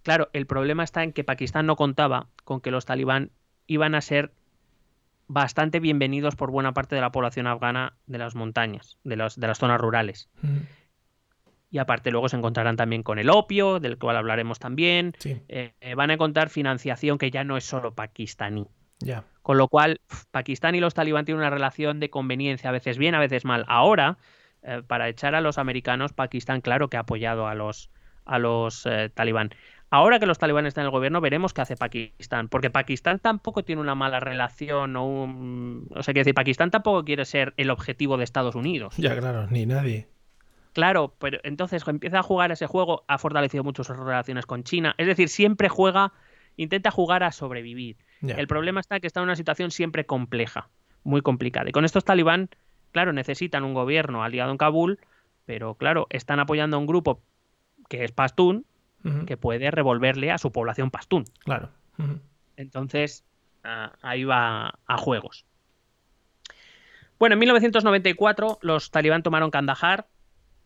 Claro, el problema está en que Pakistán no contaba con que los talibán iban a ser bastante bienvenidos por buena parte de la población afgana de las montañas, de, los- de las zonas rurales. Mm. Y aparte luego se encontrarán también con el opio, del cual hablaremos también. Sí. Eh, eh, van a encontrar financiación que ya no es solo pakistaní. Con lo cual, Pakistán y los talibán tienen una relación de conveniencia, a veces bien, a veces mal. Ahora, eh, para echar a los americanos, Pakistán, claro que ha apoyado a los, a los eh, talibán. Ahora que los talibán están en el gobierno, veremos qué hace Pakistán. Porque Pakistán tampoco tiene una mala relación o un... O sea, quiero decir, Pakistán tampoco quiere ser el objetivo de Estados Unidos. Ya, claro, ni nadie. Claro, pero entonces empieza a jugar ese juego, ha fortalecido mucho sus relaciones con China. Es decir, siempre juega, intenta jugar a sobrevivir. El problema está que está en una situación siempre compleja, muy complicada. Y con estos talibán, claro, necesitan un gobierno aliado en Kabul, pero claro, están apoyando a un grupo que es pastún, que puede revolverle a su población pastún. Claro. Entonces, ah, ahí va a juegos. Bueno, en 1994 los talibán tomaron Kandahar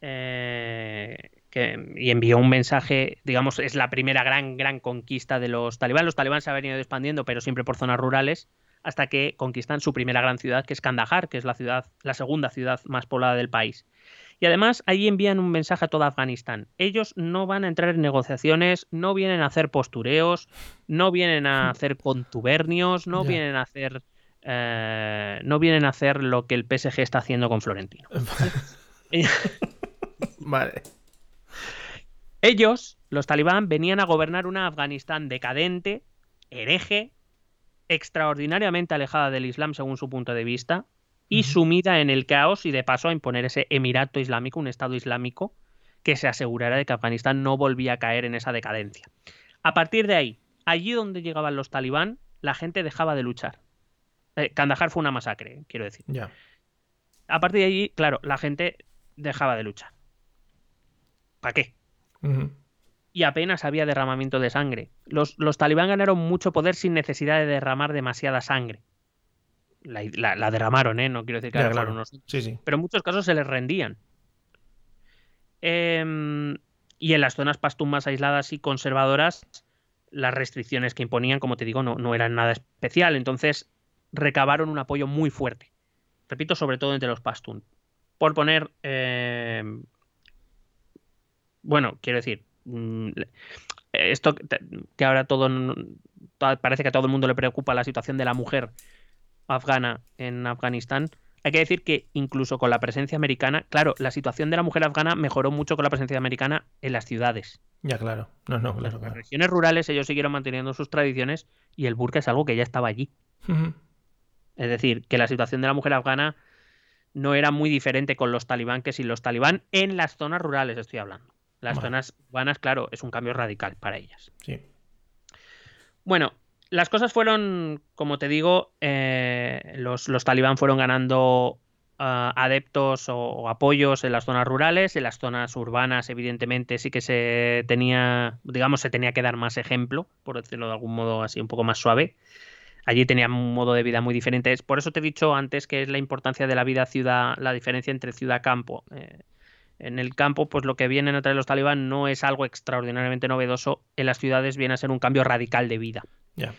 eh, que- y envió un mensaje, digamos, es la primera gran, gran conquista de los talibán. Los talibán se han venido expandiendo, pero siempre por zonas rurales, hasta que conquistan su primera gran ciudad, que es Kandahar, que es la ciudad, la segunda ciudad más poblada del país. Y además allí envían un mensaje a toda Afganistán. Ellos no van a entrar en negociaciones, no vienen a hacer postureos, no vienen a [LAUGHS] hacer contubernios, no vienen a hacer eh, no vienen a hacer lo que el PSG está haciendo con Florentino. [LAUGHS] Vale. Ellos, los talibán, venían a gobernar una Afganistán decadente, hereje, extraordinariamente alejada del Islam según su punto de vista, y sumida en el caos y de paso a imponer ese emirato islámico, un Estado islámico, que se asegurara de que Afganistán no volvía a caer en esa decadencia. A partir de ahí, allí donde llegaban los talibán, la gente dejaba de luchar. Eh, Kandahar fue una masacre, quiero decir. Ya. A partir de allí, claro, la gente dejaba de luchar. ¿Para qué? Y apenas había derramamiento de sangre. Los, los talibán ganaron mucho poder sin necesidad de derramar demasiada sangre. La, la- la derramaron, ¿eh? No quiero decir que Ya, claro. unos- Sí, sí. Pero en muchos casos se les rendían. Em, y en las zonas pastún más aisladas y conservadoras, las restricciones que imponían, como te digo, no, no eran nada especial. Entonces recabaron un apoyo muy fuerte. Repito, sobre todo entre los pastún. Por poner em, bueno, quiero decir, mm, esto que ahora todo parece que a todo el mundo le preocupa la situación de la mujer afgana en Afganistán. Hay que decir que incluso con la presencia americana, claro, la situación de la mujer afgana mejoró mucho con la presencia americana en las ciudades. Ya, claro. No, no, claro, En las regiones rurales ellos siguieron manteniendo sus tradiciones y el burka es algo que ya estaba allí. Es decir, que la situación de la mujer afgana no era muy diferente con los talibán que sin los talibán en las zonas rurales, estoy hablando. Las zonas urbanas, claro, es un cambio radical para ellas. Sí. Bueno, las cosas fueron, como te digo, eh, los, los, talibán fueron ganando uh, adeptos o, o, apoyos en las zonas rurales, en las zonas urbanas, evidentemente, sí que se tenía, digamos, se tenía que dar más ejemplo, por decirlo de algún modo así un poco más suave. Allí tenían un modo de vida muy diferente. Por eso te he dicho antes que es la importancia de la vida ciudad, la diferencia entre ciudad-campo. Eh, en el campo, pues lo que vienen a traer los talibán no es algo extraordinariamente novedoso. En las ciudades viene a ser un cambio radical de vida. Yeah.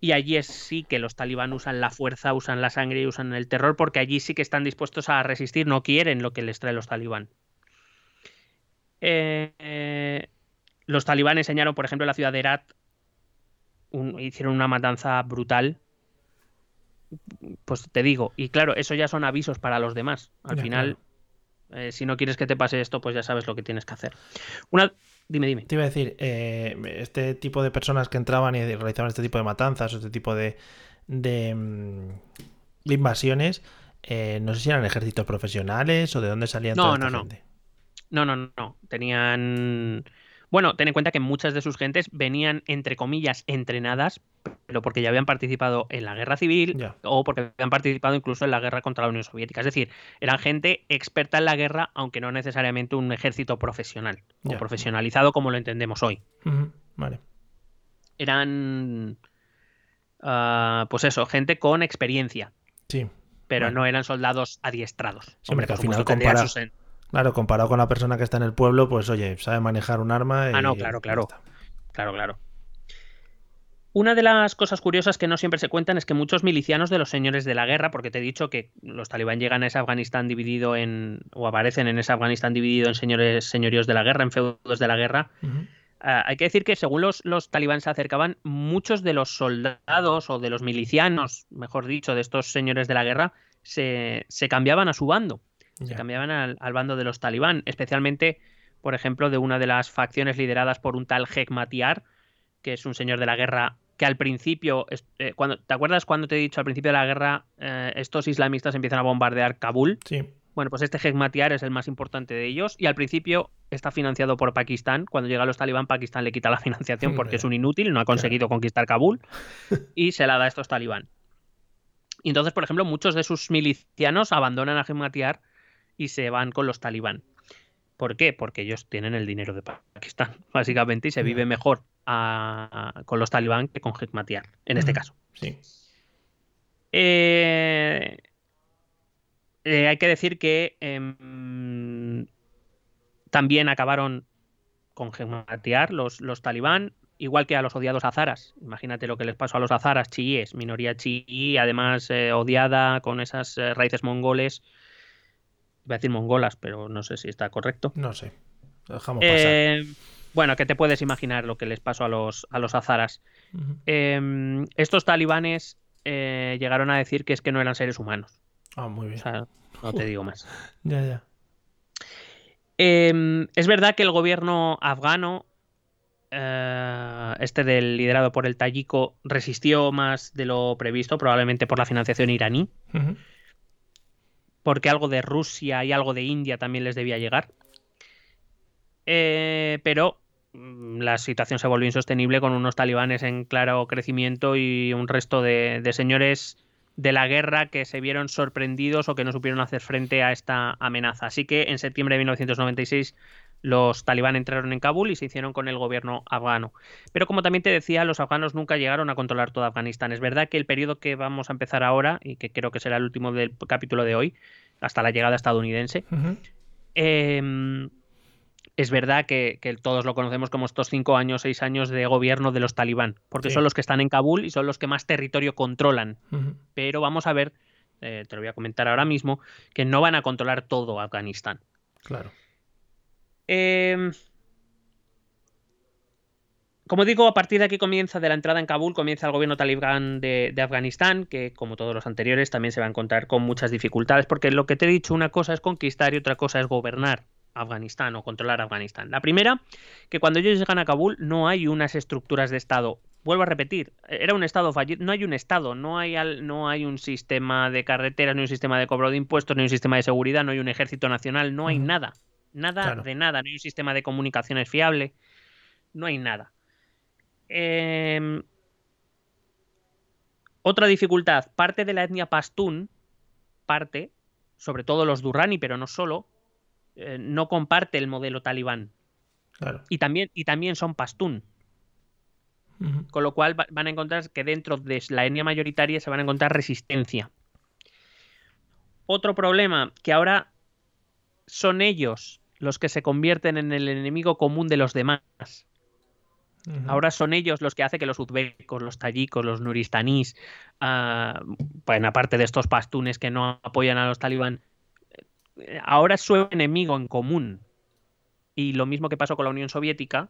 Y allí es sí que los talibán usan la fuerza, usan la sangre y usan el terror, porque allí sí que están dispuestos a resistir, no quieren lo que les trae los talibán. Eh, eh, los talibán enseñaron, por ejemplo, en la ciudad de Herat, un, hicieron una matanza brutal. Pues te digo, y claro, eso ya son avisos para los demás. Al final, eh, si no quieres que te pase esto, pues ya sabes lo que tienes que hacer. Una, dime, dime. Te iba a decir, eh, este tipo de personas que entraban y realizaban este tipo de matanzas, este tipo de, de, mm, de invasiones, eh, no sé si eran ejércitos profesionales o de dónde salían No, toda no, esta no. gente. No, no, no, no. Tenían. Bueno, ten en cuenta que muchas de sus gentes venían, entre comillas, entrenadas, pero porque ya habían participado en la guerra civil o porque habían participado incluso en la guerra contra la Unión Soviética. Es decir, eran gente experta en la guerra, aunque no necesariamente un ejército profesional o profesionalizado como lo entendemos hoy. Vale. Eran. ah, pues eso, gente con experiencia, Sí. pero Bueno. no eran soldados adiestrados. Sí, hombre, que al final compara- sus Claro, comparado con la persona que está en el pueblo, pues oye, sabe manejar un arma. Ah, no, y claro, claro. Claro, claro. Una de las cosas curiosas que no siempre se cuentan es que muchos milicianos de los señores de la guerra, porque te he dicho que los talibán llegan a ese Afganistán dividido en, o aparecen en ese Afganistán dividido en señores, señoríos de la guerra, en feudos de la guerra. Ah, hay que decir que según los, los talibán se acercaban, muchos de los soldados o de los milicianos, mejor dicho, de estos señores de la guerra, se, se cambiaban a su bando se cambiaban al, al bando de los talibán, especialmente, por ejemplo, de una de las facciones lideradas por un tal Hekmatyar, que es un señor de la guerra que al principio, eh, cuando, ¿te acuerdas cuando te he dicho al principio de la guerra, eh, estos islamistas empiezan a bombardear Kabul? Sí. Bueno, pues este Hekmatyar es el más importante de ellos y al principio está financiado por Pakistán. Cuando llegan los talibán, Pakistán le quita la [LAUGHS] financiación porque es un inútil, no ha conseguido conquistar Kabul y se la da a estos talibán. Y entonces, por ejemplo, muchos de sus milicianos abandonan a Hekmatyar y se van con los talibán. ¿Por qué? Porque ellos tienen el dinero de Pakistán, [LAUGHS] básicamente, y se vive mejor a- con los talibán que con Hekmatyar, en este caso. Sí. Eh, eh, hay que decir que em, también acabaron con Hekmatyar los, los talibán, igual que a los odiados azaras. Imagínate lo que les pasó a los azaras chiíes, minoría chií, además eh, odiada con esas eh, raíces mongoles. Iba a decir mongolas, pero no sé si está correcto. No sé. Lo dejamos pasar. Eh, bueno, que te puedes imaginar lo que les pasó a los, a los azaras. Em, estos talibanes eh, llegaron a decir que es que no eran seres humanos. Ah, muy bien. O sea, no te digo más. [LAUGHS] Ya, ya. Eh, es verdad que el gobierno afgano, eh, este del liderado por el tayiko, resistió más de lo previsto, probablemente por la financiación iraní. Porque algo de Rusia y algo de India también les debía llegar. Eh, pero mm, la situación se volvió insostenible con unos talibanes en claro crecimiento y un resto de, de señores de la guerra que se vieron sorprendidos o que no supieron hacer frente a esta amenaza. Así que en septiembre de 1996 los talibán entraron en Kabul y se hicieron con el gobierno afgano. Pero como también te decía, los afganos nunca llegaron a controlar todo Afganistán. Es verdad que el periodo que vamos a empezar ahora, y que creo que será el último del capítulo de hoy, hasta la llegada estadounidense, eh, es verdad que, que todos lo conocemos como estos cinco años, seis años de gobierno de los talibán, porque Sí. son los que están en Kabul y son los que más territorio controlan. Pero vamos a ver, eh, te lo voy a comentar ahora mismo, que no van a controlar todo Afganistán. Claro. Eh, como digo, a partir de aquí comienza, de la entrada en Kabul, comienza el gobierno talibán de, de, Afganistán, que como todos los anteriores también se va a encontrar con muchas dificultades, porque lo que te he dicho, una cosa es conquistar y otra cosa es gobernar Afganistán o controlar Afganistán. La primera, que cuando ellos llegan a Kabul no hay unas estructuras de Estado. Vuelvo a repetir, era un Estado fallido, no hay un Estado, no hay, al, no hay un sistema de carreteras, no hay un sistema de cobro de impuestos, no hay un sistema de seguridad, no hay un ejército nacional, no hay nada, nada claro. de nada, no hay un sistema de comunicaciones fiable, no hay nada. Eh, otra dificultad, parte de la etnia pastún, parte, sobre todo los durrani, pero no solo, eh, no comparte el modelo talibán. Claro. Y, también, y también son pastún. Uh -huh. Con lo cual van a encontrar que dentro de la etnia mayoritaria se van a encontrar resistencia. Otro problema, que ahora son ellos los que se convierten en el enemigo común de los demás. Uh -huh. Ahora son ellos los que hacen que los uzbecos, los tayikos, los nuristanís, uh, bueno, aparte de estos pastunes que no apoyan a los talibán, ahora es su enemigo en común. Y lo mismo que pasó con la Unión Soviética,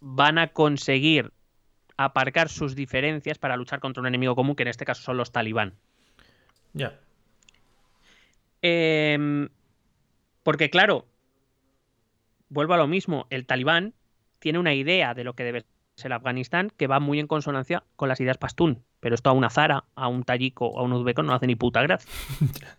van a conseguir aparcar sus diferencias para luchar contra un enemigo común, que en este caso son los talibán. Ya. Yeah. Eh, porque claro, vuelvo a lo mismo, el talibán tiene una idea de lo que debe ser Afganistán que va muy en consonancia con las ideas pastún. Pero esto a una zara, a un tallico o a un uzbeco no hace ni puta gracia. [LAUGHS]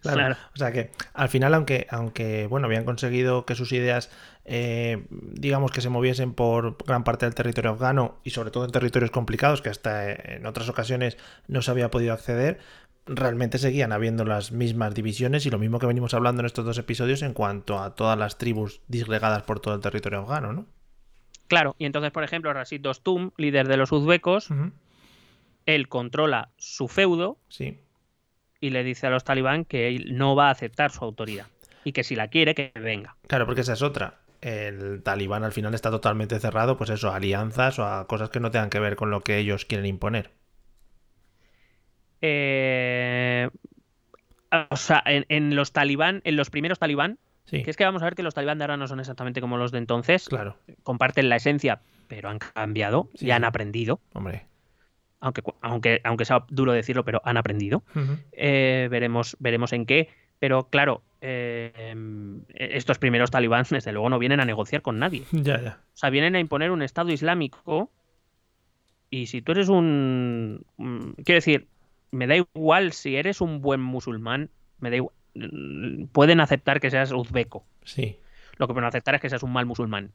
Claro. claro. O sea que al final, aunque, aunque bueno, habían conseguido que sus ideas, eh, digamos que se moviesen por gran parte del territorio afgano y sobre todo en territorios complicados que hasta en otras ocasiones no se había podido acceder, realmente seguían habiendo las mismas divisiones y lo mismo que venimos hablando en estos dos episodios en cuanto a todas las tribus disgregadas por todo el territorio afgano, ¿no? Claro, y entonces, por ejemplo, Rashid Dostum, líder de los uzbecos, uh -huh. él controla su feudo. Sí y le dice a los talibán que él no va a aceptar su autoridad y que si la quiere que venga. Claro, porque esa es otra. El talibán al final está totalmente cerrado, pues eso, a alianzas o a cosas que no tengan que ver con lo que ellos quieren imponer. Eh... O sea, en, en, los talibán, en los primeros talibán, sí. que es que vamos a ver que los talibán de ahora no son exactamente como los de entonces. Claro. Comparten la esencia, pero han cambiado sí. y han aprendido. Hombre aunque, aunque, aunque sea duro decirlo, pero han aprendido. Uh -huh. eh, veremos, veremos en qué. Pero claro, eh, estos primeros talibanes, desde luego, no vienen a negociar con nadie. [LAUGHS] Ya, ya. O sea, vienen a imponer un Estado islámico. Y si tú eres un. Quiero decir, me da igual si eres un buen musulmán, me da igual. Pueden aceptar que seas uzbeco. Sí. Lo que pueden aceptar es que seas un mal musulmán.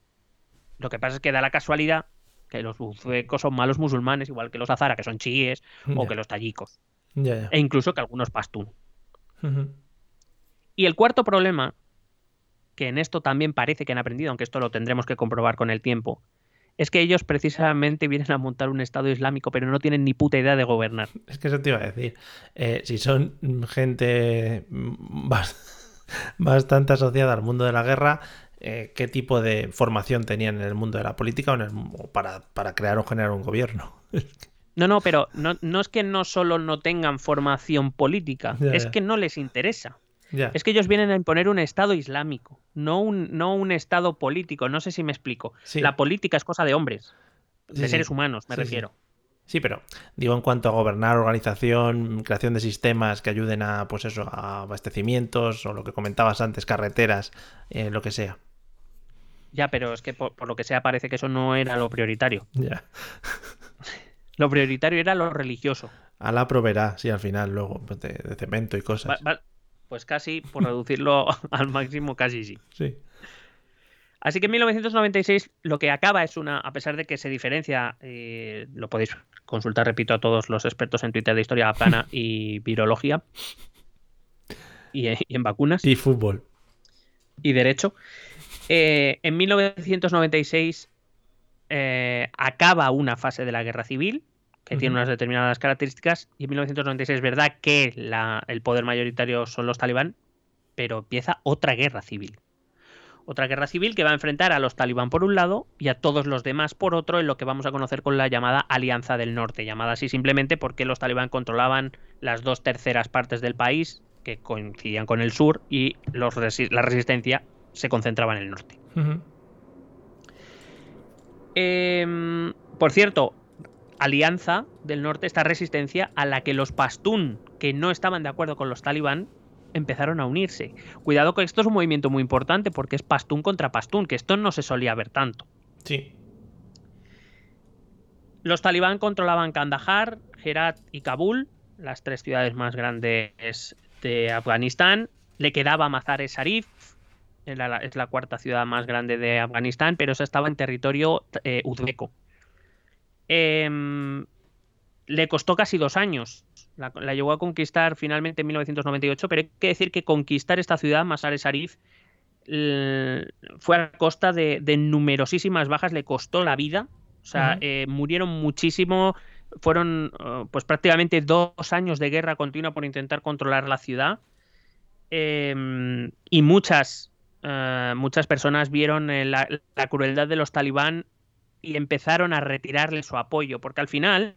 Lo que pasa es que da la casualidad que los uzbecos son malos musulmanes, igual que los azara, que son chiíes, o que los tayikos. E incluso que algunos pastún. Uh -huh. Y el cuarto problema, que en esto también parece que han aprendido, aunque esto lo tendremos que comprobar con el tiempo, es que ellos precisamente vienen a montar un Estado islámico, pero no tienen ni puta idea de gobernar. Es que eso te iba a decir. Eh, si son gente [LAUGHS] bastante asociada al mundo de la guerra, eh, qué tipo de formación tenían en el mundo de la política o, el, o para, para, crear o generar un gobierno. [LAUGHS] no, no, pero no, no, es que no solo no tengan formación política, ya, es ya. que no les interesa. Es que ellos vienen a imponer un Estado islámico, no un, no un Estado político. No sé si me explico. Sí. La política es cosa de hombres, de sí, seres sí. humanos, me refiero. Sí, pero digo en cuanto a gobernar, organización, creación de sistemas que ayuden a, pues eso, a abastecimientos o lo que comentabas antes, carreteras, eh, lo que sea. Ya, pero es que por, por, lo que sea parece que eso no era lo prioritario. [LAUGHS] Ya. lo prioritario era lo religioso. A la proveerá, sí, al final, luego, pues de, de, cemento y cosas. Va, va, pues casi, por reducirlo [LAUGHS] al máximo, casi sí. Sí. Así que en 1996 lo que acaba es una, a pesar de que se diferencia, eh, lo podéis consultar, repito, a todos los expertos en Twitter de historia afgana [LAUGHS] y virología y, y, en vacunas. Y fútbol. Y derecho. Eh, en 1996 eh, acaba una fase de la guerra civil que uh -huh. tiene unas determinadas características y en 1996 es verdad que la, el poder mayoritario son los talibán, pero empieza otra guerra civil. Otra guerra civil que va a enfrentar a los talibán por un lado y a todos los demás por otro en lo que vamos a conocer con la llamada Alianza del Norte, llamada así simplemente porque los talibán controlaban las dos terceras partes del país que coincidían con el sur y los la resistencia se concentraba en el norte. Em, por cierto, alianza del norte, esta resistencia a la que los pastún, que no estaban de acuerdo con los talibán, empezaron a unirse. Cuidado que esto es un movimiento muy importante porque es pastún contra pastún, que esto no se solía ver tanto. Sí. Los talibán controlaban Kandahar, Herat y Kabul, las tres ciudades más grandes de Afganistán. Le quedaba Mazar-e-Sharif, es la, cuarta ciudad más grande de Afganistán, pero esa estaba en territorio eh, uzbeko. Em, le costó casi dos años. La, llegó a conquistar finalmente en 1998, pero hay que decir que conquistar esta ciudad, Mazar-e-Sharif, fue a costa de, numerosísimas bajas, le costó la vida. O sea, eh, murieron muchísimo. Fueron eh, pues prácticamente dos años de guerra continua por intentar controlar la ciudad. Em, y muchas, eh, muchas personas vieron la, la, crueldad de los talibán y empezaron a retirarle su apoyo, porque al final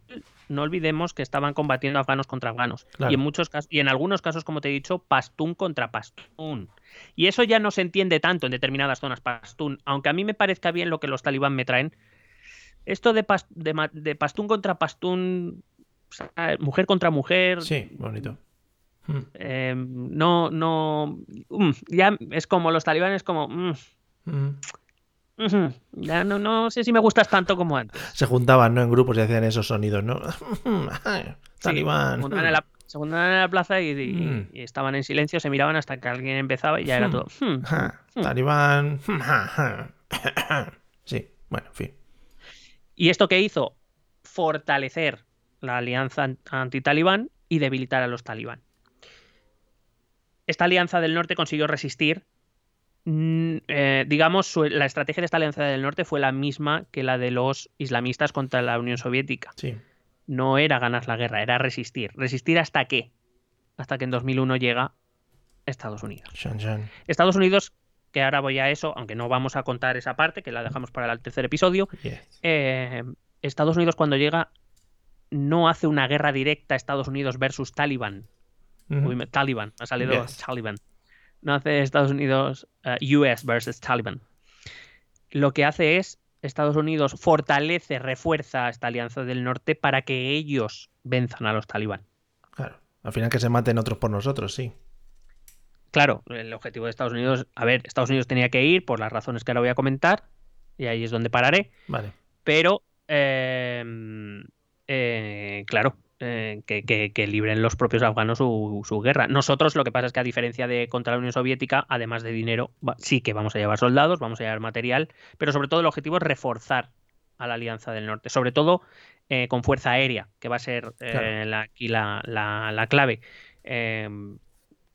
no olvidemos que estaban combatiendo afganos contra afganos y en muchos casos y en algunos casos como te he dicho pastún contra pastún. Y eso ya no se entiende tanto en determinadas zonas pastún, aunque a mí me parezca bien lo que los talibán me traen. Esto de, de, pastún contra pastún, mujer contra mujer. Sí, bonito. Hmm. Em, no, no. Mm, ya es como los talibanes, como. Mm, Ya no, no sé si me gustas tanto como antes. Se juntaban, ¿no? En grupos y hacían esos sonidos, ¿no? [LAUGHS] Talibán. se juntaban, en la, plaza mm. y, estaban en silencio, se miraban hasta que alguien empezaba y ya era todo. Hmm. Talibán. [LAUGHS] sí, bueno, en fin. ¿Y esto qué hizo? Fortalecer la alianza anti-talibán y debilitar a los talibán. Esta alianza del norte consiguió resistir Mm, eh, digamos, la estrategia de esta alianza del norte fue la misma que la de los islamistas contra la Unión Soviética. No era ganar la guerra, era resistir. ¿Resistir hasta qué? Hasta que en 2001 llega Estados Unidos. Estados Unidos, que ahora voy a eso, aunque no vamos a contar esa parte, que la dejamos para el tercer episodio. Eh, Estados Unidos cuando llega no hace una guerra directa Estados Unidos versus Taliban. Taliban, ha salido Taliban no hace Estados Unidos uh, US versus Taliban. Lo que hace es Estados Unidos fortalece, refuerza esta alianza del norte para que ellos venzan a los talibán. Claro, al final que se maten otros por nosotros, sí. Claro, el objetivo de Estados Unidos, a ver, Estados Unidos tenía que ir por las razones que ahora voy a comentar, y ahí es donde pararé. Vale. Pero, eh, eh, claro, eh, que, libren los propios afganos su, guerra. Nosotros lo que pasa es que a diferencia de contra la Unión Soviética, además de dinero, sí que vamos a llevar soldados, vamos a llevar material, pero sobre todo el objetivo es reforzar a la Alianza del Norte, sobre todo eh, con fuerza aérea, que va a ser eh, aquí la, clave. Em,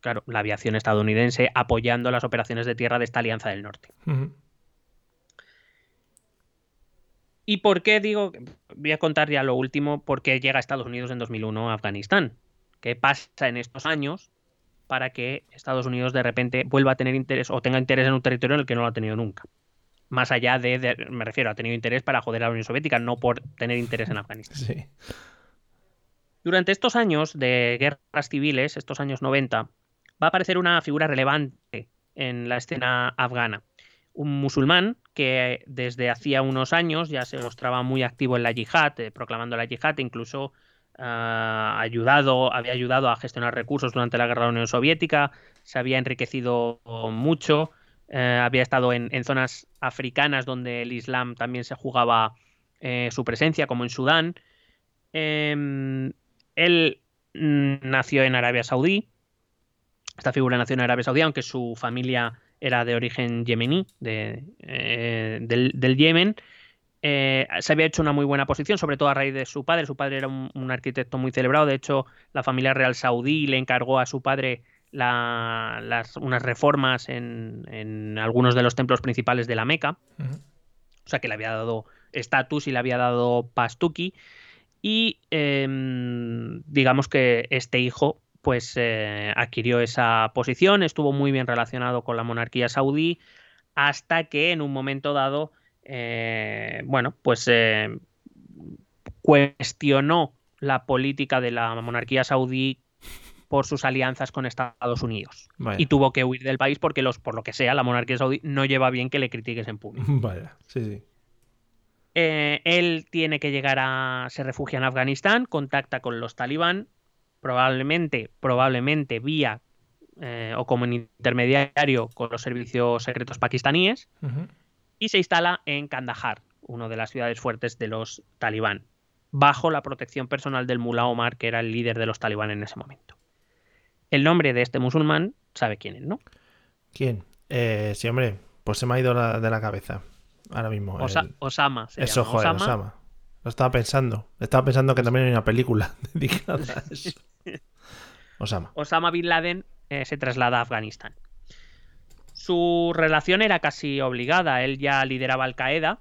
claro, la aviación estadounidense apoyando las operaciones de tierra de esta Alianza del Norte. ¿Y por qué digo? Voy a contar ya lo último, por qué llega a Estados Unidos en 2001 a Afganistán. ¿Qué pasa en estos años para que Estados Unidos de repente vuelva a tener interés o tenga interés en un territorio en el que no lo ha tenido nunca? Más allá de, me refiero, ha tenido interés para joder a la Unión Soviética, no por tener interés en Afganistán. Sí. Durante estos años de guerras civiles, estos años 90, va a aparecer una figura relevante en la escena afgana un musulmán que desde hacía unos años ya se mostraba muy activo en la yihad, eh, proclamando la yihad, incluso ah, ayudado, había ayudado a gestionar recursos durante la guerra de la Unión Soviética, se había enriquecido mucho, eh, había estado en, zonas africanas donde el Islam también se jugaba eh, su presencia, como en Sudán. Em, él nació en Arabia Saudí, esta figura nació en Arabia Saudí, aunque su familia era de origen yemení, de, eh, del, Yemen. Eh, se había hecho una muy buena posición, sobre todo a raíz de su padre. Su padre era un, arquitecto muy celebrado. De hecho, la familia real saudí le encargó a su padre las, unas reformas en, algunos de los templos principales de la Meca. O sea que le había dado estatus y le había dado pastuki. Y em, digamos que este hijo pues eh, adquirió esa posición, estuvo muy bien relacionado con la monarquía saudí, hasta que en un momento dado, eh, bueno, pues eh, cuestionó la política de la monarquía saudí por sus alianzas con Estados Unidos. Vaya. Y tuvo que huir del país porque, los, por lo que sea, la monarquía saudí no lleva bien que le critiques en público. [LAUGHS] Vaya, sí, sí. Eh, él tiene que llegar a. se refugia en Afganistán, contacta con los talibán, probablemente, probablemente vía eh, o como intermediario con los servicios secretos pakistaníes, y se instala en Kandahar, una de las ciudades fuertes de los talibán, bajo la protección personal del mulá Omar, que era el líder de los talibán en ese momento. El nombre de este musulmán, sabe quién es, ¿no? ¿Quién? Eh, sí, hombre, pues se me ha ido la- de la cabeza. Ahora mismo. Osa- el- Osama. Se Eso, llama. joder, Osama. Osama. Lo estaba pensando. Estaba pensando que también hay una película [LAUGHS] dedicada a eso. [LAUGHS] Osama. Osama Bin Laden eh, se traslada a Afganistán. Su relación era casi obligada. Él ya lideraba Al Qaeda,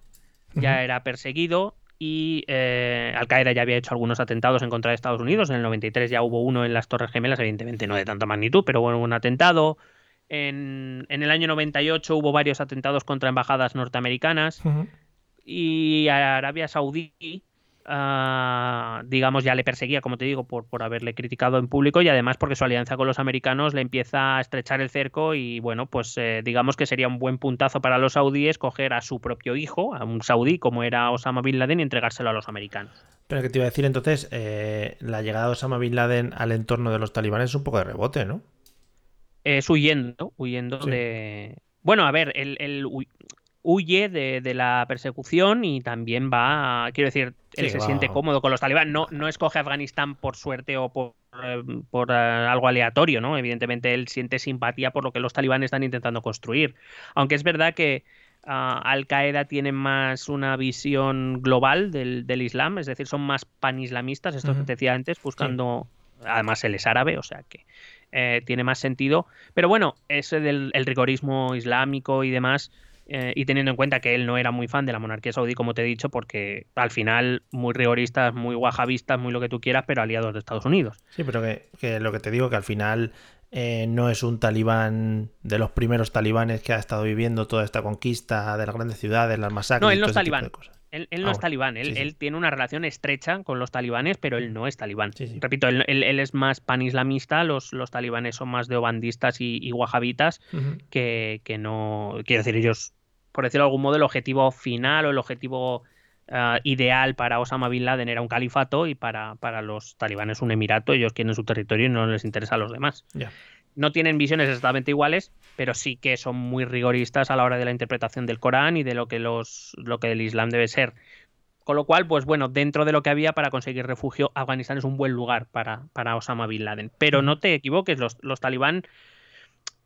ya era perseguido y eh, Al Qaeda ya había hecho algunos atentados en contra de Estados Unidos. En el 93 ya hubo uno en las Torres Gemelas, evidentemente no de tanta magnitud, pero bueno, un atentado. En, en el año 98 hubo varios atentados contra embajadas norteamericanas. Y a Arabia Saudí, ah, digamos, ya le perseguía, como te digo, por, por haberle criticado en público y además porque su alianza con los americanos le empieza a estrechar el cerco y bueno, pues eh, digamos que sería un buen puntazo para los saudíes coger a su propio hijo, a un saudí como era Osama Bin Laden y entregárselo a los americanos. Pero que te iba a decir entonces, eh, la llegada de Osama Bin Laden al entorno de los talibanes es un poco de rebote, ¿no? Es huyendo, huyendo Sí. de... Bueno, a ver, hu- huye de, de la persecución y también va, quiero decir, él Sí, se va- siente cómodo con los talibán. No, no escoge Afganistán por suerte o por, eh, por eh, algo aleatorio, ¿no? Evidentemente él siente simpatía por lo que los talibanes están intentando construir. Aunque es verdad que ah, Al Qaeda tiene más una visión global del, del Islam, es decir, son más panislamistas, esto que te decía antes, buscando. Además, él es árabe, o sea que eh, tiene más sentido. Pero bueno, ese del el rigorismo islámico y demás, eh, y teniendo en cuenta que él no era muy fan de la monarquía saudí, como te he dicho, porque al final muy rigoristas, muy wahabistas, muy lo que tú quieras, pero aliados de Estados Unidos. Sí, pero que, que lo que te digo, que al final eh, no es un talibán de los primeros talibanes que ha estado viviendo toda esta conquista de las grandes ciudades, las masacres. No, él no es tipo talibán. Él, Ah, no es talibán, él, Sí, sí. él tiene una relación estrecha con los talibanes, pero él no es talibán. Sí. Repito, él, él- es más panislamista, los, los talibanes son más de obandistas y, y wahabitas, Ujú. que, que no. Quiero decir, ellos, por decirlo de algún modo, el objetivo final o el objetivo ah, ideal para Osama Bin Laden era un califato y para, para los talibanes un emirato. Ellos quieren su territorio y no les interesa a los demás. No tienen visiones exactamente iguales, pero sí que son muy rigoristas a la hora de la interpretación del Corán y de lo que, los, lo que el Islam debe ser. Con lo cual, pues bueno, dentro de lo que había para conseguir refugio, Afganistán es un buen lugar para, para Osama Bin Laden. Pero no te equivoques, los, los talibán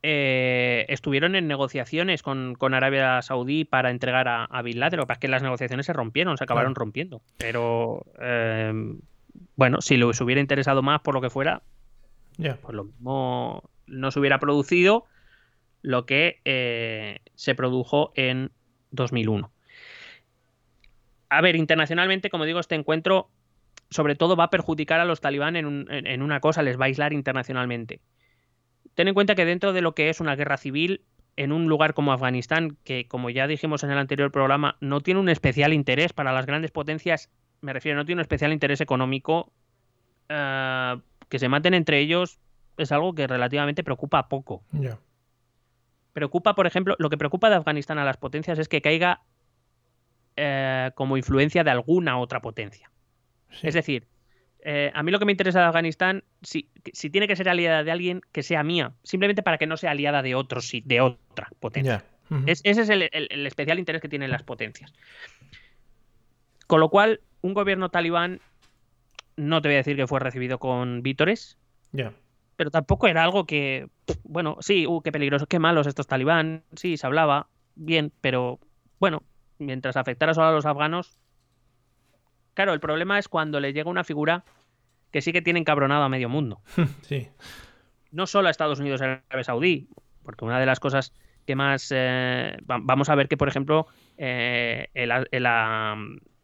eh, estuvieron en negociaciones con, con Arabia Saudí para entregar a, a Bin Laden. Lo que pasa es que las negociaciones se rompieron, se acabaron Claro. rompiendo. Pero eh, bueno, si les hubiera interesado más por lo que fuera, pues lo mismo no se hubiera producido lo que eh, se produjo en 2001. A ver, internacionalmente, como digo, este encuentro sobre todo va a perjudicar a los talibán en, un- en- en una cosa, les va a aislar internacionalmente. Ten en cuenta que dentro de lo que es una guerra civil, en un lugar como Afganistán, que como ya dijimos en el anterior programa, no tiene un especial interés para las grandes potencias, me refiero, no tiene un especial interés económico, eh, que se maten entre ellos es algo que relativamente preocupa poco. Preocupa, por ejemplo, lo que preocupa de Afganistán a las potencias es que caiga eh, como influencia de alguna otra potencia. Sí. Es decir, eh, a mí lo que me interesa de Afganistán, si, si tiene que ser aliada de alguien, que sea mía, simplemente para que no sea aliada de otro, sí, de otra potencia. Es- ese es el, el- el especial interés que tienen las potencias. Con lo cual, un gobierno talibán, no te voy a decir que fue recibido con vítores, pero tampoco era algo que, bueno, sí, uh, qué peligrosos, qué malos estos talibán, sí, se hablaba bien, pero bueno, mientras afectara solo a los afganos. Claro, el problema es cuando le llega una figura que sí que tiene encabronado a medio mundo [LAUGHS] Sí. no solo a Estados Unidos y a Arabia Saudí, porque una de las cosas que más eh, va- vamos a ver que, por ejemplo, eh, el- el- la,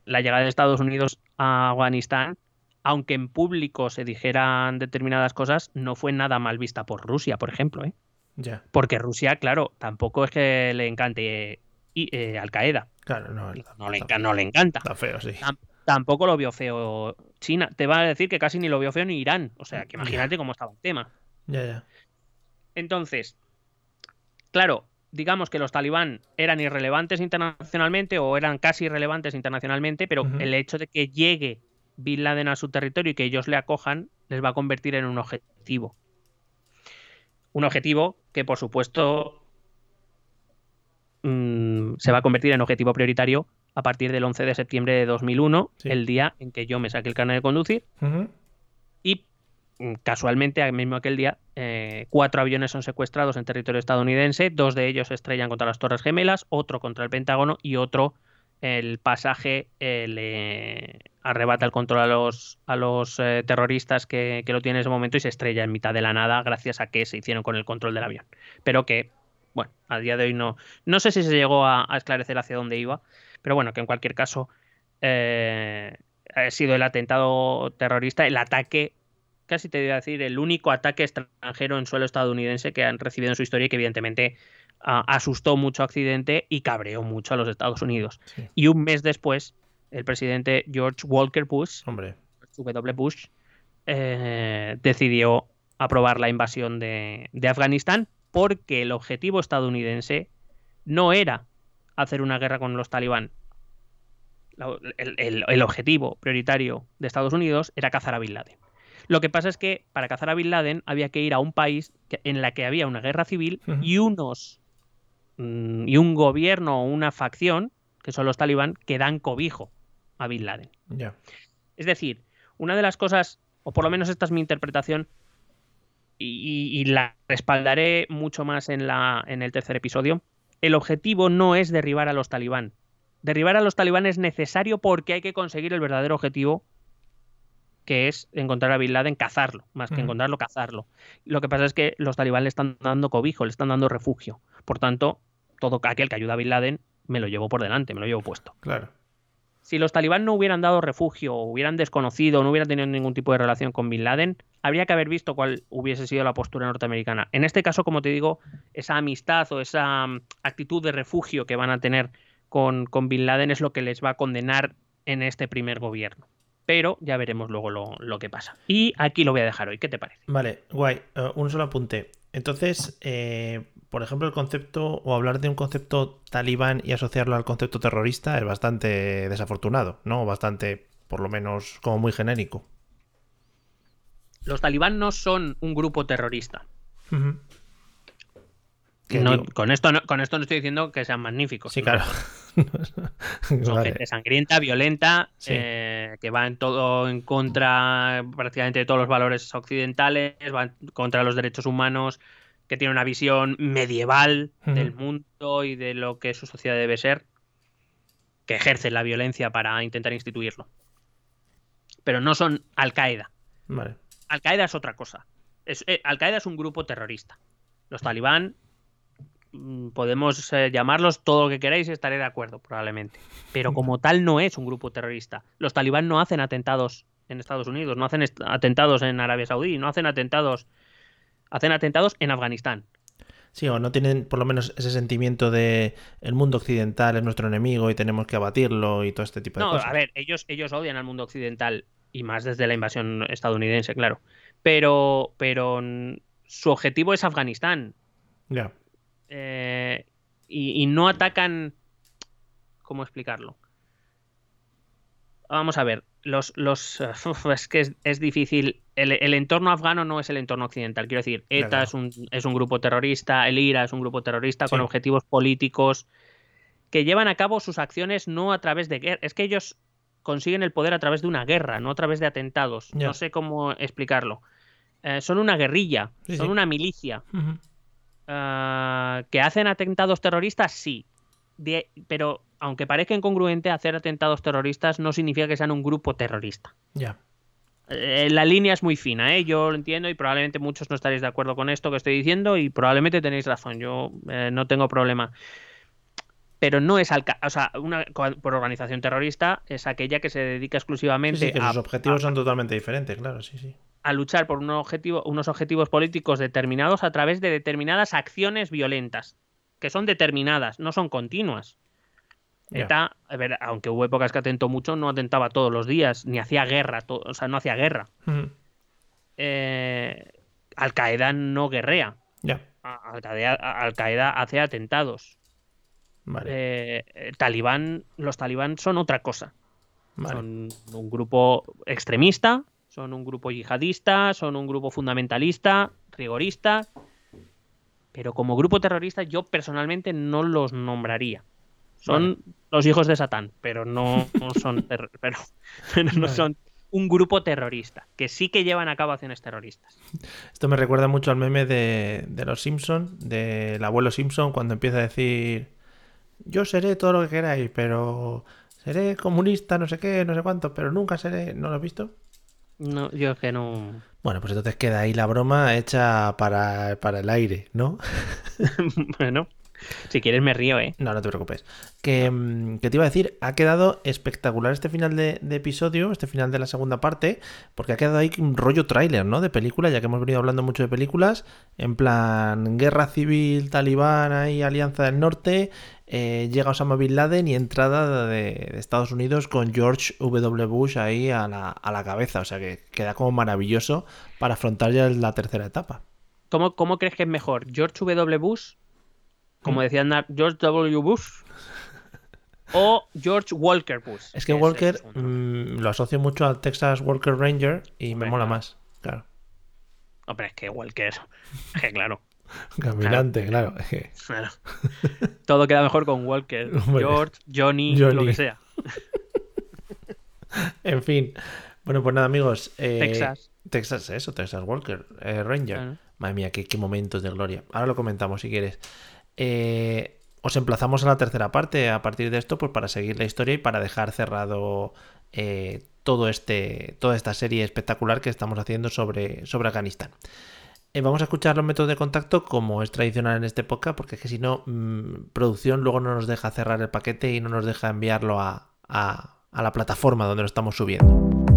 la llegada de Estados Unidos a Afganistán, aunque en público se dijeran determinadas cosas, no fue nada mal vista por Rusia, por ejemplo, ¿eh? Ya. porque Rusia, claro, tampoco es que le encante eh, Al Qaeda, Claro, no. no está- le, está- no le encanta. Está feo, sí. Tam- tampoco lo vio feo China. Te va a decir que casi ni lo vio feo ni Irán. O sea, que imagínate cómo estaba el tema. Ya, ya. Entonces, claro, digamos que los talibán eran irrelevantes internacionalmente o eran casi irrelevantes internacionalmente, pero el hecho de que llegue Bin Laden a su territorio y que ellos le acojan les va a convertir en un objetivo. Un objetivo que, por supuesto, mm, se va a convertir en objetivo prioritario a partir del 11 de septiembre de 2001, Sí. el día en que yo me saqué el carnet de conducir y mm, casualmente, al mismo aquel día, eh, cuatro aviones son secuestrados en territorio estadounidense, dos de ellos se estrellan contra las Torres Gemelas, otro contra el Pentágono y otro, el pasaje, eh, le arrebata el control a los, a los eh, terroristas que, que lo tienen en ese momento y se estrella en mitad de la nada gracias a que se hicieron con el control del avión. Pero que, bueno, a día de hoy no, no sé si se llegó a, a esclarecer hacia dónde iba, pero bueno, que en cualquier caso eh, ha sido el atentado terrorista, el ataque casi te iba a decir, el único ataque extranjero en suelo estadounidense que han recibido en su historia y que evidentemente ah, asustó mucho a Occidente y cabreó mucho a los Estados Unidos. Sí. Y un mes después, el presidente George Walker Bush, Hombre. W. Bush, eh, decidió aprobar la invasión de, de Afganistán porque el objetivo estadounidense no era hacer una guerra con los talibán. El, el- el objetivo prioritario de Estados Unidos era cazar a Bin Laden. Lo que pasa es que para cazar a Bin Laden había que ir a un país que- en la que había una guerra civil y unos mm, y un gobierno o una facción, que son los talibán, que dan cobijo a Bin Laden. Es decir, una de las cosas, o por lo menos esta es mi interpretación, y, y la respaldaré mucho más en, la, en el tercer episodio, el objetivo no es derribar a los talibán. Derribar a los talibán es necesario porque hay que conseguir el verdadero objetivo, que es encontrar a Bin Laden, cazarlo, más que encontrarlo, cazarlo. Lo que pasa es que los talibán le están dando cobijo, le están dando refugio. Por tanto, todo aquel que ayuda a Bin Laden me lo llevo por delante, me lo llevo puesto Claro. Si los talibán no hubieran dado refugio, hubieran desconocido, no hubieran tenido ningún tipo de relación con Bin Laden, habría que haber visto cuál hubiese sido la postura norteamericana. En este caso, como te digo, esa amistad o esa mm, actitud de refugio que van a tener con, con Bin Laden es lo que les va a condenar en este primer gobierno. Pero ya veremos luego lo, lo que pasa. Y aquí lo voy a dejar hoy. ¿Qué te parece? Vale, guay. Eh, un solo apunte. Entonces, eh, por ejemplo, el concepto, o hablar de un concepto talibán y asociarlo al concepto terrorista es bastante desafortunado, ¿no? Bastante, por lo menos, como muy genérico. Los talibán no son un grupo terrorista. No- con, esto no, con esto no estoy diciendo que sean magníficos. Sí, claro. [LAUGHS] Son Vale. gente sangrienta, violenta, Sí. eh, que va en todo en contra prácticamente de todos los valores occidentales, va contra los derechos humanos, que tiene una visión medieval del mundo y de lo que su sociedad debe ser, que ejerce la violencia para intentar instituirlo. Pero no son Al-Qaeda. Vale. Al-Qaeda es otra cosa. Es, eh, Al-Qaeda es un grupo terrorista. Los talibán podemos eh, llamarlos todo lo que queráis y estaré de acuerdo, probablemente. Pero como tal no es un grupo terrorista. Los talibán no hacen atentados en Estados Unidos, no hacen atentados en Arabia Saudí, no hacen atentados. Hacen atentados en Afganistán. Sí, o no tienen por lo menos ese sentimiento de el mundo occidental es nuestro enemigo y tenemos que abatirlo y todo este tipo de No, cosas. a ver, ellos, ellos odian al mundo occidental y más desde la invasión estadounidense, claro. Pero, pero mm, su objetivo es Afganistán. Ya. Eh, y, y no atacan. ¿Cómo explicarlo? Vamos a ver, los, los [LAUGHS] es que es, es difícil. El, el entorno afgano no es el entorno occidental. Quiero decir, ETA Claro. es, un, es un grupo terrorista, el IRA es un grupo terrorista con objetivos políticos que llevan a cabo sus acciones no a través de guerra. Es que ellos consiguen el poder a través de una guerra, no a través de atentados. No sé cómo explicarlo. Eh, son una guerrilla, Sí, son sí. una milicia. Ah, ¿Que hacen atentados terroristas? Sí. De- pero aunque parezca incongruente, hacer atentados terroristas no significa que sean un grupo terrorista. Ya. Eh, la línea es muy fina, ¿eh? yo lo entiendo y probablemente muchos no estaréis de acuerdo con esto que estoy diciendo y probablemente tenéis razón, yo eh, no tengo problema. Pero no es alca- o sea, una por organización terrorista es aquella que se dedica Sí, exclusivamente sí, que a, sus objetivos a- son totalmente diferentes, claro, sí, sí. A luchar por un objetivo, unos objetivos políticos determinados a través de determinadas acciones violentas, que son determinadas, no son continuas. ETA, a ver, aunque hubo épocas que atentó mucho, no atentaba todos los días, ni hacía guerra, o sea, no hacía guerra. Eh, Al Qaeda no guerrea. Al Qaeda, Al Qaeda hace atentados. vale. Eh, talibán, los talibán son otra cosa. vale. Son un grupo extremista, son un grupo yihadista, son un grupo fundamentalista, rigorista. Pero como grupo terrorista yo personalmente no los nombraría. Son los hijos de Satán, pero no, no [LAUGHS] son pero, pero no Vale. son un grupo terrorista, que sí que llevan a cabo acciones terroristas. Esto me recuerda mucho al meme de, de los Simpson, del abuelo Simpson, cuando empieza a decir: Yo seré todo lo que queráis, pero seré comunista, no sé qué, no sé cuánto, pero nunca seré. ¿No lo has visto? No, yo es que no. Bueno, pues entonces queda ahí la broma hecha para, para el aire, ¿no? [LAUGHS] bueno, si quieres me río, ¿eh? No, no te preocupes. Que, mm, que te iba a decir, ha quedado espectacular este final de, de episodio, este final de la segunda parte, porque ha quedado ahí un rollo tráiler, ¿no? De película, ya que hemos venido hablando mucho de películas, en plan guerra civil, talibán, ahí, alianza del norte, eh, llega Osama Bin Laden y entrada de, de Estados Unidos con George W. Bush ahí a la, a la cabeza, o sea que queda como maravilloso para afrontar ya la tercera etapa. ¿Cómo, cómo crees que es mejor? ¿George W. Bush? Como Mm. decía ¿George W. Bush? ¿O George Walker Bush? Es que Walker mm, lo asocio mucho al Texas Walker Ranger y me mola más, claro. Hombre, es que Walker. Que claro, [LAUGHS] Caminante, claro. [LAUGHS] claro. Todo queda mejor con Walker. [LAUGHS] George, Johnny, Johnny. lo que sea. En fin. Bueno, pues nada, amigos. eh, Texas. Texas, eso, Texas Walker eh, Ranger. Claro. Madre mía, qué, qué momentos de gloria. Ahora lo comentamos si quieres. Eh, os emplazamos a la tercera parte a partir de esto, pues para seguir la historia y para dejar cerrado eh, todo este, toda esta serie espectacular que estamos haciendo sobre, sobre Afganistán. Eh, vamos a escuchar los métodos de contacto como es tradicional en este podcast, porque es que si no, mm, producción luego no nos deja cerrar el paquete y no nos deja enviarlo a, a- a la plataforma donde lo estamos subiendo.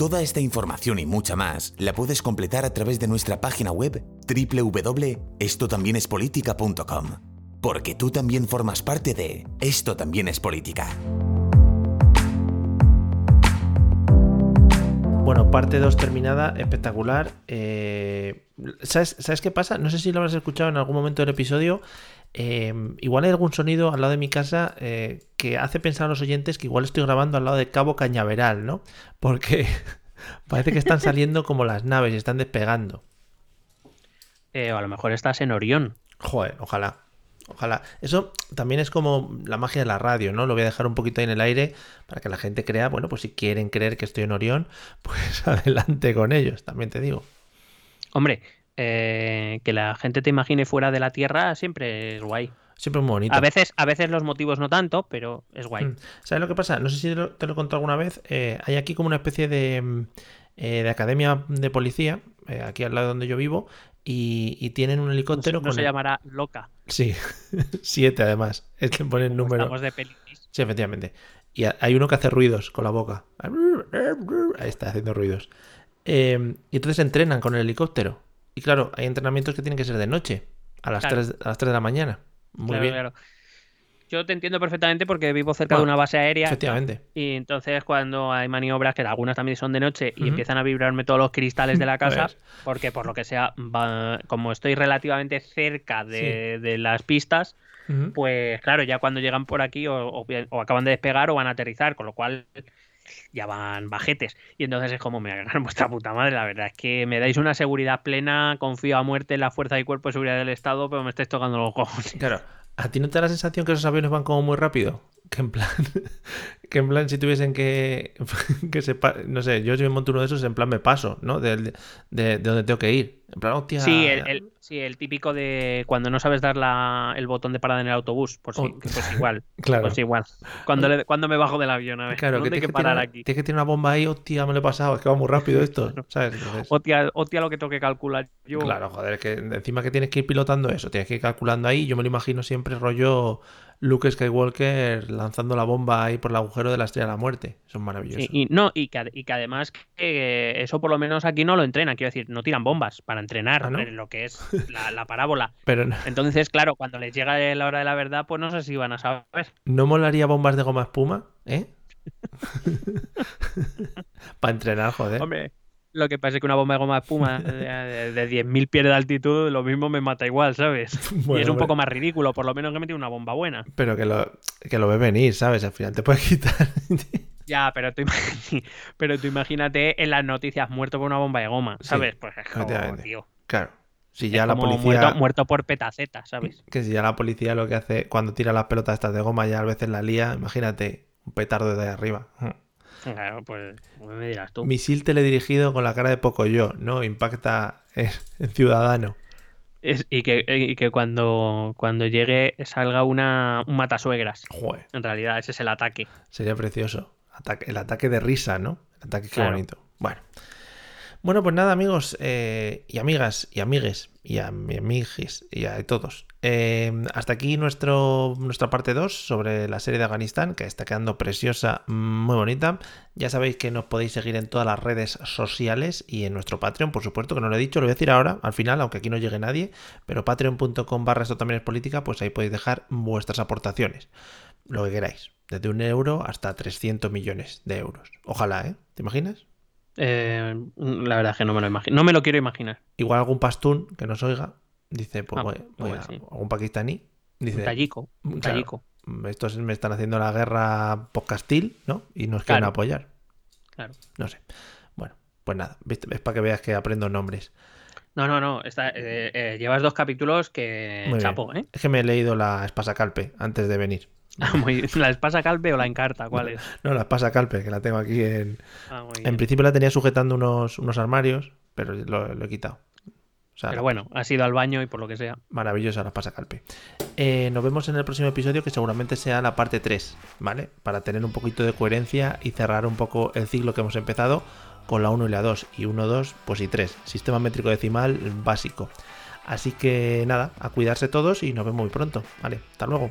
Toda esta información y mucha más la puedes completar a través de nuestra página web www.estotambiénespolitica.com. Porque tú también formas parte de Esto también es política. Bueno, parte 2 terminada, espectacular. Eh, ¿sabes, ¿Sabes qué pasa? No sé si lo habrás escuchado en algún momento del episodio. Eh, igual hay algún sonido al lado de mi casa eh, que hace pensar a los oyentes que igual estoy grabando al lado de Cabo Cañaveral, ¿no? Porque [LAUGHS] parece que están saliendo como las naves y están despegando. Eh, o a lo mejor estás en Orión. Joder, ojalá. Ojalá. Eso también es como la magia de la radio, ¿no? Lo voy a dejar un poquito ahí en el aire para que la gente crea, bueno, pues si quieren creer que estoy en Orión, [LAUGHS] pues [LAUGHS] adelante con ellos, también te digo. Hombre, eh, que la gente te imagine fuera de la Tierra siempre es guay. Siempre muy bonito. A veces, a veces los motivos no tanto, pero es guay. Mm. ¿Sabes lo que pasa? No sé si te lo, te lo he contado alguna vez. eh, hay aquí como una especie de, mm, eh, de academia de policía, aquí al lado donde yo vivo, y, y tienen un helicóptero no con... se el- llamará loca. Sí, [LAUGHS] siete además. Es que pone el como número. estamos de pelis. Sí, efectivamente. Y ha- hay uno que hace ruidos con la boca. Ahí está haciendo ruidos. Y entonces entrenan con el helicóptero. Y claro, hay entrenamientos que tienen que ser de noche, a las, Claro. 3, a las 3 de la mañana. Muy Claro, bien. claro. Yo te entiendo perfectamente porque vivo cerca Bueno, de una base aérea. Efectivamente. Y entonces cuando hay maniobras, que algunas también son de noche, y empiezan a vibrarme todos los cristales de la [LAUGHS] casa, porque por lo que sea, va- como estoy relativamente cerca de, de las pistas, pues claro, ya cuando llegan por aquí o, o acaban de despegar o van a aterrizar, con lo cual ya van bajetes. Y entonces es como me hagan vuestra puta madre. La verdad es que me dais una seguridad plena, confío a muerte en la fuerza y cuerpo de seguridad del Estado, pero me estáis tocando los cojones. Claro. ¿A ti no te da la sensación que esos aviones van como muy rápido? Que en plan, [LAUGHS] que en plan si tuviesen que, [LAUGHS] que se, no sé, yo si me monto uno de esos, en plan me paso, ¿no? De, de, de donde tengo que ir. En plan, hostia. Sí, el, el- sí, el típico de cuando no sabes dar la- el botón de parada en el autobús. Pues sí, Oh. que pues igual. [LAUGHS] Claro. Pues igual. Cuando, le- cuando me bajo del avión, a ver. Claro, que ¿dónde hay tienes que que, parar aquí? tienes que tirar una bomba ahí, hostia, me lo he pasado, es que va muy rápido esto, ¿sabes? Entonces, Hostia, hostia, lo que tengo que calcular yo. Claro, joder, es que encima que tienes que ir pilotando eso, tienes que ir calculando ahí. Yo me lo imagino siempre rollo Luke Skywalker lanzando la bomba ahí por el agujero de la estrella de la muerte. Eso es maravilloso. Sí, y no, y que, y que además que eh, eso por lo menos aquí no lo entrenan, quiero decir, no tiran bombas para entrenar Ah, ¿no? lo que es la, la parábola. [LAUGHS] Pero no, Entonces, claro, cuando les llega la hora de la verdad, pues no sé si van a saber. ¿no molaría bombas de goma espuma, ¿eh? [LAUGHS] [LAUGHS] Para entrenar, joder. Hombre, lo que pasa es que una bomba de goma de espuma [LAUGHS] de, de 10.000 pies de altitud, lo mismo me mata igual, ¿sabes? [LAUGHS] y es un poco más ridículo, por lo menos que he metido una bomba buena. Pero que lo, que lo ve venir, ¿sabes? Al final te puedes [LAUGHS] quitar. Ya, pero tú, imag- pero tú imagínate en las noticias muerto por una bomba de goma, Sí, ¿sabes? Pues es como, tío. claro. Si es ya la como policía. muerto, muerto por petaceta, ¿sabes? Que si ya la policía lo que hace cuando tira las pelotas estas de goma ya a veces la lía, imagínate, un petardo de arriba. [LAUGHS] Claro, pues pues me dirás tú. Misil teledirigido con la cara de poco yo, ¿no? Impacta en, en ciudadano. Es- y que, y que cuando, cuando llegue salga una, un matasuegras. Joder, En realidad, ese es el ataque. sería precioso. Ataque- el ataque de risa, ¿no? El ataque qué Claro. bonito. Bueno. Bueno, pues nada, amigos eh, y amigas y amigues y a y a todos. Eh, hasta aquí nuestro, nuestra parte 2 sobre la serie de Afganistán, que está quedando preciosa, muy bonita. Ya sabéis que nos podéis seguir en todas las redes sociales y en nuestro Patreon, por supuesto, que no lo he dicho, lo voy a decir ahora, al final, aunque aquí no llegue nadie, pero patreon.com barra esto también es política, pues ahí podéis dejar vuestras aportaciones, lo que queráis, desde un euro hasta 300 millones de euros. Ojalá, ¿eh? ¿Te imaginas? Eh, la verdad es que no me lo imagino. No me lo quiero imaginar. Igual algún pastún que nos oiga dice, pues Ah, voy, voy igual a- sí. algún pakistaní dice, Un tallico. Un claro, tallico. estos me están haciendo la guerra podcastil, ¿no? Y nos quieren Claro. apoyar. Claro. No sé. Bueno, pues nada, es para que veas que aprendo nombres. No, no, no. está- eh, eh, llevas dos capítulos que. Chapo, ¿eh? Es que me he leído la Espasa Calpe antes de venir. Muy- ¿La espasa calpe o la encarta? ¿Cuál es? No, la Espasa Calpe, que la tengo aquí en... Ah, muy En principio la tenía sujetando unos, unos armarios, pero lo, lo he quitado. O sea, Pero bueno, has ido al baño y por lo que sea. Maravillosa la pasa calpe. Eh, nos vemos en el próximo episodio que seguramente sea la parte 3, ¿vale? Para tener un poquito de coherencia y cerrar un poco el ciclo que hemos empezado con la 1 y la 2. Y 1, 2, pues y 3. Sistema métrico decimal básico. Así que nada, a cuidarse todos y nos vemos muy pronto, ¿vale? Hasta luego.